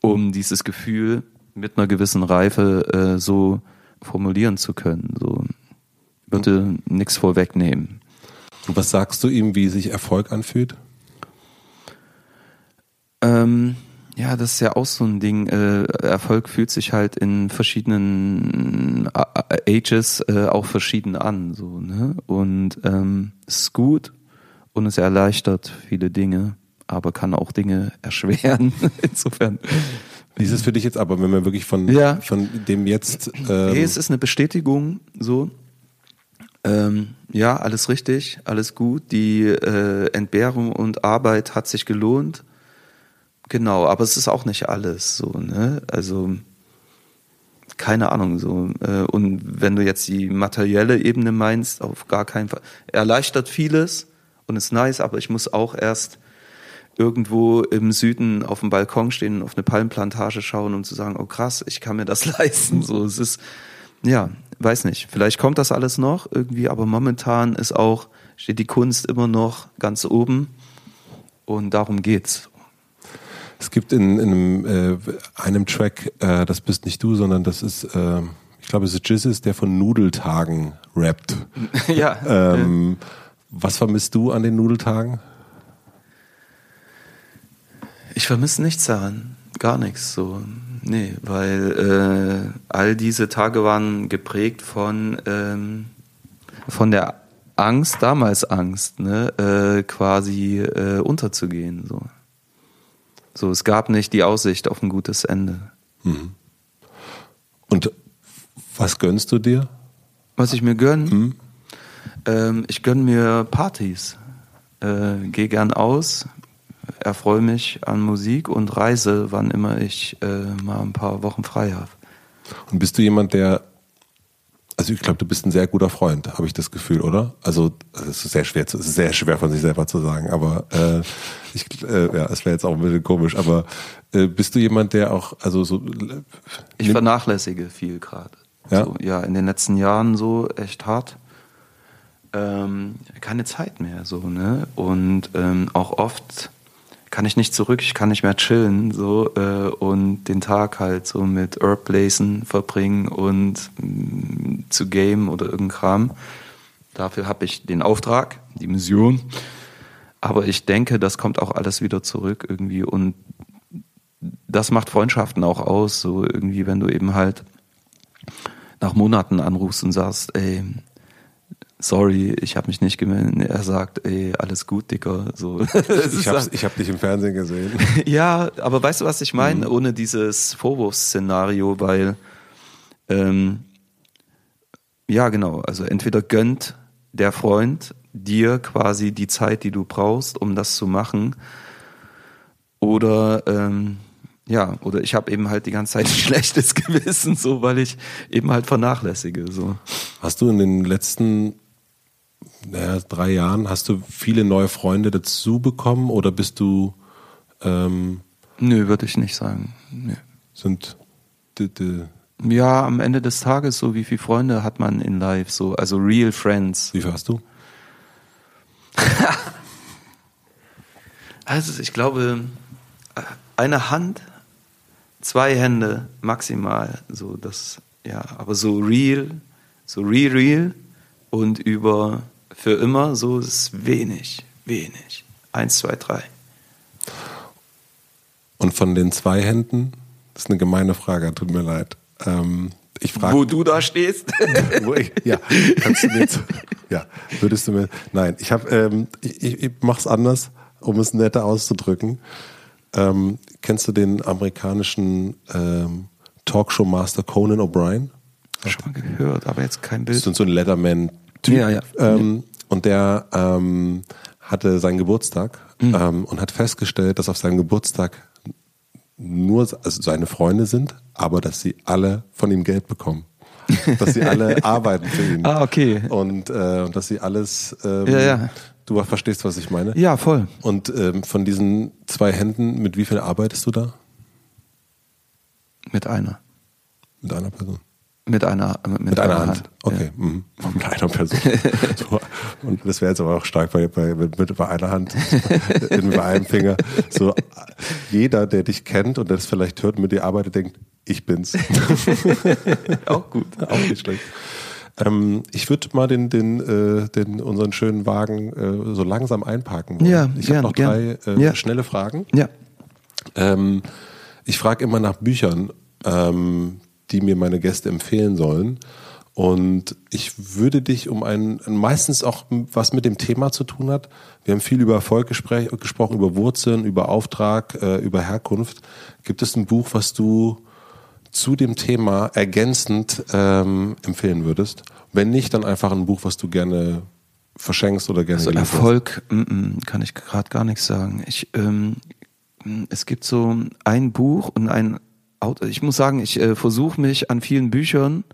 um dieses Gefühl mit einer gewissen Reife äh, so formulieren zu können. So würde nichts vorwegnehmen. Und was sagst du ihm, wie sich Erfolg anfühlt? Ähm, ja, das ist ja auch so ein Ding. Äh, Erfolg fühlt sich halt in verschiedenen äh, Ages äh, auch verschieden an. So, ne? Und ähm, es ist gut und es erleichtert viele Dinge, aber kann auch Dinge erschweren. Insofern. Wie ist es für dich jetzt aber, wenn wir wirklich von, Ja. von dem jetzt ähm, Nee, es ist eine Bestätigung, so. Ähm, ja, alles richtig, alles gut. Die äh, Entbehrung und Arbeit hat sich gelohnt. Genau, aber es ist auch nicht alles so, ne? Also keine Ahnung so. Äh, und wenn du jetzt die materielle Ebene meinst, auf gar keinen Fall. Erleichtert vieles und ist nice, aber ich muss auch erst irgendwo im Süden auf dem Balkon stehen, auf eine Palmplantage schauen, um zu sagen, oh krass, ich kann mir das leisten. So, es ist, ja, weiß nicht. Vielleicht kommt das alles noch irgendwie, aber momentan ist auch, steht die Kunst immer noch ganz oben und darum geht's. Es gibt in, in einem, äh, einem Track, äh, das bist nicht du, sondern das ist, äh, ich glaube, es ist Jizzes, der von Nudeltagen rappt. ja. Ähm, was vermisst du an den Nudeltagen? Ich vermisse nichts daran, gar nichts so. Nee, weil äh, all diese Tage waren geprägt von, ähm, von der Angst, damals Angst, ne, äh, quasi äh, unterzugehen. So. so, es gab nicht die Aussicht auf ein gutes Ende. Mhm. Und was gönnst du dir? Was ich mir gönn? Mhm. Ähm, ich gönn mir Partys. Äh, Gehe gern aus, erfreue mich an Musik und reise, wann immer ich äh, mal ein paar Wochen frei habe. Und bist du jemand, der also ich glaube, du bist ein sehr guter Freund, habe ich das Gefühl, oder? Also es ist sehr schwer, es ist sehr schwer von sich selber zu sagen, aber äh, ich, äh, ja, es wäre jetzt auch ein bisschen komisch. Aber äh, bist du jemand, der auch, also so? Äh, ich vernachlässige viel gerade. Ja? So, ja, in den letzten Jahren so echt hart. Ähm, keine Zeit mehr, so ne? Und ähm, auch oft kann ich nicht zurück, ich kann nicht mehr chillen so äh, und den Tag halt so mit Herbblazen verbringen und mh, mm, zu game oder irgendein Kram. Dafür habe ich den Auftrag, die Mission. Aber ich denke, das kommt auch alles wieder zurück irgendwie und das macht Freundschaften auch aus, so irgendwie, wenn du eben halt nach Monaten anrufst und sagst, ey, sorry, ich habe mich nicht gemeldet. Er sagt, ey, alles gut, Dicker. So. ich habe hab dich im Fernsehen gesehen. ja, aber weißt du, was ich meine? Mhm. Ohne dieses Vorwurfsszenario, weil ähm, ja, genau, also entweder gönnt der Freund dir quasi die Zeit, die du brauchst, um das zu machen, oder ähm, ja, oder ich habe eben halt die ganze Zeit ein schlechtes Gewissen, so weil ich eben halt vernachlässige. So. Hast du in den letzten naja, drei Jahren, hast du viele neue Freunde dazu bekommen oder bist du ähm, Nö, würde ich nicht sagen. Nö. Sind die, die ja, am Ende des Tages so, wie viele Freunde hat man in Live, so, also real friends. Wie viel hast du? also ich glaube, eine Hand, zwei Hände maximal, so das, ja, aber so real, so real, real und über für immer, so ist wenig, wenig. Eins, zwei, drei. Und von den zwei Händen, das ist eine gemeine Frage, tut mir leid. Ähm, ich frage. Wo du da stehst? wo ich, ja, kannst du mir jetzt, ja, würdest du mir, nein, ich habe, ähm, ich, ich, ich mach's anders, um es netter auszudrücken. Ähm, kennst du den amerikanischen ähm, Talkshow-Master Conan O'Brien? Schon mal gehört, aber jetzt kein Bild. Das ist so ein Letterman Typ. Ja, ja. Ähm, und der ähm, hatte seinen Geburtstag mhm. ähm, und hat festgestellt, dass auf seinem Geburtstag nur also seine Freunde sind, aber dass sie alle von ihm Geld bekommen. dass sie alle arbeiten für ihn. Ah, okay. Und äh, dass sie alles ähm, ja, ja. Du verstehst, was ich meine? Ja, voll. Und ähm, von diesen zwei Händen, mit wie viel arbeitest du da? Mit einer. Mit einer Person. Mit einer, mit, mit einer, Hand. Hand. Okay, ja. mhm. mit einer Person. so. Und das wäre jetzt aber auch stark bei, bei, mit, mit bei einer Hand, mit einem Finger. So jeder, der dich kennt und der das vielleicht hört, mit dir arbeitet, denkt, ich bin's. auch gut. Auch nicht schlecht. Ähm, ich würde mal den, den, äh, den unseren schönen Wagen äh, so langsam einparken wollen. Ja, ich habe noch drei äh, ja. schnelle Fragen. Ja. Ähm, ich frage immer nach Büchern, ähm, die mir meine Gäste empfehlen sollen. Und ich würde dich um einen, meistens auch was mit dem Thema zu tun hat. Wir haben viel über Erfolg gesprochen, über Wurzeln, über Auftrag, äh, über Herkunft. Gibt es ein Buch, was du zu dem Thema ergänzend ähm, empfehlen würdest? Wenn nicht, dann einfach ein Buch, was du gerne verschenkst oder gerne. Also Erfolg m -m, kann ich gerade gar nichts sagen. Ich ähm, es gibt so ein Buch und ein. Ich muss sagen, ich äh, versuche mich an vielen Büchern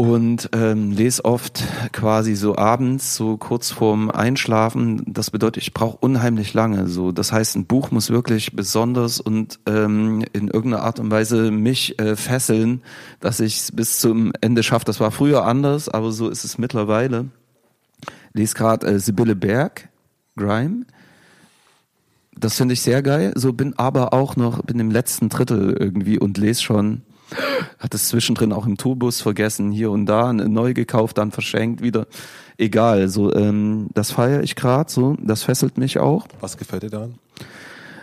und ähm, lese oft quasi so abends, so kurz vorm Einschlafen. Das bedeutet, ich brauche unheimlich lange. So, das heißt, ein Buch muss wirklich besonders und ähm, in irgendeiner Art und Weise mich äh, fesseln, dass ich es bis zum Ende schaffe. Das war früher anders, aber so ist es mittlerweile. Lese gerade äh, Sibylle Berg, Grime. Das finde ich sehr geil. So bin aber auch noch bin im letzten Drittel irgendwie und lese schon hat es zwischendrin auch im Tourbus vergessen, hier und da, neu gekauft, dann verschenkt, wieder. Egal, so ähm, das feiere ich gerade, so das fesselt mich auch. Was gefällt dir daran?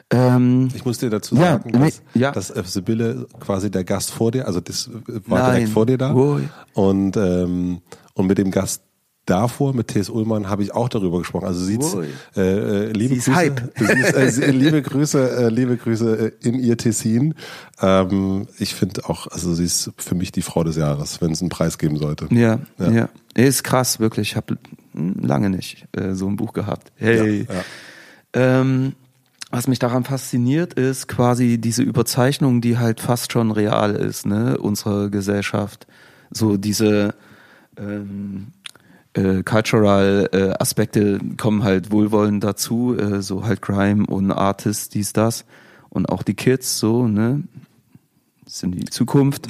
Ähm, ich muss dir dazu sagen, ja, dass, nee, ja. dass äh, Sibylle quasi der Gast vor dir, also das war Nein. direkt vor dir da. Ui. Und, ähm, und mit dem Gast davor, mit T.S. Ullmann, habe ich auch darüber gesprochen. Also sie Ui. äh, liebe Sie ist Grüße, Hype. Sie ist, äh, liebe Grüße, äh, liebe Grüße äh, in ihr Tessin. Ähm, ich finde auch, also sie ist für mich die Frau des Jahres, wenn es einen Preis geben sollte. Ja, Ja. ja. Ist krass, wirklich. Ich habe lange nicht äh, so ein Buch gehabt. Hey. Ja, ja. Ähm, was mich daran fasziniert, ist quasi diese Überzeichnung, die halt fast schon real ist, ne, unserer Gesellschaft. So diese ähm, äh, cultural äh, Aspekte kommen halt wohlwollend dazu, äh, so halt Crime und Artists, dies, das. Und auch die Kids, so, ne? Das sind die Zukunft.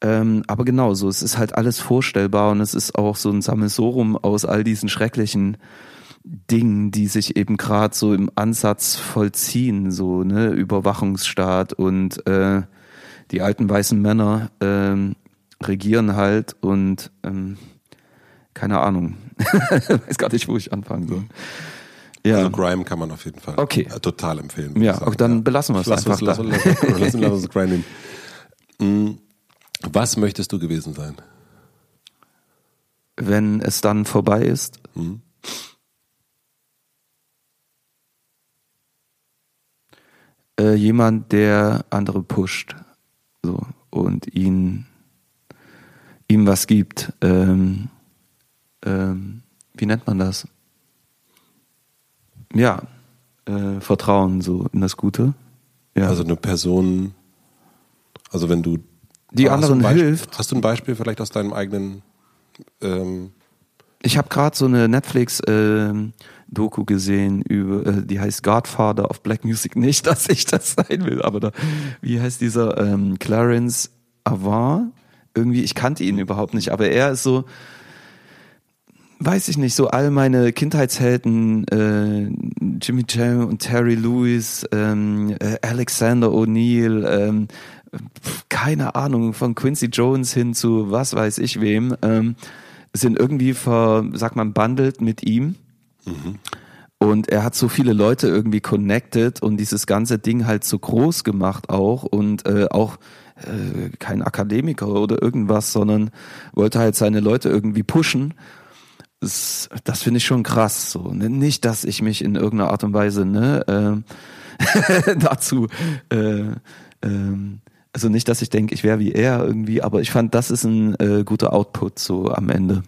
Ähm, aber genau so, es ist halt alles vorstellbar und es ist auch so ein Sammelsurium aus all diesen schrecklichen Dingen, die sich eben gerade so im Ansatz vollziehen, so ne Überwachungsstaat und äh, die alten weißen Männer ähm, regieren halt und ähm, keine Ahnung, weiß gar nicht, wo ich anfangen soll. Ja, Also Grime kann man auf jeden Fall Okay. äh, total empfehlen. ja, sagen. auch dann belassen wir es Lass uns, einfach. lass, da. uns- lass, uns- lass, uns- lass uns Grime nehmen. Mm, Was möchtest du gewesen sein? Wenn es dann vorbei ist, Hm? äh, jemand, der andere pusht, so und ihn ihm was gibt. Ähm, ähm, wie nennt man das? Ja, äh, Vertrauen so in das Gute. Ja. Also eine Person, also wenn du Die anderen Beispiel- hilft. Hast du ein Beispiel vielleicht aus deinem eigenen ähm, Ich habe gerade so eine Netflix ähm, Doku gesehen über, äh, die heißt Godfather of Black Music. Nicht, dass ich das sein will, aber da, wie heißt dieser ähm, Clarence Avant? Irgendwie, ich kannte ihn überhaupt nicht, aber er ist so, weiß ich nicht, so all meine Kindheitshelden, äh, Jimmy Jam und Terry Lewis, ähm, äh, Alexander O'Neill, ähm, keine Ahnung, von Quincy Jones hin zu was weiß ich wem, ähm, sind irgendwie ver, sagt man, bundled mit ihm. Und er hat so viele Leute irgendwie connected und dieses ganze Ding halt so groß gemacht auch und äh, auch äh, kein Akademiker oder irgendwas, sondern wollte halt seine Leute irgendwie pushen. Das, das finde ich schon krass. So nicht, dass ich mich in irgendeiner Art und Weise ne äh, dazu äh, ähm, also nicht, dass ich denke, ich wäre wie er irgendwie, aber ich fand, das ist ein äh, guter Output so am Ende.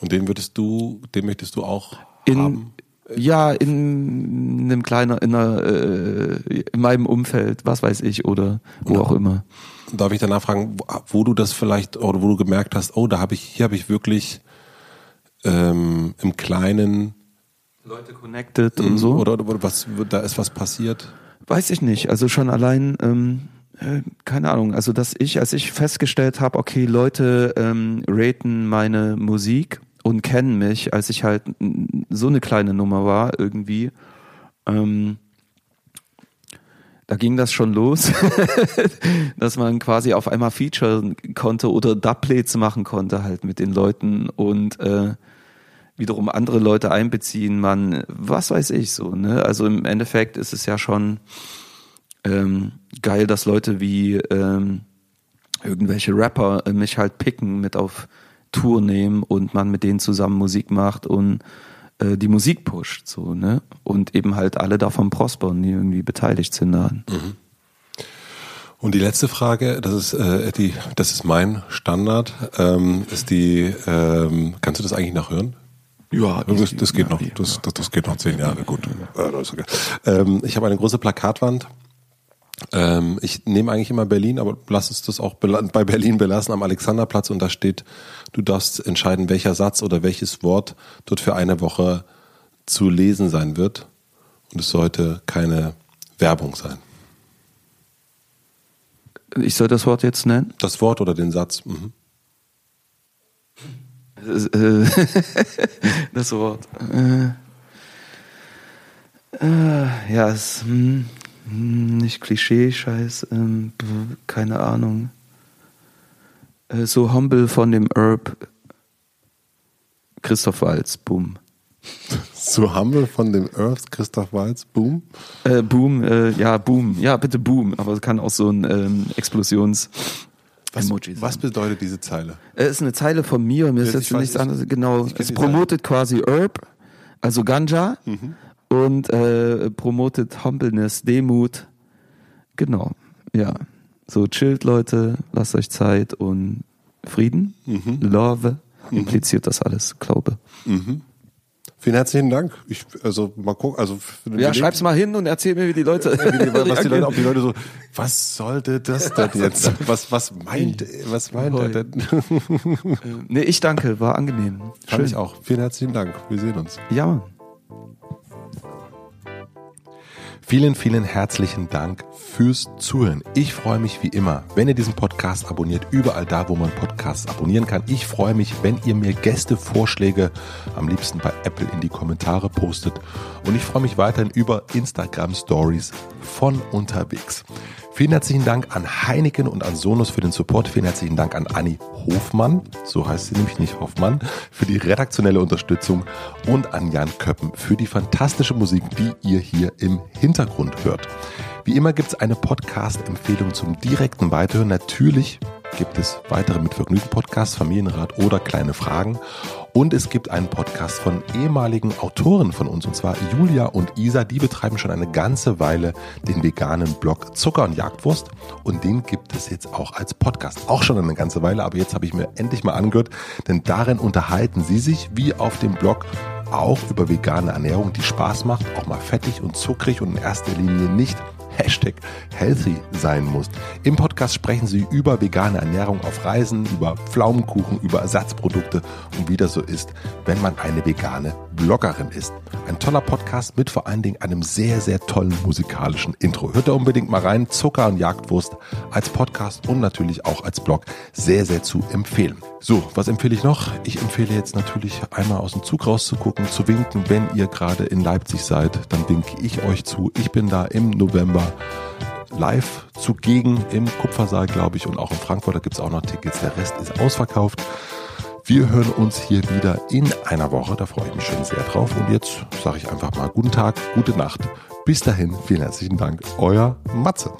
und den würdest du, den möchtest du auch In, haben? ja, in einem kleinen, in, einer, äh, in meinem Umfeld, was weiß ich, oder wo auch immer. Darf ich danach fragen, wo, wo du das vielleicht oder wo du gemerkt hast, oh, da habe ich, hier habe ich wirklich ähm, im Kleinen Leute connected und so. oder, oder was, da ist was passiert? Weiß ich nicht. Also schon allein, ähm, äh, keine Ahnung, also dass ich, als ich festgestellt habe, okay, Leute ähm, raten meine Musik und kennen mich, als ich halt so eine kleine Nummer war irgendwie, ähm, da ging das schon los, dass man quasi auf einmal featuren konnte oder Dubplates machen konnte halt mit den Leuten und äh, wiederum andere Leute einbeziehen, man, was weiß ich so, ne? Also im Endeffekt ist es ja schon ähm, geil, dass Leute wie ähm, irgendwelche Rapper äh, mich halt picken, mit auf Tour nehmen und man mit denen zusammen Musik macht und äh, die Musik pusht, so, ne? Und eben halt alle davon prospern, die irgendwie beteiligt sind daran. Und die letzte Frage, das ist äh, die, das ist mein Standard, ähm, ist die, ähm, kannst du das eigentlich noch hören? Ja, das, das geht noch. Das, das, das geht noch zehn Jahre. Gut. Okay. Ähm, ich habe eine große Plakatwand. Ähm, ich nehme eigentlich immer Berlin, aber lass uns das auch bei Berlin belassen am Alexanderplatz und da steht, du darfst entscheiden, welcher Satz oder welches Wort dort für eine Woche zu lesen sein wird. Und es sollte keine Werbung sein. Ich soll das Wort jetzt nennen? Das Wort oder den Satz. Mhm. Äh, das Wort. Äh, äh, ja, es hm, hm, nicht Klischee-Scheiß, ähm, keine Ahnung. Äh, so humble von dem Herb Christoph Walz, boom. So humble von dem Earth Christoph Walz, boom? Äh, boom, äh, ja, boom, ja, bitte boom, aber es kann auch so ein ähm, Explosions- was, was, bedeutet diese Zeile? Es ist eine Zeile von mir, mir ist jetzt nichts anderes. Genau, es promotet quasi Herb, also Ganja, mhm. und äh, promotet Humbleness, Demut. Genau, ja. So chillt Leute, lasst euch Zeit und Frieden, mhm. Love, mhm. impliziert das alles, Glaube. Mhm. Vielen herzlichen Dank. Ich, also mal gucken, also ja, schreib's mal hin und erzähl mir, wie die Leute, wie die, was die Leute, ob die Leute so, was sollte das denn jetzt? Was, was meint, was meint er denn? nee, ich danke, war angenehm. Fand Schön. ich auch. Vielen herzlichen Dank. Wir sehen uns. Ja. Vielen, vielen herzlichen Dank fürs Zuhören. Ich freue mich wie immer, wenn ihr diesen Podcast abonniert, überall da, wo man Podcasts abonnieren kann. Ich freue mich, wenn ihr mir Gästevorschläge am liebsten bei Apple in die Kommentare postet. Und ich freue mich weiterhin über Instagram Stories von unterwegs. Vielen herzlichen Dank an Heineken und an Sonos für den Support. Vielen herzlichen Dank an Anni Hofmann, so heißt sie nämlich nicht Hoffmann, für die redaktionelle Unterstützung und an Jan Köppen für die fantastische Musik, die ihr hier im Hintergrund hört. Wie immer gibt es eine Podcast-Empfehlung zum direkten Weiterhören. Natürlich gibt es weitere mit Vergnügen Podcasts, Familienrat oder kleine Fragen. Und es gibt einen Podcast von ehemaligen Autoren von uns, und zwar Julia und Isa. Die betreiben schon eine ganze Weile den veganen Blog Zucker und Jagdwurst. Und den gibt es jetzt auch als Podcast. Auch schon eine ganze Weile, aber jetzt habe ich mir endlich mal angehört, denn darin unterhalten sie sich wie auf dem Blog auch über vegane Ernährung, die Spaß macht, auch mal fettig und zuckrig und in erster Linie nicht Hashtag healthy sein muss. Im Podcast sprechen sie über vegane Ernährung auf Reisen, über Pflaumenkuchen, über Ersatzprodukte und wie das so ist, wenn man eine vegane Bloggerin ist. Ein toller Podcast mit vor allen Dingen einem sehr, sehr tollen musikalischen Intro. Hört da unbedingt mal rein. Zucker und Jagdwurst als Podcast und natürlich auch als Blog sehr, sehr zu empfehlen. So, was empfehle ich noch? Ich empfehle jetzt natürlich einmal aus dem Zug rauszugucken, zu winken, wenn ihr gerade in Leipzig seid, dann winke ich euch zu. Ich bin da im November live zugegen im Kupfersaal, glaube ich, und auch in Frankfurt, da gibt es auch noch Tickets. Der Rest ist ausverkauft. Wir hören uns hier wieder in einer Woche. Da freue ich mich schon sehr drauf. Und jetzt sage ich einfach mal guten Tag, gute Nacht. Bis dahin, vielen herzlichen Dank. Euer Matze.